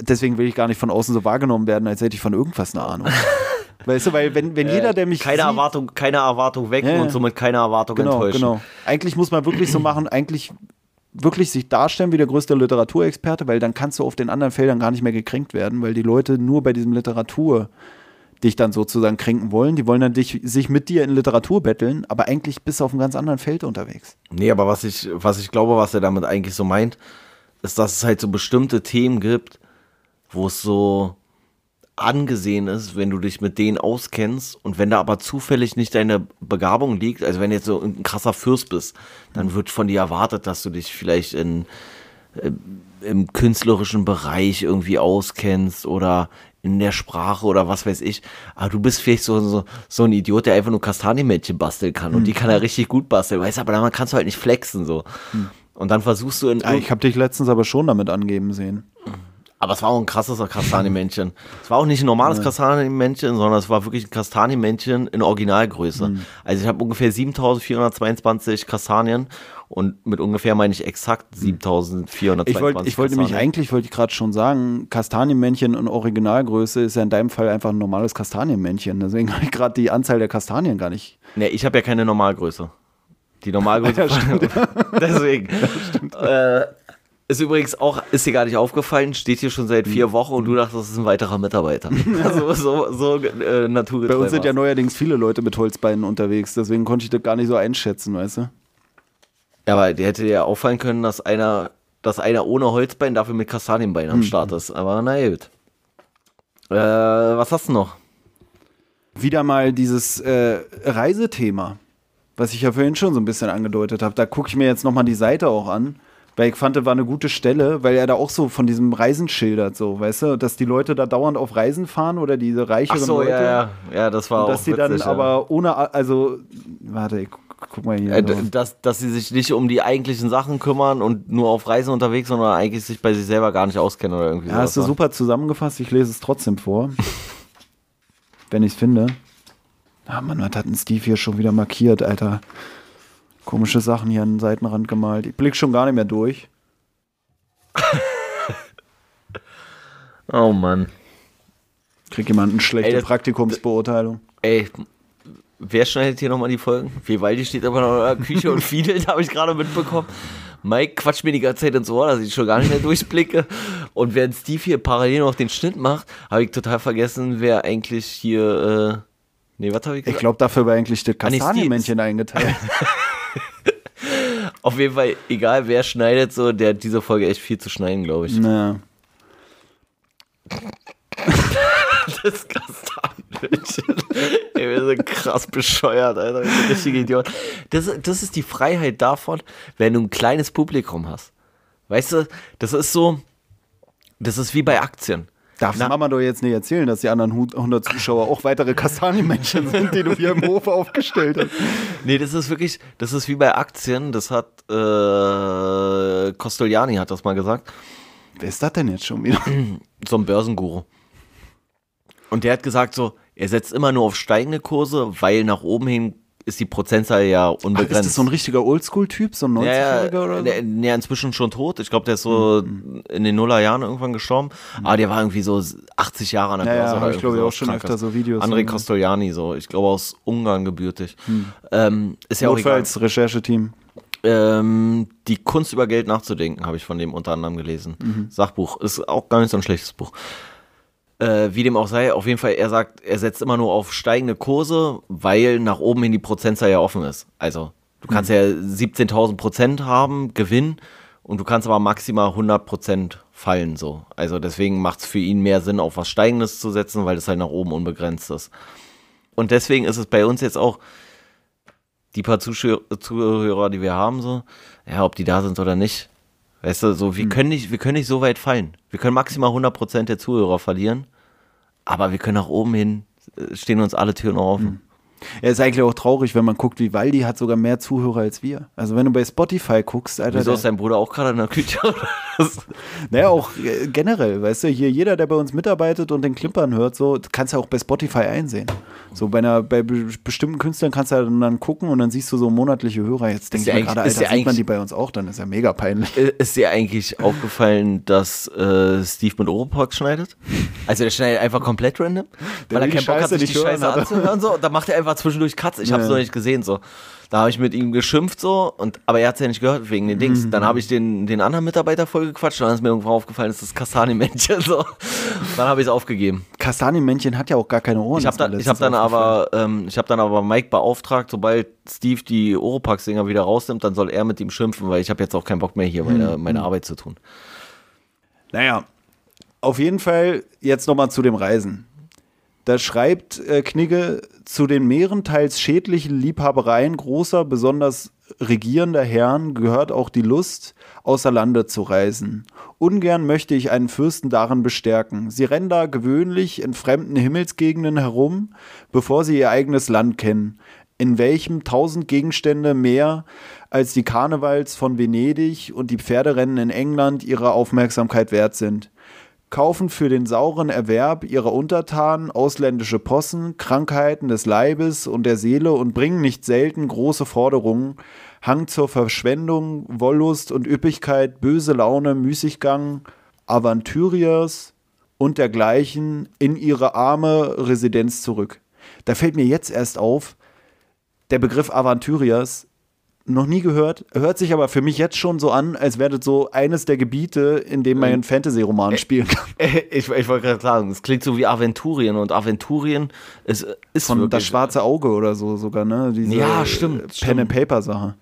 deswegen will ich gar nicht von außen so wahrgenommen werden, als hätte ich von irgendwas eine Ahnung. weißt du, weil wenn, wenn jeder, der mich Keine sieht, Erwartung, keine Erwartung Ja, ja. und somit keine Erwartung genau, enttäuschen. genau. Eigentlich muss man wirklich so machen, eigentlich wirklich sich darstellen wie der größte Literaturexperte, weil dann kannst du auf den anderen Feldern gar nicht mehr gekränkt werden, weil die Leute nur bei diesem Literatur dich dann sozusagen kränken wollen. Die wollen dann dich, sich mit dir in Literatur betteln, aber eigentlich bist du auf einem ganz anderen Feld unterwegs. Nee, aber was ich, was ich glaube, was er damit eigentlich so meint, ist, dass es halt so bestimmte Themen gibt, wo es so angesehen ist, wenn du dich mit denen auskennst und wenn da aber zufällig nicht deine Begabung liegt, also wenn du jetzt so ein krasser Fürst bist, dann wird von dir erwartet, dass du dich vielleicht in, äh, im künstlerischen Bereich irgendwie auskennst oder in der Sprache oder was weiß ich. Aber du bist vielleicht so, so, so ein Idiot, der einfach nur Kastanienmännchen basteln kann und die kann er richtig gut basteln, weißt du, aber dann kannst du halt nicht flexen so. Und dann versuchst du in Ah, ich habe dich letztens aber schon damit angeben sehen. Aber es war auch ein krasses Kastanienmännchen. es war auch nicht ein normales Kastanienmännchen, sondern es war wirklich ein Kastanienmännchen in Originalgröße. Mhm. Also ich habe ungefähr 7422 Kastanien und mit ungefähr meine ich exakt 7422 Ich wollte ich wollt nämlich Kastanien. eigentlich, wollte ich gerade schon sagen, Kastanienmännchen in Originalgröße ist ja in deinem Fall einfach ein normales Kastanienmännchen. Deswegen habe ich gerade die Anzahl der Kastanien gar nicht. Nee, ich habe ja keine Normalgröße. Die Normalgröße. Ja, stimmt. Deswegen. Äh, ist übrigens auch, ist dir gar nicht aufgefallen, steht hier schon seit vier Wochen und du dachtest, das ist ein weiterer Mitarbeiter. Also so, so äh, naturgetreu. Bei uns sind ja neuerdings viele Leute mit Holzbeinen unterwegs, deswegen konnte ich das gar nicht so einschätzen, weißt du? Ja, aber der hätte dir ja auffallen können, dass einer, dass einer ohne Holzbein dafür mit Kastanienbein am Start ist. Aber na gut. Äh, was hast du noch? Wieder mal dieses äh, Reisethema, was ich ja vorhin schon so ein bisschen angedeutet habe. Da gucke ich mir jetzt nochmal die Seite auch an, weil ich fand, das war eine gute Stelle, weil er da auch so von diesem Reisen schildert, so, weißt du, dass die Leute da dauernd auf Reisen fahren oder diese reicheren Leute. ja, ja. Ja, das war Und auch dass die dann witzig, ja. aber ohne, also, warte, ich gu- guck mal hier. Äh, so. dass, dass sie sich nicht um die eigentlichen Sachen kümmern und nur auf Reisen unterwegs, sondern eigentlich sich bei sich selber gar nicht auskennen oder irgendwie Ja, hast du sowas, super zusammengefasst. Ich lese es trotzdem vor. wenn ich es finde. Ah, Mann, was hat ein Steve hier schon wieder markiert, Alter? Komische Sachen hier an den Seitenrand gemalt. Ich blick schon gar nicht mehr durch. Oh Mann. Krieg jemand eine schlechte Ey, das- Praktikumsbeurteilung. Ey, wer schneidet hier nochmal die Folgen? Vivaldi steht aber noch in der Küche und fiedelt, habe ich gerade mitbekommen. Mike quatscht mir die ganze Zeit ins Ohr, dass ich schon gar nicht mehr durchblicke. Und während Steve hier parallel noch den Schnitt macht, habe ich total vergessen, wer eigentlich hier. Äh, nee, was habe ich Ich gesagt? glaube, dafür war eigentlich das Ah, Kastanienmännchen eingeteilt. Auf jeden Fall, egal wer schneidet, so, der hat diese Folge echt viel zu schneiden, glaube ich. naja. Das Kastanienmännchen. Ey, wir sind krass bescheuert, Alter. Wir sind richtige. Das, das ist die Freiheit davon, wenn du ein kleines Publikum hast. Weißt du, das ist so, das ist wie bei Aktien. Darf Na- Mama doch jetzt nicht erzählen, dass die anderen 100 Zuschauer auch weitere Kastanienmännchen sind, die du hier im Hof aufgestellt hast. Nee, das ist wirklich, das ist wie bei Aktien. Das hat äh, Costoliani hat das mal gesagt. Wer ist das denn jetzt schon wieder? so ein Börsenguru. Und der hat gesagt so, er setzt immer nur auf steigende Kurse, weil nach oben hin ist die Prozentzahl ja Ach, ist unbegrenzt. das so ein richtiger Oldschool-Typ, so ein 90-Jähriger ja, ja, oder so? der, der inzwischen schon tot. Ich glaube, der ist so in den Nullerjahren irgendwann gestorben. Aber der war irgendwie so 80 Jahre an der Ja, ja, Börse. hab oder ich, glaube irgendwie auch schon öfter so Videos André Costoliani, so. Ich glaube, aus Ungarn gebürtig. Ähm, ist ja auch. Notfalls Rechercheteam. Ähm, die Kunst über Geld nachzudenken, habe ich von dem unter anderem gelesen. Mhm. Sachbuch. Ist auch gar nicht so ein schlechtes Buch. Äh, wie dem auch sei, auf jeden Fall, er sagt, er setzt immer nur auf steigende Kurse, weil nach oben hin die Prozentzahl ja offen ist. Also, du kannst Mhm. ja 17.000 Prozent haben, Gewinn, und du kannst aber maximal 100 Prozent fallen, so. Also, deswegen macht es für ihn mehr Sinn, auf was Steigendes zu setzen, weil es halt nach oben unbegrenzt ist. Und deswegen ist es bei uns jetzt auch, die paar Zuschauer, Zuhörer, die wir haben, so, ja, ob die da sind oder nicht. Weißt du, so, wir, können nicht, wir können nicht so weit fallen. Wir können maximal 100% der Zuhörer verlieren, aber wir können nach oben hin, äh, stehen uns alle Türen offen. Er ist eigentlich auch traurig, wenn man guckt, wie Waldi hat sogar mehr Zuhörer als wir. Also wenn du bei Spotify guckst, Alter. Wieso ist dein Bruder auch gerade in der Küche? Was? Naja, auch äh, generell, weißt du, hier jeder, der bei uns mitarbeitet und den Klimpern hört, so, kannst du auch bei Spotify einsehen. So bei einer, bei be bestimmten Künstlern kannst du dann, dann gucken und dann siehst du so monatliche Hörer. Jetzt denke ich ja mir gerade, Alter, ja sieht man die bei uns auch, dann ist ja mega peinlich. Äh, Ist dir eigentlich aufgefallen, dass äh, Steve mit Oropax schneidet? Also der schneidet einfach komplett random, weil er keinen Bock hat, sich die Scheiße anzuhören. So. Und dann macht er einfach zwischendurch Cuts. Ich habe es Ja. noch nicht gesehen. so. Da habe ich mit ihm geschimpft so, und, aber er hat es ja nicht gehört wegen den Mhm. Dings. Dann habe ich den, den anderen Mitarbeiter voll gequatscht und dann ist mir irgendwann aufgefallen, das ist das Kastanienmännchen. So. Dann habe ich es aufgegeben. Kastanienmännchen hat ja auch gar keine Ohren. Ich habe dann, ich hab dann aber, ähm, ich habe dann aber Mike beauftragt, sobald Steve die Oropax-Dinger wieder rausnimmt, dann soll er mit ihm schimpfen, weil ich habe jetzt auch keinen Bock mehr hier meine, meine Arbeit zu tun. Naja, auf jeden Fall jetzt nochmal zu dem Reisen. Da schreibt äh, Knigge zu den mehrenteils schädlichen Liebhabereien großer, besonders regierender Herren gehört auch die Lust, außer Lande zu reisen. Ungern möchte ich einen Fürsten darin bestärken. Sie rennen da gewöhnlich in fremden Himmelsgegenden herum, bevor sie ihr eigenes Land kennen, in welchem tausend Gegenstände mehr als die Karnevals von Venedig und die Pferderennen in England ihre Aufmerksamkeit wert sind kaufen für den sauren Erwerb ihrer Untertanen ausländische Possen, Krankheiten des Leibes und der Seele und bringen nicht selten große Forderungen, Hang zur Verschwendung, Wollust und Üppigkeit, böse Laune, Müßiggang, Aventuriers und dergleichen in ihre arme Residenz zurück. Da fällt mir jetzt erst auf, der Begriff Aventuriers noch nie gehört, hört sich aber für mich jetzt schon so an, als wäre das so eines der Gebiete, in dem man einen Fantasy-Roman spielen kann. Ich, ich wollte gerade sagen, es klingt so wie Aventurien und Aventurien ist, ist Von das wirklich, schwarze Auge oder so sogar, ne? Diese Ja, stimmt, äh, Pen stimmt. and Paper Sache.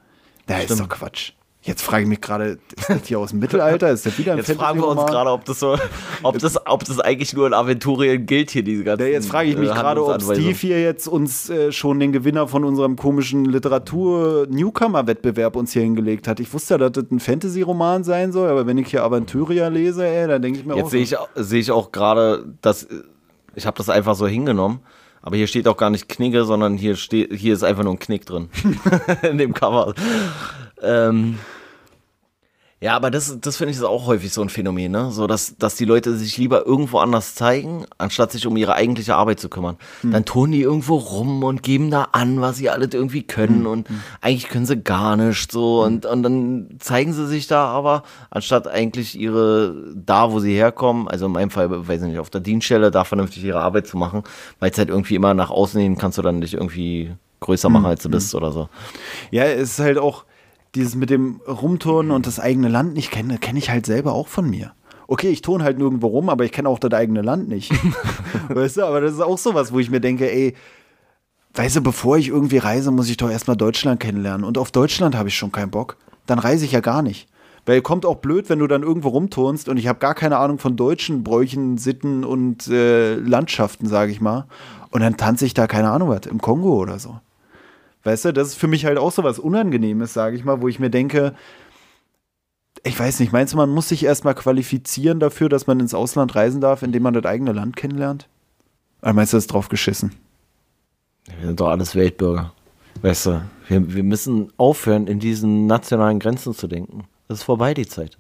Da ist doch Quatsch. Jetzt frage ich mich gerade, ist das hier aus dem Mittelalter? Ist das wieder ein Jetzt fragen wir uns gerade, ob das so, ob das, ob das eigentlich nur in Aventurien gilt hier, diese ganzen Ja, jetzt frage ich mich äh, gerade, ob. Steve hier jetzt uns äh, schon den Gewinner von unserem komischen Literatur-Newcomer-Wettbewerb uns hier hingelegt hat. Ich wusste ja, dass das ein Fantasy-Roman sein soll, aber wenn ich hier Aventuria lese, ey, dann denke ich mir auch Jetzt sehe ich, sehe ich auch gerade, dass ich habe das einfach so hingenommen. Aber hier steht auch gar nicht Knigge, sondern hier steht, hier ist einfach nur ein Knick drin. In dem Cover. Ähm, ja, aber das, das finde ich ist auch häufig so ein Phänomen, ne? So, dass, dass die Leute sich lieber irgendwo anders zeigen, anstatt sich um ihre eigentliche Arbeit zu kümmern. Dann tun die irgendwo rum und geben da an, was sie alles irgendwie können und eigentlich können sie gar nicht so und, und dann zeigen sie sich da aber, anstatt eigentlich ihre, da wo sie herkommen, also in meinem Fall, weiß ich nicht, auf der Dienststelle, da vernünftig ihre Arbeit zu machen, weil es halt irgendwie immer nach außen hin kannst du dann dich irgendwie größer machen, als du bist oder so. Ja, es ist halt auch dieses mit dem Rumturnen und das eigene Land nicht kennen, kenne ich halt selber auch von mir. Okay, ich turne halt nirgendwo rum, aber ich kenne auch das eigene Land nicht. weißt du, aber das ist auch sowas, wo ich mir denke, ey, weißt du, bevor ich irgendwie reise, muss ich doch erstmal Deutschland kennenlernen. Und auf Deutschland habe ich schon keinen Bock. Dann reise ich ja gar nicht. Weil kommt auch blöd, wenn du dann irgendwo rumturnst und ich habe gar keine Ahnung von deutschen Bräuchen, Sitten und äh, Landschaften, sage ich mal. Und dann tanze ich da, keine Ahnung was, im Kongo oder so. Weißt du, das ist für mich halt auch so was Unangenehmes, sage ich mal, wo ich mir denke, ich weiß nicht, meinst du, man muss sich erstmal qualifizieren dafür, dass man ins Ausland reisen darf, indem man das eigene Land kennenlernt? Oder meinst du, das ist drauf geschissen? Wir sind doch alles Weltbürger. Weißt du, wir, wir müssen aufhören, in diesen nationalen Grenzen zu denken. Das ist vorbei, die Zeit.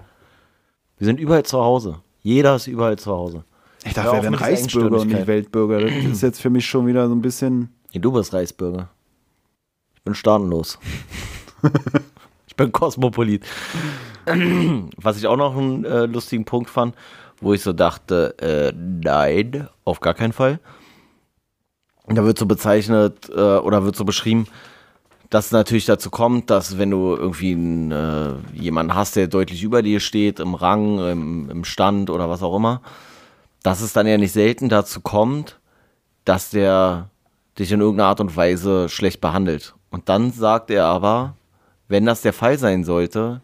Wir sind überall zu Hause. Jeder ist überall zu Hause. Ich dachte, wir wären Reichsbürger und nicht Weltbürger. Das ist jetzt für mich schon wieder so ein bisschen. Nee, du bist Reichsbürger. Ich bin staatenlos. ich bin Kosmopolit. Was ich auch noch einen äh, lustigen Punkt fand, wo ich so dachte, äh, nein, auf gar keinen Fall. Da wird so bezeichnet äh, oder wird so beschrieben, dass es natürlich dazu kommt, dass wenn du irgendwie einen, äh, jemanden hast, der deutlich über dir steht, im Rang, im, im Stand oder was auch immer, dass es dann ja nicht selten dazu kommt, dass der dich in irgendeiner Art und Weise schlecht behandelt. Und dann sagt er aber, wenn das der Fall sein sollte,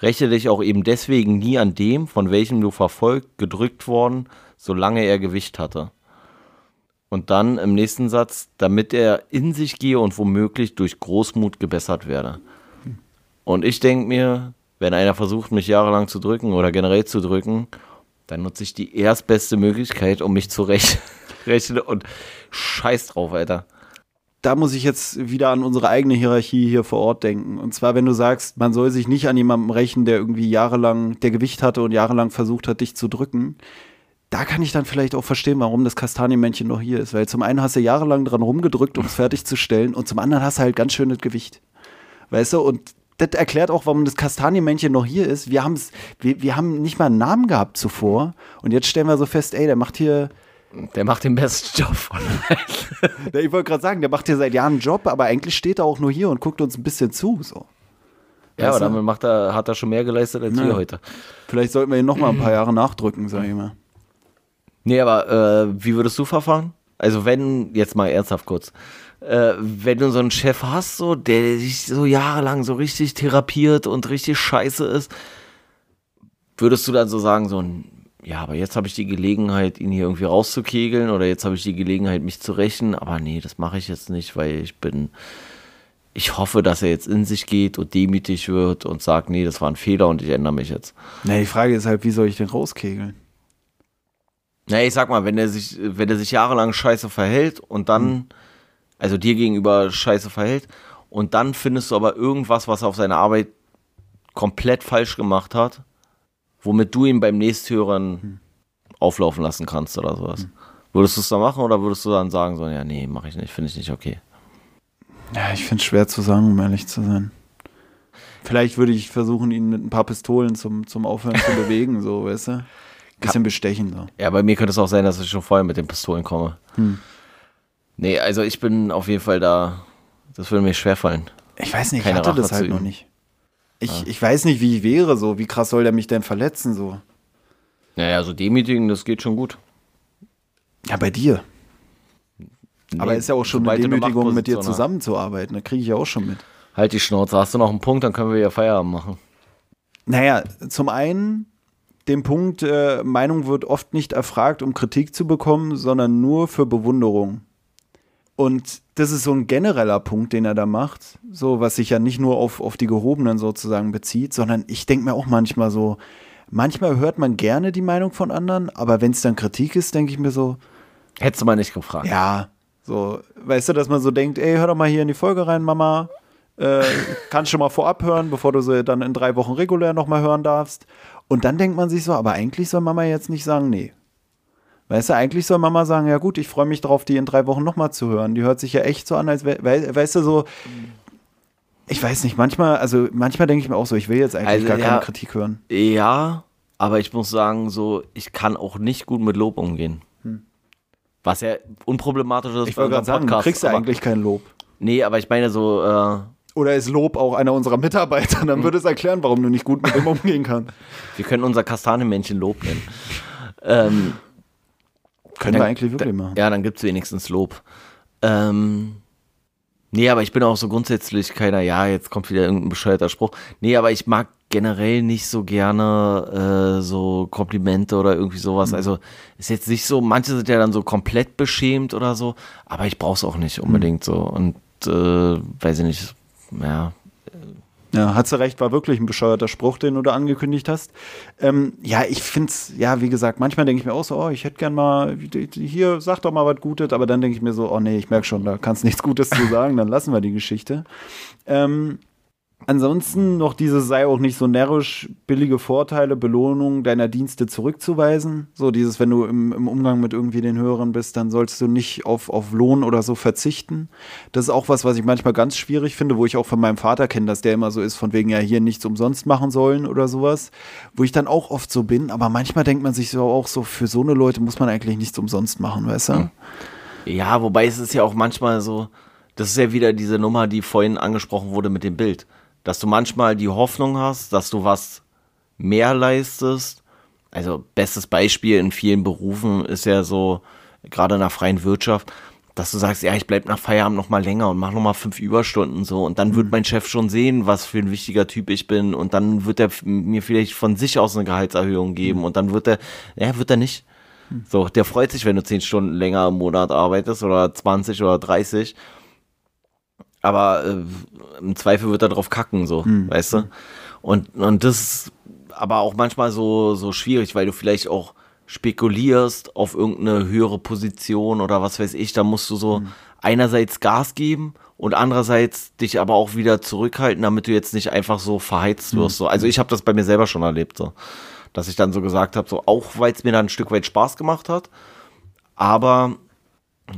räche dich auch eben deswegen nie an dem, von welchem du verfolgt, gedrückt worden, solange er Gewicht hatte. Und dann im nächsten Satz, damit er in sich gehe und womöglich durch Großmut gebessert werde. Und ich denke mir, wenn einer versucht, mich jahrelang zu drücken oder generell zu drücken, dann nutze ich die erstbeste Möglichkeit, um mich zu rechnen und scheiß drauf, Alter. Da muss ich jetzt wieder an unsere eigene Hierarchie hier vor Ort denken. Und zwar, wenn du sagst, man soll sich nicht an jemandem rächen, der irgendwie jahrelang, der Gewicht hatte und jahrelang versucht hat, dich zu drücken da kann ich dann vielleicht auch verstehen, warum das Kastanienmännchen noch hier ist. Weil zum einen hast du jahrelang dran rumgedrückt, um es fertigzustellen, und zum anderen hast du halt ganz schönes Gewicht. Weißt du, und das erklärt auch, warum das Kastanienmännchen noch hier ist. Wir, wir, wir haben nicht mal einen Namen gehabt zuvor. Und jetzt stellen wir so fest, ey, der macht hier. Der macht den besten Job von allen. ich wollte gerade sagen, der macht hier seit Jahren einen Job, aber eigentlich steht er auch nur hier und guckt uns ein bisschen zu. So. Ja, aber damit macht er, hat er schon mehr geleistet als ja. wir heute. Vielleicht sollten wir ihn noch mal ein paar Jahre nachdrücken, sag ich mal. Nee, aber äh, wie würdest du verfahren? Also wenn, jetzt mal ernsthaft kurz, äh, wenn du so einen Chef hast, so, der dich so jahrelang so richtig therapiert und richtig scheiße ist, würdest du dann so sagen, so ja, aber jetzt habe ich die Gelegenheit, ihn hier irgendwie rauszukegeln oder jetzt habe ich die Gelegenheit, mich zu rächen, aber nee, das mache ich jetzt nicht, weil ich bin, ich hoffe, dass er jetzt in sich geht und demütig wird und sagt, nee, das war ein Fehler und ich ändere mich jetzt. Nee, die Frage ist halt, wie soll ich den rauskegeln? Na, ich sag mal, wenn er sich, wenn er sich jahrelang scheiße verhält und dann, mhm. also dir gegenüber scheiße verhält, und dann findest du aber irgendwas, was er auf seine Arbeit komplett falsch gemacht hat, womit du ihn beim Nächsthören mhm. auflaufen lassen kannst oder sowas. Mhm. Würdest du es dann machen oder würdest du dann sagen, so, ja, nee, mach ich nicht, finde ich nicht okay? Ja, ich finde es schwer zu sagen, um ehrlich zu sein. Vielleicht würde ich versuchen, ihn mit ein paar Pistolen zum, zum Aufhören zu bewegen, so, weißt du? Bisschen bestechen. So. Ja, bei mir könnte es auch sein, dass ich schon vorher mit den Pistolen komme. Hm. Nee, also ich bin auf jeden Fall da. Das würde mir schwerfallen. Ich weiß nicht, Keine ich hatte Rache das halt noch nicht. Ich, ja. ich weiß nicht, wie ich wäre so. Wie krass soll der mich denn verletzen so? Naja, so demütigen, das geht schon gut. Ja, bei dir. Nee, Aber ist ja auch schon eine Demütigung, mit dir zusammenzuarbeiten. Da kriege ich ja auch schon mit. Halt die Schnauze. Hast du noch einen Punkt, dann können wir ja Feierabend machen. Naja, zum einen den Punkt, äh, Meinung wird oft nicht erfragt, um Kritik zu bekommen, sondern nur für Bewunderung. Und das ist so ein genereller Punkt, den er da macht, so was sich ja nicht nur auf, auf die Gehobenen sozusagen bezieht, sondern ich denke mir auch manchmal so, manchmal hört man gerne die Meinung von anderen, aber wenn es dann Kritik ist, denke ich mir so. Hättest du mal nicht gefragt. Ja, so, weißt du, dass man so denkt, ey, hör doch mal hier in die Folge rein, Mama. Äh, kannst schon mal vorab hören, bevor du sie dann in drei Wochen regulär nochmal hören darfst. Und dann denkt man sich so, aber eigentlich soll Mama jetzt nicht sagen, nee. Weißt du, eigentlich soll Mama sagen, ja gut, ich freue mich darauf, die in drei Wochen nochmal zu hören. Die hört sich ja echt so an, als we weißt du, so, ich weiß nicht, manchmal, also manchmal denke ich mir auch so, ich will jetzt eigentlich also, gar ja, keine Kritik hören. Ja, aber ich muss sagen, so, ich kann auch nicht gut mit Lob umgehen. Hm. Was ja unproblematisch ist. Ich wollte gerade sagen, du kriegst ja eigentlich kein Lob. Nee, aber ich meine so, äh, oder ist Lob auch einer unserer Mitarbeiter? Dann würde es erklären, warum du nicht gut mit ihm umgehen kannst. Wir können unser Kastanienmännchen Lob nennen. ähm, können dann, wir eigentlich wirklich machen. Ja, dann gibt es wenigstens Lob. Ähm, Nee, aber ich bin auch so grundsätzlich keiner, ja, jetzt kommt wieder irgendein bescheuerter Spruch. Nee, aber ich mag generell nicht so gerne äh, so Komplimente oder irgendwie sowas. Mhm. Also ist jetzt nicht so, manche sind ja dann so komplett beschämt oder so, aber ich brauch's auch nicht unbedingt mhm. so. Und äh, weiß ich nicht, ja, ja, hat sie recht, war wirklich ein bescheuerter Spruch, den du da angekündigt hast. Ähm, ja, ich finde es, ja, wie gesagt, manchmal denke ich mir auch so, oh, ich hätte gern mal, hier, sag doch mal was Gutes, aber dann denke ich mir so, oh nee, ich merke schon, da kannst nichts Gutes zu sagen, dann lassen wir die Geschichte. Ähm, Ansonsten noch diese sei auch nicht so närrisch, billige Vorteile, Belohnung deiner Dienste zurückzuweisen. So dieses, wenn du im, im, Umgang mit irgendwie den Hörern bist, dann sollst du nicht auf, auf Lohn oder so verzichten. Das ist auch was, was ich manchmal ganz schwierig finde, wo ich auch von meinem Vater kenne, dass der immer so ist, von wegen ja hier nichts umsonst machen sollen oder sowas. Wo ich dann auch oft so bin, aber manchmal denkt man sich so auch so, für so eine Leute muss man eigentlich nichts umsonst machen, weißt du? Ja, wobei es ist ja auch manchmal so, das ist ja wieder diese Nummer, die vorhin angesprochen wurde mit dem Bild dass du manchmal die Hoffnung hast, dass du was mehr leistest. Also bestes Beispiel in vielen Berufen ist ja so, gerade in der freien Wirtschaft, dass du sagst, ja, ich bleib nach Feierabend noch mal länger und mach noch mal fünf Überstunden so und dann wird mhm. mein Chef schon sehen, was für ein wichtiger Typ ich bin und dann wird er mir vielleicht von sich aus eine Gehaltserhöhung geben mhm. und dann wird er, ja, wird er nicht. Mhm. So, der freut sich, wenn du zehn Stunden länger im Monat arbeitest oder 20 oder 30 aber äh, im Zweifel wird er drauf kacken, so, hm. weißt du? Und, und das ist aber auch manchmal so, so schwierig, weil du vielleicht auch spekulierst auf irgendeine höhere Position oder was weiß ich, da musst du so hm. einerseits Gas geben und andererseits dich aber auch wieder zurückhalten, damit du jetzt nicht einfach so verheizt wirst. Hm. So. Also ich habe das bei mir selber schon erlebt, so. dass ich dann so gesagt habe, so auch weil es mir dann ein Stück weit Spaß gemacht hat, aber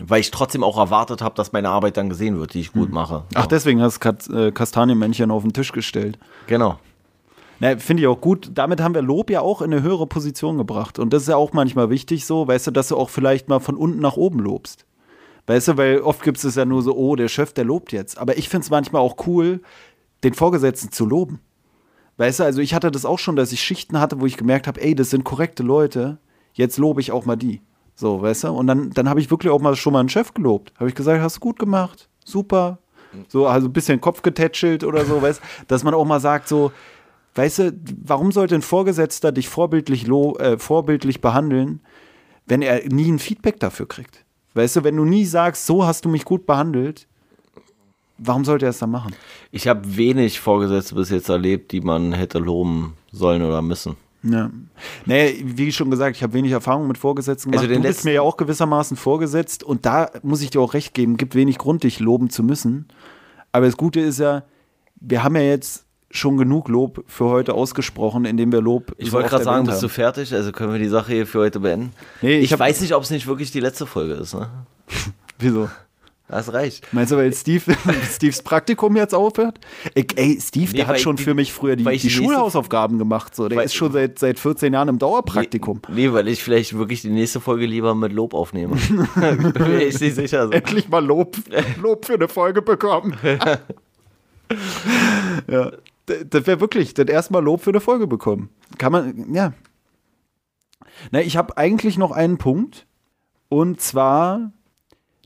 weil ich trotzdem auch erwartet habe, dass meine Arbeit dann gesehen wird, die ich gut hm. mache. Ach, deswegen hast du äh, Kastanienmännchen auf den Tisch gestellt. Genau. Na, Finde ich auch gut. Damit haben wir Lob ja auch in eine höhere Position gebracht. Und das ist ja auch manchmal wichtig so, weißt du, dass du auch vielleicht mal von unten nach oben lobst. Weißt du, weil oft gibt es ja nur so, oh, der Chef, der lobt jetzt. Aber ich finde es manchmal auch cool, den Vorgesetzten zu loben. Weißt du, also ich hatte das auch schon, dass ich Schichten hatte, wo ich gemerkt habe, ey, das sind korrekte Leute, jetzt lobe ich auch mal die. So, weißt du? Und dann, dann habe ich wirklich auch mal schon mal einen Chef gelobt. Habe ich gesagt, hast du gut gemacht, super. So, also ein bisschen Kopf getätschelt oder so, weißt Dass man auch mal sagt, so, weißt du, warum sollte ein Vorgesetzter dich vorbildlich, äh, vorbildlich behandeln, wenn er nie ein Feedback dafür kriegt? Weißt du, wenn du nie sagst, so hast du mich gut behandelt, warum sollte er es dann machen? Ich habe wenig Vorgesetzte bis jetzt erlebt, die man hätte loben sollen oder müssen. Ja. Naja, wie schon gesagt, ich habe wenig Erfahrung mit Vorgesetzten gemacht. Also du bist mir ja auch gewissermaßen vorgesetzt und da muss ich dir auch recht geben, gibt wenig Grund, dich loben zu müssen. Aber das Gute ist ja, wir haben ja jetzt schon genug Lob für heute ausgesprochen, indem wir Lob. Ich wollte gerade sagen, bist du fertig? Also können wir die Sache hier für heute beenden? Nee, ich, ich weiß nicht, ob es nicht wirklich die letzte Folge ist. Ne? Wieso? Das reicht. Meinst du, weil Steve, Steves Praktikum jetzt aufhört? Ey, Steve, nee, der hat schon die, für mich früher die, die, Schulhausaufgaben gemacht. So. Der ist schon seit, seit 14 Jahren im Dauerpraktikum. Nee, nee, weil ich vielleicht wirklich die nächste Folge lieber mit Lob aufnehme. Bin ich nicht sicher. So. Endlich mal Lob, Lob für eine Folge bekommen. ja. Das wäre wirklich, das erste Mal Lob für eine Folge bekommen. Kann man, ja. Na, ich habe eigentlich noch einen Punkt. Und zwar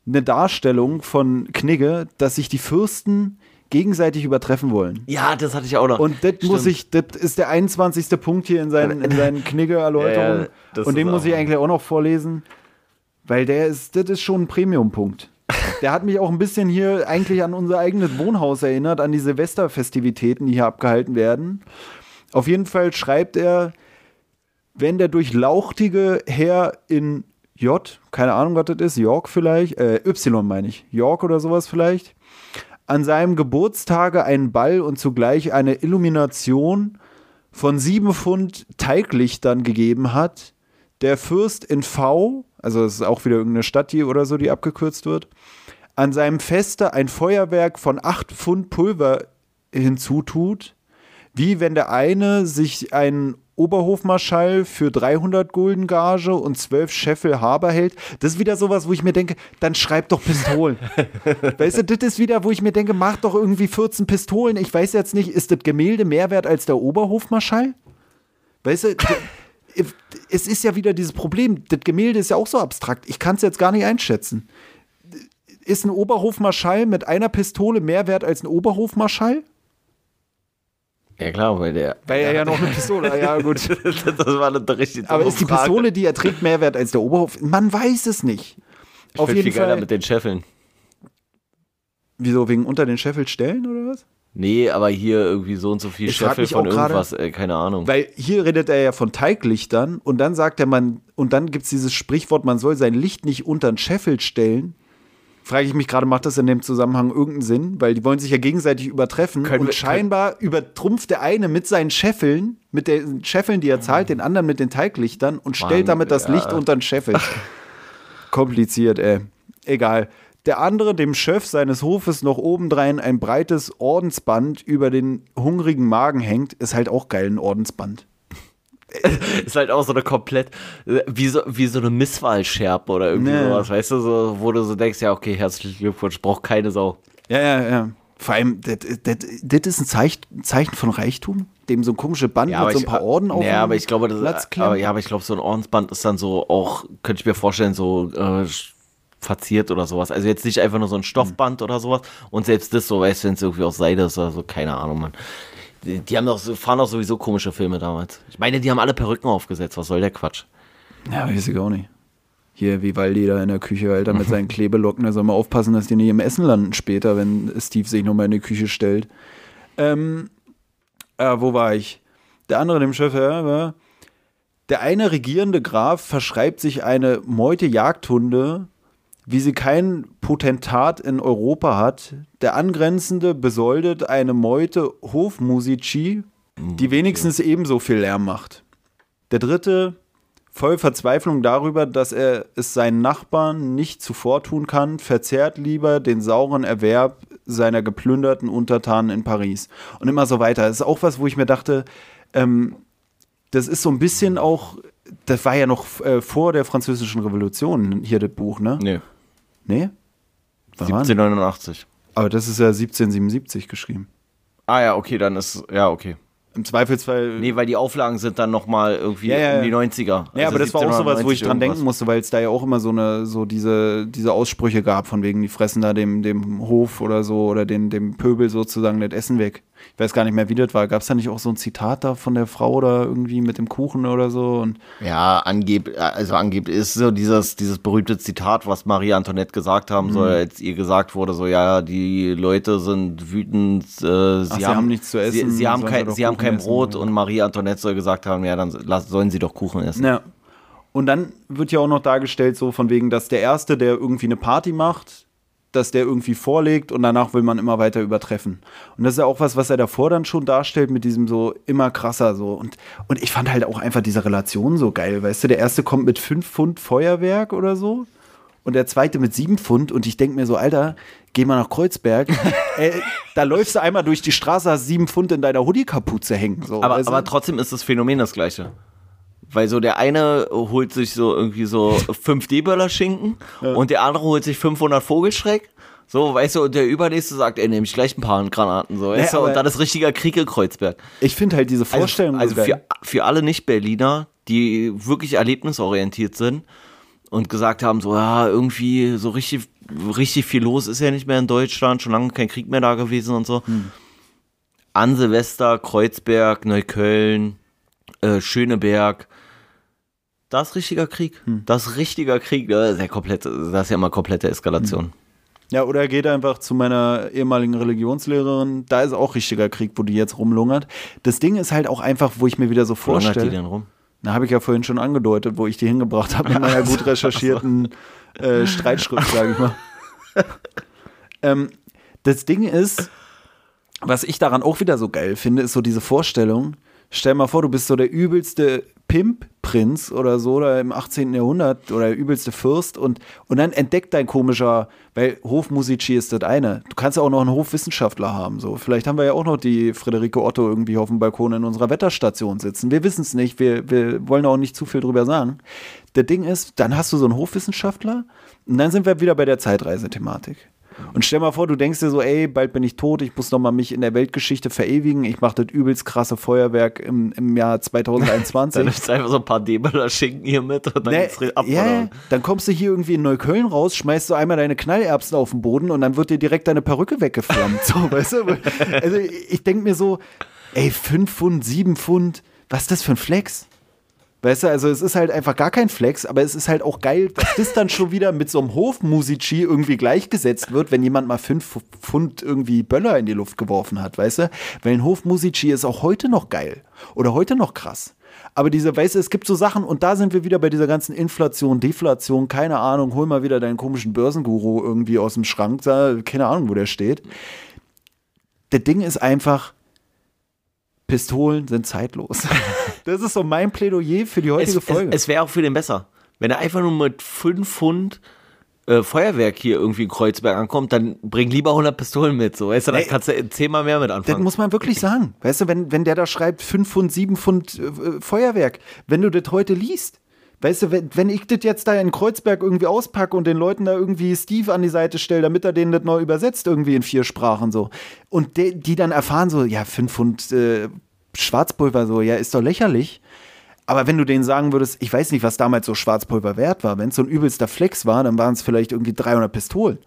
eine Darstellung von Knigge, dass sich die Fürsten gegenseitig übertreffen wollen. Ja, das hatte ich auch noch. Und das muss ich, das ist der 21. Punkt hier in seinen, in seinen Knigge-Erläuterungen. Ja, und den muss ich eigentlich auch noch vorlesen, weil der ist, das ist schon ein Premium-Punkt. Der hat mich auch ein bisschen hier eigentlich an unser eigenes Wohnhaus erinnert, an die Silvesterfestivitäten, die hier abgehalten werden. Auf jeden Fall schreibt er, wenn der durchlauchtige Herr in J, keine Ahnung, was das ist, York vielleicht, äh, Y meine ich, York oder sowas vielleicht, an seinem Geburtstage einen Ball und zugleich eine Illumination von sieben Pfund Teiglichtern gegeben hat, der Fürst in V, also es ist auch wieder irgendeine Stadt hier oder so, die abgekürzt wird, an seinem Feste ein Feuerwerk von acht Pfund Pulver hinzutut, wie wenn der eine sich einen Oberhofmarschall für 300 Gulden Gage und 12 Scheffel Haber hält. Das ist wieder sowas, wo ich mir denke, dann schreib doch Pistolen. weißt du, das ist wieder, wo ich mir denke, mach doch irgendwie 14 Pistolen. Ich weiß jetzt nicht, ist das Gemälde mehr wert als der Oberhofmarschall? Weißt du, es ist ja wieder dieses Problem. Das Gemälde ist ja auch so abstrakt. Ich kann es jetzt gar nicht einschätzen. ist ein Oberhofmarschall mit einer Pistole mehr wert als ein Oberhofmarschall? Ja klar, weil der. Weil er ja noch eine Pistole. Ja, gut. das war eine richtig Aber ist die Frage. Pistole, die er trägt, mehr wert als der Oberhof? Man weiß es nicht. Ich Auf jeden viel geiler Fall. mit den Scheffeln. Wieso, wegen unter den Scheffel stellen oder was? Nee, aber hier irgendwie so und so viel Ich Scheffel von irgendwas, äh, keine Ahnung. Weil hier redet er ja von Teiglichtern und dann sagt er, man, und dann gibt es dieses Sprichwort, man soll sein Licht nicht unter den Scheffel stellen. Frage ich mich gerade, macht das in dem Zusammenhang irgendeinen Sinn? Weil die wollen sich ja gegenseitig übertreffen Können und wir- scheinbar übertrumpft der eine mit seinen Scheffeln, mit den Scheffeln, die er zahlt, den anderen mit den Teiglichtern und stellt Mann, damit das ja. Licht unter den Scheffel. Kompliziert, ey. Egal. Der andere dem Chef seines Hofes noch obendrein ein breites Ordensband über den hungrigen Magen hängt, ist halt auch geil, ein Ordensband. ist halt auch so eine komplett, wie so, wie so eine Misswahlscherbe oder irgendwie Nee. sowas, weißt du, so, wo du so denkst, ja, okay, herzlichen Glückwunsch, braucht keine Sau. Ja, ja, ja. Vor allem, das, ist ein Zeichen, Zeichen von Reichtum, dem so ein komische Band mit so ein paar Orden auf Ja, aber ich glaube, das, aber, ja, aber ich glaube, so ein Ordensband ist dann so auch, könnte ich mir vorstellen, so äh, verziert oder sowas. Also jetzt nicht einfach nur so ein Stoffband oder sowas. Und selbst das so, weißt du, wenn es irgendwie aus Seide ist oder so, keine Ahnung, Mann. Die, haben doch, fahren doch sowieso komische Filme damals. Ich meine, die haben alle Perücken aufgesetzt. Was soll der Quatsch? Ja, weiß ich auch nicht. Hier, Vivaldi da in der Küche, Alter, mit seinen Klebelocken, da soll man aufpassen, dass die nicht im Essen landen später, wenn Steve sich nochmal in die Küche stellt. Ähm, äh, wo war ich? Der andere, dem Chef, ja, war, der eine regierende Graf verschreibt sich eine Meute Jagdhunde, wie sie kein Potentat in Europa hat. Der angrenzende besoldet eine Meute Hofmusici, die wenigstens ebenso viel Lärm macht. Der dritte, voll Verzweiflung darüber, dass er es seinen Nachbarn nicht zuvortun kann, verzehrt lieber den sauren Erwerb seiner geplünderten Untertanen in Paris. Und immer so weiter. Das ist auch was, wo ich mir dachte, ähm, das ist so ein bisschen auch, das war ja noch äh, vor der französischen Revolution, hier das Buch, ne? Nee. Nee? Wann war denn? 1789. Aber das ist ja 1777 geschrieben. Ah ja, okay, dann ist, ja, okay. Im Zweifelsfall. Nee, weil die Auflagen sind dann nochmal irgendwie Ja, ja, um die ja. 90er. Ja, Also aber das war auch sowas, wo ich 1790 dran denken irgendwas. musste, weil es da ja auch immer so eine, so diese, diese Aussprüche gab, von wegen, die fressen da dem, dem Hof oder so oder den, dem Pöbel sozusagen das Essen weg. Ich weiß gar nicht mehr, wie das war. Gab es da nicht auch so ein Zitat da von der Frau da irgendwie mit dem Kuchen oder so? Und Ja, angeb, also angeb ist so dieses, dieses berühmte Zitat, was Marie Antoinette gesagt haben soll, Mhm. als ihr gesagt wurde, so ja, die Leute sind wütend, äh, sie, sie haben, haben nichts zu essen, sie, sie haben kein, sie haben kein essen, Brot ja. und Marie Antoinette soll gesagt haben, ja, dann sollen sie doch Kuchen essen. Ja. Und dann wird ja auch noch dargestellt, so von wegen, dass der Erste, der irgendwie eine Party macht, dass der irgendwie vorlegt und danach will man immer weiter übertreffen. Und das ist ja auch was, was er davor dann schon darstellt mit diesem so immer krasser so. Und, und ich fand halt auch einfach diese Relation so geil. Weißt du, der Erste kommt mit 5 Pfund Feuerwerk oder so und der Zweite mit 7 Pfund und ich denke mir so, Alter, geh mal nach Kreuzberg. äh, da läufst du einmal durch die Straße, hast 7 Pfund in deiner Hoodie-Kapuze hängen. So, Aber, du? aber trotzdem ist das Phänomen das gleiche. Weil so der eine holt sich so irgendwie so 5 D-Böller Schinken und der andere holt sich 500 Vogelschreck. So, weißt du, und der Übernächste sagt, ey, nehme ich gleich ein paar Granaten, so, weißt Nee, du, und dann ist richtiger Krieg in Kreuzberg. ich finde halt diese Vorstellung Also, so also geil. für, für alle Nicht-Berliner, die wirklich erlebnisorientiert sind und gesagt haben, so, ja, irgendwie so richtig, richtig viel los ist ja nicht mehr in Deutschland, schon lange kein Krieg mehr da gewesen und so. Hm. An Silvester, Kreuzberg, Neukölln, äh, Schöneberg. Das ist richtiger Krieg. Hm. Das ist richtiger Krieg. Das ist ja, komplett, das ist ja immer komplette Eskalation. Ja, oder er geht einfach zu meiner ehemaligen Religionslehrerin. Da ist auch richtiger Krieg, wo die jetzt rumlungert. Das Ding ist halt auch einfach, wo ich mir wieder so Wo lungert die vorstelle. denn rum? Da habe ich ja vorhin schon angedeutet, wo ich die hingebracht habe mit meiner gut recherchierten äh, Streitschrift, sage ich mal. ähm, das Ding ist, was ich daran auch wieder so geil finde, ist so diese Vorstellung. Stell mal vor, du bist so der übelste Pimp-Prinz oder so, oder im 18. Jahrhundert oder der übelste Fürst und, und dann entdeckt dein komischer, weil Hofmusici ist das eine. Du kannst ja auch noch einen Hofwissenschaftler haben. So. Vielleicht haben wir ja auch noch die Friederike Otto irgendwie auf dem Balkon in unserer Wetterstation sitzen. Wir wissen es nicht, wir, wir wollen auch nicht zu viel drüber sagen. Der Ding ist, dann hast du so einen Hofwissenschaftler und dann sind wir wieder bei der Zeitreisethematik. Und stell mal vor, du denkst dir so, ey, bald bin ich tot, ich muss noch mal mich in der Weltgeschichte verewigen, ich mache das übelst krasse Feuerwerk im, im Jahr 2021. dann ist einfach so ein paar Debeler Schinken hier mit und dann Ne, geht's ab. ja, oder? dann kommst du hier irgendwie in Neukölln raus, schmeißt du einmal deine Knallerbsen auf den Boden und dann wird dir direkt deine Perücke weggeflammt. so, weißt du? Also ich denke mir so, ey, 5 Pfund, 7 Pfund, was ist das für ein Flex? Weißt du, also es ist halt einfach gar kein Flex, aber es ist halt auch geil, dass das dann schon wieder mit so einem Hofmusici irgendwie gleichgesetzt wird, wenn jemand mal 5 Pfund irgendwie Böller in die Luft geworfen hat, weißt du? Weil ein Hofmusici ist auch heute noch geil oder heute noch krass. Aber diese, weißt du, es gibt so Sachen und da sind wir wieder bei dieser ganzen Inflation, Deflation, keine Ahnung, hol mal wieder deinen komischen Börsenguru irgendwie aus dem Schrank, da, keine Ahnung, wo der steht. Das Ding ist einfach, Pistolen sind zeitlos. Das ist so mein Plädoyer für die heutige Es, Folge. es, es wäre auch für den besser. Wenn er einfach nur mit 5 Pfund äh, Feuerwerk hier irgendwie in Kreuzberg ankommt, dann bring lieber 100 Pistolen mit. So, weißt du, dann Nee. kannst du zehnmal mehr mit Das anfangen. muss man wirklich sagen. Weißt du, wenn, wenn der da schreibt 5 Pfund, 7 Pfund äh, Feuerwerk, wenn du das heute liest, weißt du, wenn, wenn ich das jetzt da in Kreuzberg irgendwie auspacke und den Leuten da irgendwie Steve an die Seite stelle, damit er denen das neu übersetzt, irgendwie in vier Sprachen so, und de, die dann erfahren so, ja, 5 Pfund äh, Schwarzpulver so, ja, ist doch lächerlich. Aber wenn du denen sagen würdest, ich weiß nicht, was damals so Schwarzpulver wert war, wenn es so ein übelster Flex war, dann waren es vielleicht irgendwie 300 Pistolen.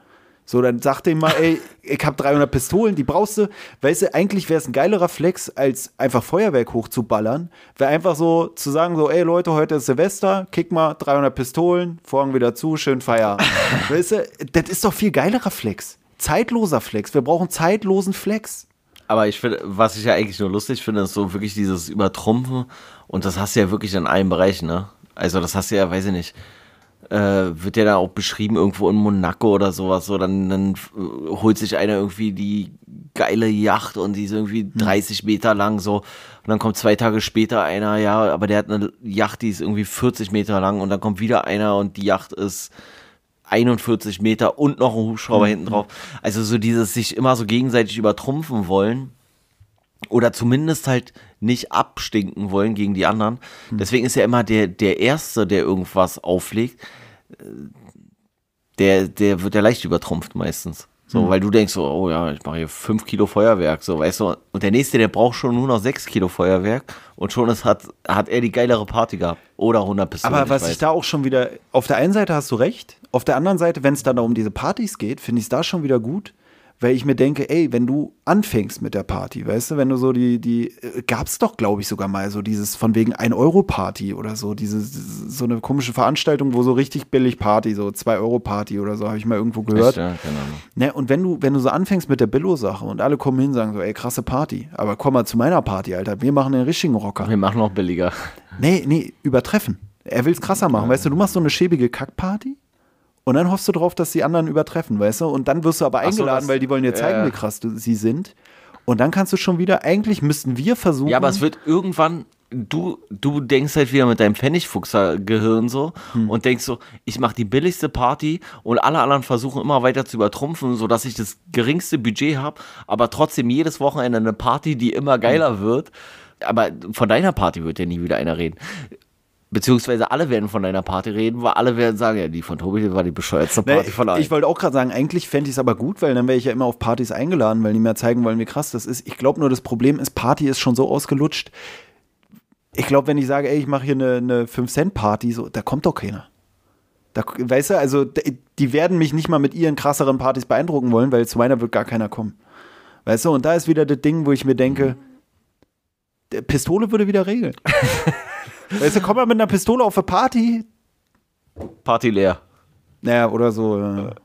So, dann sag dem mal, ey, ich habe 300 Pistolen, die brauchst du. Weißt du, eigentlich wäre es ein geilerer Flex, als einfach Feuerwerk hochzuballern. Wäre einfach so zu sagen, so, ey Leute, heute ist Silvester, kick mal 300 Pistolen, Vorhang wieder zu, schön Feierabend. weißt du, das ist doch viel geilerer Flex. Zeitloser Flex. Wir brauchen zeitlosen Flex. Aber ich finde, was ich ja eigentlich nur lustig finde, ist so wirklich dieses Übertrumpfen. Und das hast du ja wirklich in allen Bereichen, ne? Also, das hast du ja, weiß ich nicht. Äh, wird ja da auch beschrieben, irgendwo in Monaco oder sowas. So, dann, dann äh, holt sich einer irgendwie die geile Yacht und die ist irgendwie 30 Meter lang, so. Und dann kommt zwei Tage später einer, ja, aber der hat eine Yacht, die ist irgendwie 40 Meter lang. Und dann kommt wieder einer und die Yacht ist 41 Meter und noch ein Hubschrauber hinten drauf. Also so dieses sich immer so gegenseitig übertrumpfen wollen oder zumindest halt nicht abstinken wollen gegen die anderen. Deswegen ist ja immer der, der Erste, der irgendwas auflegt, der, der wird ja leicht übertrumpft meistens. So, weil du denkst so, oh ja, ich mache hier fünf Kilo Feuerwerk, so, weißt du. Und der nächste, der braucht schon nur noch sechs Kilo Feuerwerk und schon ist, hat, hat er die geilere Party gehabt. Oder 100 Pistolen. Aber was weiß. ich da auch schon wieder, auf der einen Seite hast du recht, auf der anderen Seite, wenn es dann um diese Partys geht, finde ich es da schon wieder gut, weil ich mir denke, ey, wenn du anfängst mit der Party, weißt du, wenn du so die, die, gab es doch, glaube ich, sogar mal so dieses von wegen 1-Euro-Party oder so, diese, so eine komische Veranstaltung, wo so richtig billig Party, so 2-Euro-Party oder so, habe ich mal irgendwo gehört. Echt, ja, keine Ahnung. Ne, und wenn du, wenn du so anfängst mit der Billo-Sache und alle kommen hin und sagen so, ey, krasse Party, aber komm mal zu meiner Party, Alter, wir machen den richtigen Rocker. Wir machen noch billiger. Nee, nee, übertreffen. Er will es krasser machen. Weißt du, du machst so eine schäbige Kackparty und dann hoffst du drauf, dass die anderen übertreffen, weißt du? Und dann wirst du aber so, eingeladen, das- weil die wollen dir zeigen, ja. wie krass du, sie sind. Und dann kannst du schon wieder, eigentlich müssten wir versuchen. Ja, aber es wird irgendwann, du, du denkst halt wieder mit deinem Pfennigfuchser-Gehirn so und denkst so, ich mache die billigste Party und alle anderen versuchen immer weiter zu übertrumpfen, sodass ich das geringste Budget habe, aber trotzdem jedes Wochenende eine Party, die immer geiler wird. Aber von deiner Party wird ja nie wieder einer reden. Beziehungsweise alle werden von deiner Party reden, weil alle werden sagen, ja, die von Tobi war die bescheuertste Nee, Party von allen. ich wollte auch gerade sagen, eigentlich fände ich es aber gut, weil dann wäre ich ja immer auf Partys eingeladen, weil die mir zeigen wollen, wie krass das ist. Ich glaube nur, das Problem ist, Party ist schon so ausgelutscht. Ich glaube, wenn ich sage, ey, ich mache hier eine, eine 5-Cent-Party, so, da kommt doch keiner. Da, weißt du, also die werden mich nicht mal mit ihren krasseren Partys beeindrucken wollen, weil zu meiner wird gar keiner kommen. Weißt du, und da ist wieder das Ding, wo ich mir denke, der Pistole würde wieder regeln. weißt du, komm mal mit einer Pistole auf eine Party. Party leer. Naja, oder so. Ja.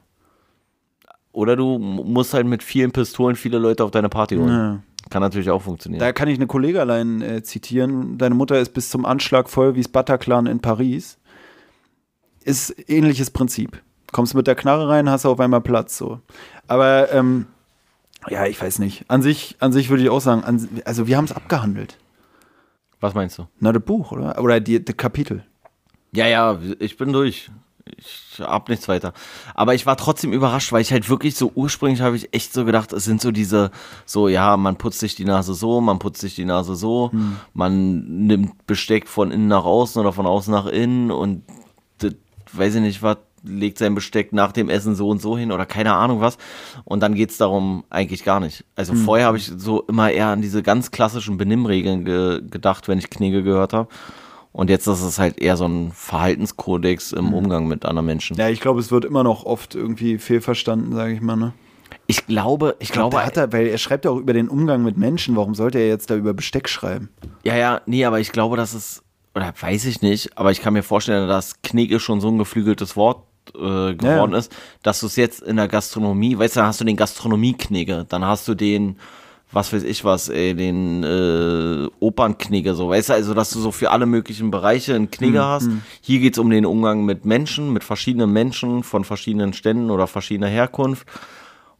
Oder du musst halt mit vielen Pistolen viele Leute auf deine Party holen. Ja. Kann natürlich auch funktionieren. Da kann ich eine Kollegalein äh, zitieren. Deine Mutter ist bis zum Anschlag voll wie das Bataclan in Paris. Ist ähnliches Prinzip. Kommst mit der Knarre rein, hast auf einmal Platz. So. Aber ähm, ja, ich weiß nicht. An sich, an sich würde ich auch sagen, an, also wir haben es abgehandelt. Was meinst du? Na, das Buch, oder? Oder die, das Kapitel. Ja, ja, ich bin durch. Ich hab nichts weiter. Aber ich war trotzdem überrascht, weil ich halt wirklich so ursprünglich habe ich echt so gedacht, es sind so diese, so, ja, man putzt sich die Nase so, man putzt sich die Nase so, man nimmt Besteck von innen nach außen oder von außen nach innen und das, weiß ich nicht, was legt sein Besteck nach dem Essen so und so hin oder keine Ahnung was. Und dann geht es darum eigentlich gar nicht. Also Mhm. vorher habe ich so immer eher an diese ganz klassischen Benimmregeln ge gedacht, wenn ich Knigge gehört habe. Und jetzt ist es halt eher so ein Verhaltenskodex im Mhm. Umgang mit anderen Menschen. Ja, ich glaube, es wird immer noch oft irgendwie fehlverstanden, sage ich mal. Ne? Ich glaube, ich, Ich glaube, glaube, er, weil er schreibt ja auch über den Umgang mit Menschen. Warum sollte er jetzt da über Besteck schreiben? Ja, ja, nee, aber ich glaube, dass es, oder weiß ich nicht, aber ich kann mir vorstellen, dass Knigge schon so ein geflügeltes Wort äh, geworden Ja. ist, dass du es jetzt in der Gastronomie, weißt du, dann hast du den Gastronomie-Knigge, dann hast du den, was weiß ich was, ey, den äh, Opernknigge, so, weißt du, also, dass du so für alle möglichen Bereiche einen Knigge hast. Hier geht es um den Umgang mit Menschen, mit verschiedenen Menschen von verschiedenen Ständen oder verschiedener Herkunft.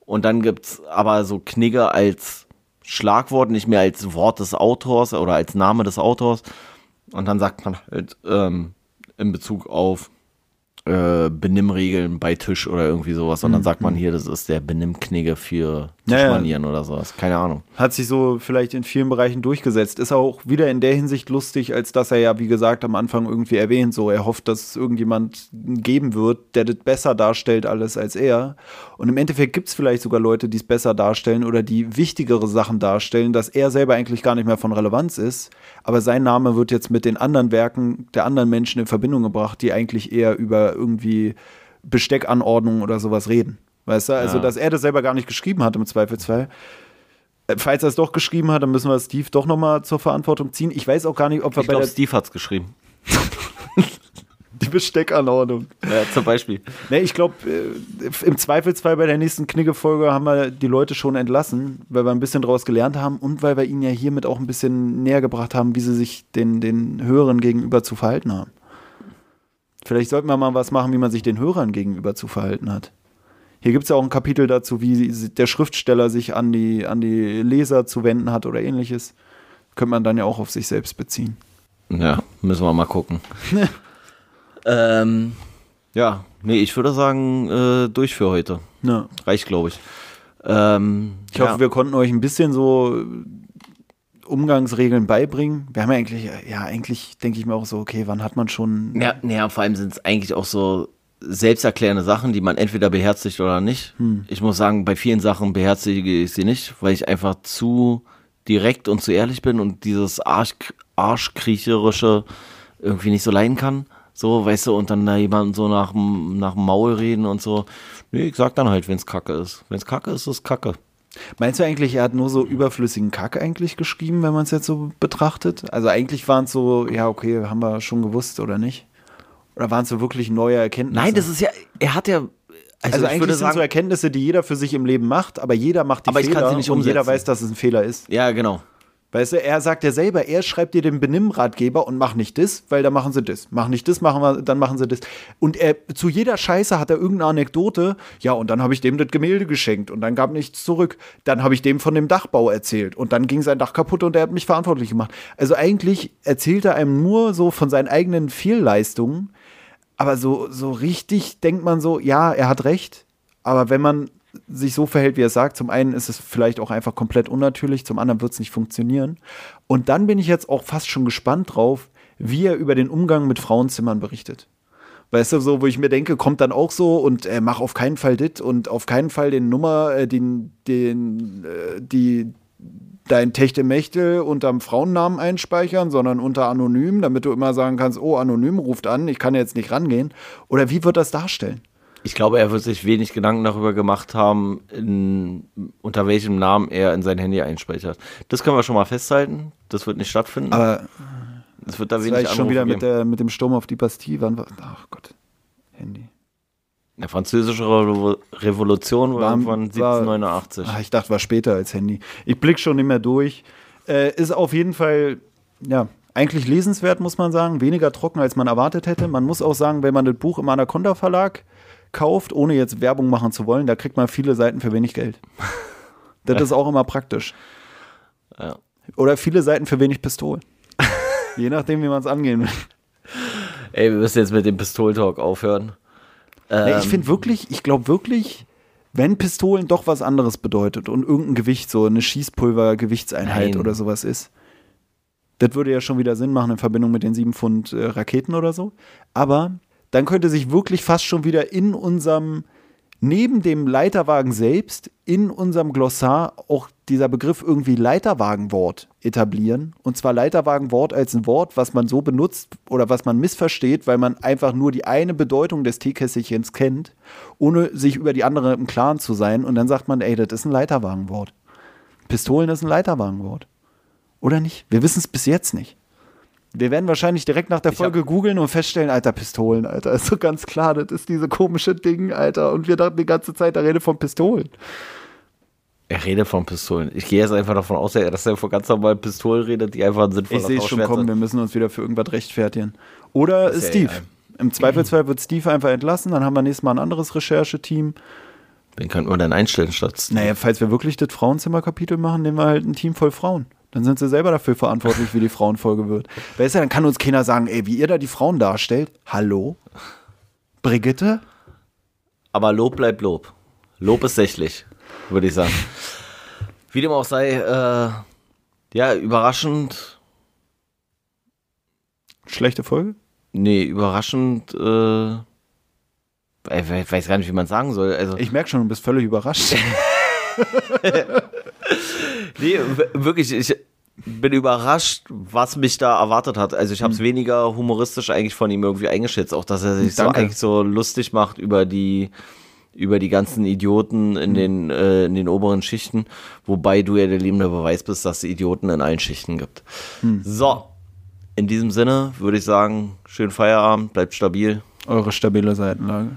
Und dann gibt's aber so Knigge als Schlagwort, nicht mehr als Wort des Autors oder als Name des Autors. Und dann sagt man halt ähm, in Bezug auf äh, Benimmregeln bei Tisch oder irgendwie sowas. Und dann sagt man hier, das ist der Benimmknigge für Mhm. Ja, ja. Tischmanieren oder sowas. Keine Ahnung. Hat sich so vielleicht in vielen Bereichen durchgesetzt. Ist auch wieder in der Hinsicht lustig, als dass er ja, wie gesagt, am Anfang irgendwie erwähnt, so er hofft, dass es irgendjemand geben wird, der das besser darstellt alles als er. Und im Endeffekt gibt es vielleicht sogar Leute, die es besser darstellen oder die wichtigere Sachen darstellen, dass er selber eigentlich gar nicht mehr von Relevanz ist. Aber sein Name wird jetzt mit den anderen Werken der anderen Menschen in Verbindung gebracht, die eigentlich eher über irgendwie Besteckanordnungen oder sowas reden. Weißt du, also Ja. dass er das selber gar nicht geschrieben hat im Zweifelsfall. Äh, Falls er es doch geschrieben hat, dann müssen wir Steve doch nochmal zur Verantwortung ziehen. Ich weiß auch gar nicht, ob wir Ich bei glaube, der Steve hat's geschrieben. die Besteckanordnung. Ja, zum Beispiel. Ne, ich glaube, äh, im Zweifelsfall bei der nächsten Knigge-Folge haben wir die Leute schon entlassen, weil wir ein bisschen daraus gelernt haben und weil wir ihnen ja hiermit auch ein bisschen näher gebracht haben, wie sie sich den, den Hörern gegenüber zu verhalten haben. Vielleicht sollten wir mal was machen, wie man sich den Hörern gegenüber zu verhalten hat. Hier gibt es ja auch ein Kapitel dazu, wie der Schriftsteller sich an die, an die Leser zu wenden hat oder ähnliches. Könnte man dann ja auch auf sich selbst beziehen. Ja, müssen wir mal gucken. ähm, ja, nee, ich würde sagen, äh, durch für heute. Ja. Reicht, glaube ich. Ähm, Ich hoffe, ja. wir konnten euch ein bisschen so Umgangsregeln beibringen. Wir haben ja eigentlich, ja, eigentlich denke ich mir auch so, okay, wann hat man schon. Ja, naja, vor allem sind es eigentlich auch so selbsterklärende Sachen, die man entweder beherzigt oder nicht. Ich muss sagen, bei vielen Sachen beherzige ich sie nicht, weil ich einfach zu direkt und zu ehrlich bin und dieses Arsch, Arschkriecherische irgendwie nicht so leiden kann. So, weißt du, und dann da jemand so nach dem nach dem Maul reden und so. Nee, ich sag dann halt, wenn's Kacke ist. Wenn's Kacke ist, ist es Kacke. Meinst du eigentlich, er hat nur so überflüssigen Kack eigentlich geschrieben, wenn man es jetzt so betrachtet? Also eigentlich waren es so, ja, okay, haben wir schon gewusst oder nicht? Oder waren es so wirklich neue Erkenntnisse? Nein, das ist ja, er hat ja, also, also ich eigentlich würde sind sagen, so Erkenntnisse, die jeder für sich im Leben macht, aber jeder macht die Aber ich Fehler kann sie nicht und jeder umsetzen. weiß, dass es ein Fehler ist. ja, genau. Weißt du, er sagt ja selber, er schreibt dir den Benimmratgeber und mach nicht das, weil dann machen sie das. Mach nicht das, machen wir, dann machen sie das. Und er, zu jeder Scheiße hat er irgendeine Anekdote. Ja, und dann habe ich dem das Gemälde geschenkt und dann gab nichts zurück. Dann habe ich dem von dem Dachbau erzählt und dann ging sein Dach kaputt und er hat mich verantwortlich gemacht. Also eigentlich erzählt er einem nur so von seinen eigenen Fehlleistungen. Aber so, so richtig denkt man so, ja, er hat recht. Aber wenn man sich so verhält, wie er sagt, zum einen ist es vielleicht auch einfach komplett unnatürlich, zum anderen wird es nicht funktionieren. Und dann bin ich jetzt auch fast schon gespannt drauf, wie er über den Umgang mit Frauenzimmern berichtet. Weißt du, so, wo ich mir denke, kommt dann auch so und äh, mach auf keinen Fall dit und auf keinen Fall den Nummer, äh, den, den, äh, die, dein Techtelmechtel unterm Frauennamen einspeichern, sondern unter anonym, damit du immer sagen kannst, oh, anonym ruft an, ich kann jetzt nicht rangehen. Oder wie wird das darstellen? Ich glaube, er wird sich wenig Gedanken darüber gemacht haben, in, unter welchem Namen er in sein Handy einspeichert. Das können wir schon mal festhalten. Das wird nicht stattfinden. Aber es wird da wenig war ich schon Anrufe wieder mit, der, mit dem Sturm auf die Bastille. Wann war, ach Gott, Handy. Der französische Revo Revolution war War- irgendwann war- 1789. Ah, ich dachte, war später als Handy. Ich blick schon nicht mehr durch. Äh, ist auf jeden Fall, ja, eigentlich lesenswert, muss man sagen. Weniger trocken, als man erwartet hätte. Man muss auch sagen, wenn man das Buch im Anaconda Verlag kauft, ohne jetzt Werbung machen zu wollen, da kriegt man viele Seiten für wenig Geld. Das ist auch immer praktisch. Ja. Oder viele Seiten für wenig Pistolen. Je nachdem, wie man es angehen will. Ey, wir müssen jetzt mit dem Pistoltalk aufhören. Nee, Ähm, ich finde wirklich, ich glaube wirklich, wenn Pistolen doch was anderes bedeutet und irgendein Gewicht, so eine Schießpulver-Gewichtseinheit oder sowas ist, das würde ja schon wieder Sinn machen in Verbindung mit den 7 Pfund äh, Raketen oder so. Aber dann könnte sich wirklich fast schon wieder in unserem, neben dem Leiterwagen selbst, in unserem Glossar auch dieser Begriff irgendwie Leiterwagenwort etablieren. Und zwar Leiterwagenwort als ein Wort, was man so benutzt oder was man missversteht, weil man einfach nur die eine Bedeutung des Teekässchens kennt, ohne sich über die andere im Klaren zu sein. Und dann sagt man, ey, das ist ein Leiterwagenwort. Pistolen ist ein Leiterwagenwort. Oder nicht? Wir wissen es bis jetzt nicht. Wir werden wahrscheinlich direkt nach der Ich Folge googeln und feststellen, Alter, Pistolen, Alter. Ist so ganz klar, das ist diese komische Ding, Alter. Und wir dachten die ganze Zeit, da rede von Pistolen. Er redet von Pistolen. Ich gehe jetzt einfach davon aus, dass er von ganz normalen Pistolen redet, die einfach ein sinnvoller Ich sehe es schon kommen, sind. wir müssen uns wieder für irgendwas rechtfertigen. Oder Ist ja Steve. egal. Im Zweifelsfall wird Steve einfach entlassen, dann haben wir nächstes Mal ein anderes Rechercheteam. Wen könnten wir denn einstellen statt? Naja, falls wir wirklich das Frauenzimmerkapitel machen, nehmen wir halt ein Team voll Frauen. Dann sind sie selber dafür verantwortlich, wie die Frauenfolge wird. Weißt du, dann kann uns keiner sagen, ey, wie ihr da die Frauen darstellt. Hallo? Brigitte? Aber Lob bleibt Lob. Lob ist sächlich, würde ich sagen. Wie dem auch sei, äh, ja, überraschend, Schlechte Folge? nee, überraschend, äh, ich we- weiß gar nicht, wie man sagen soll. Also, Ich merke schon, du bist völlig überrascht. nee, wirklich, ich bin überrascht, was mich da erwartet hat. Also, ich habe es weniger humoristisch eigentlich von ihm irgendwie eingeschätzt, auch dass er sich so Danke. eigentlich so lustig macht über die über die ganzen Idioten in, den, äh, in den oberen Schichten, wobei du ja der lebende Beweis bist, dass es Idioten in allen Schichten gibt. So, in diesem Sinne würde ich sagen, schönen Feierabend, bleibt stabil. Eure stabile Seitenlage.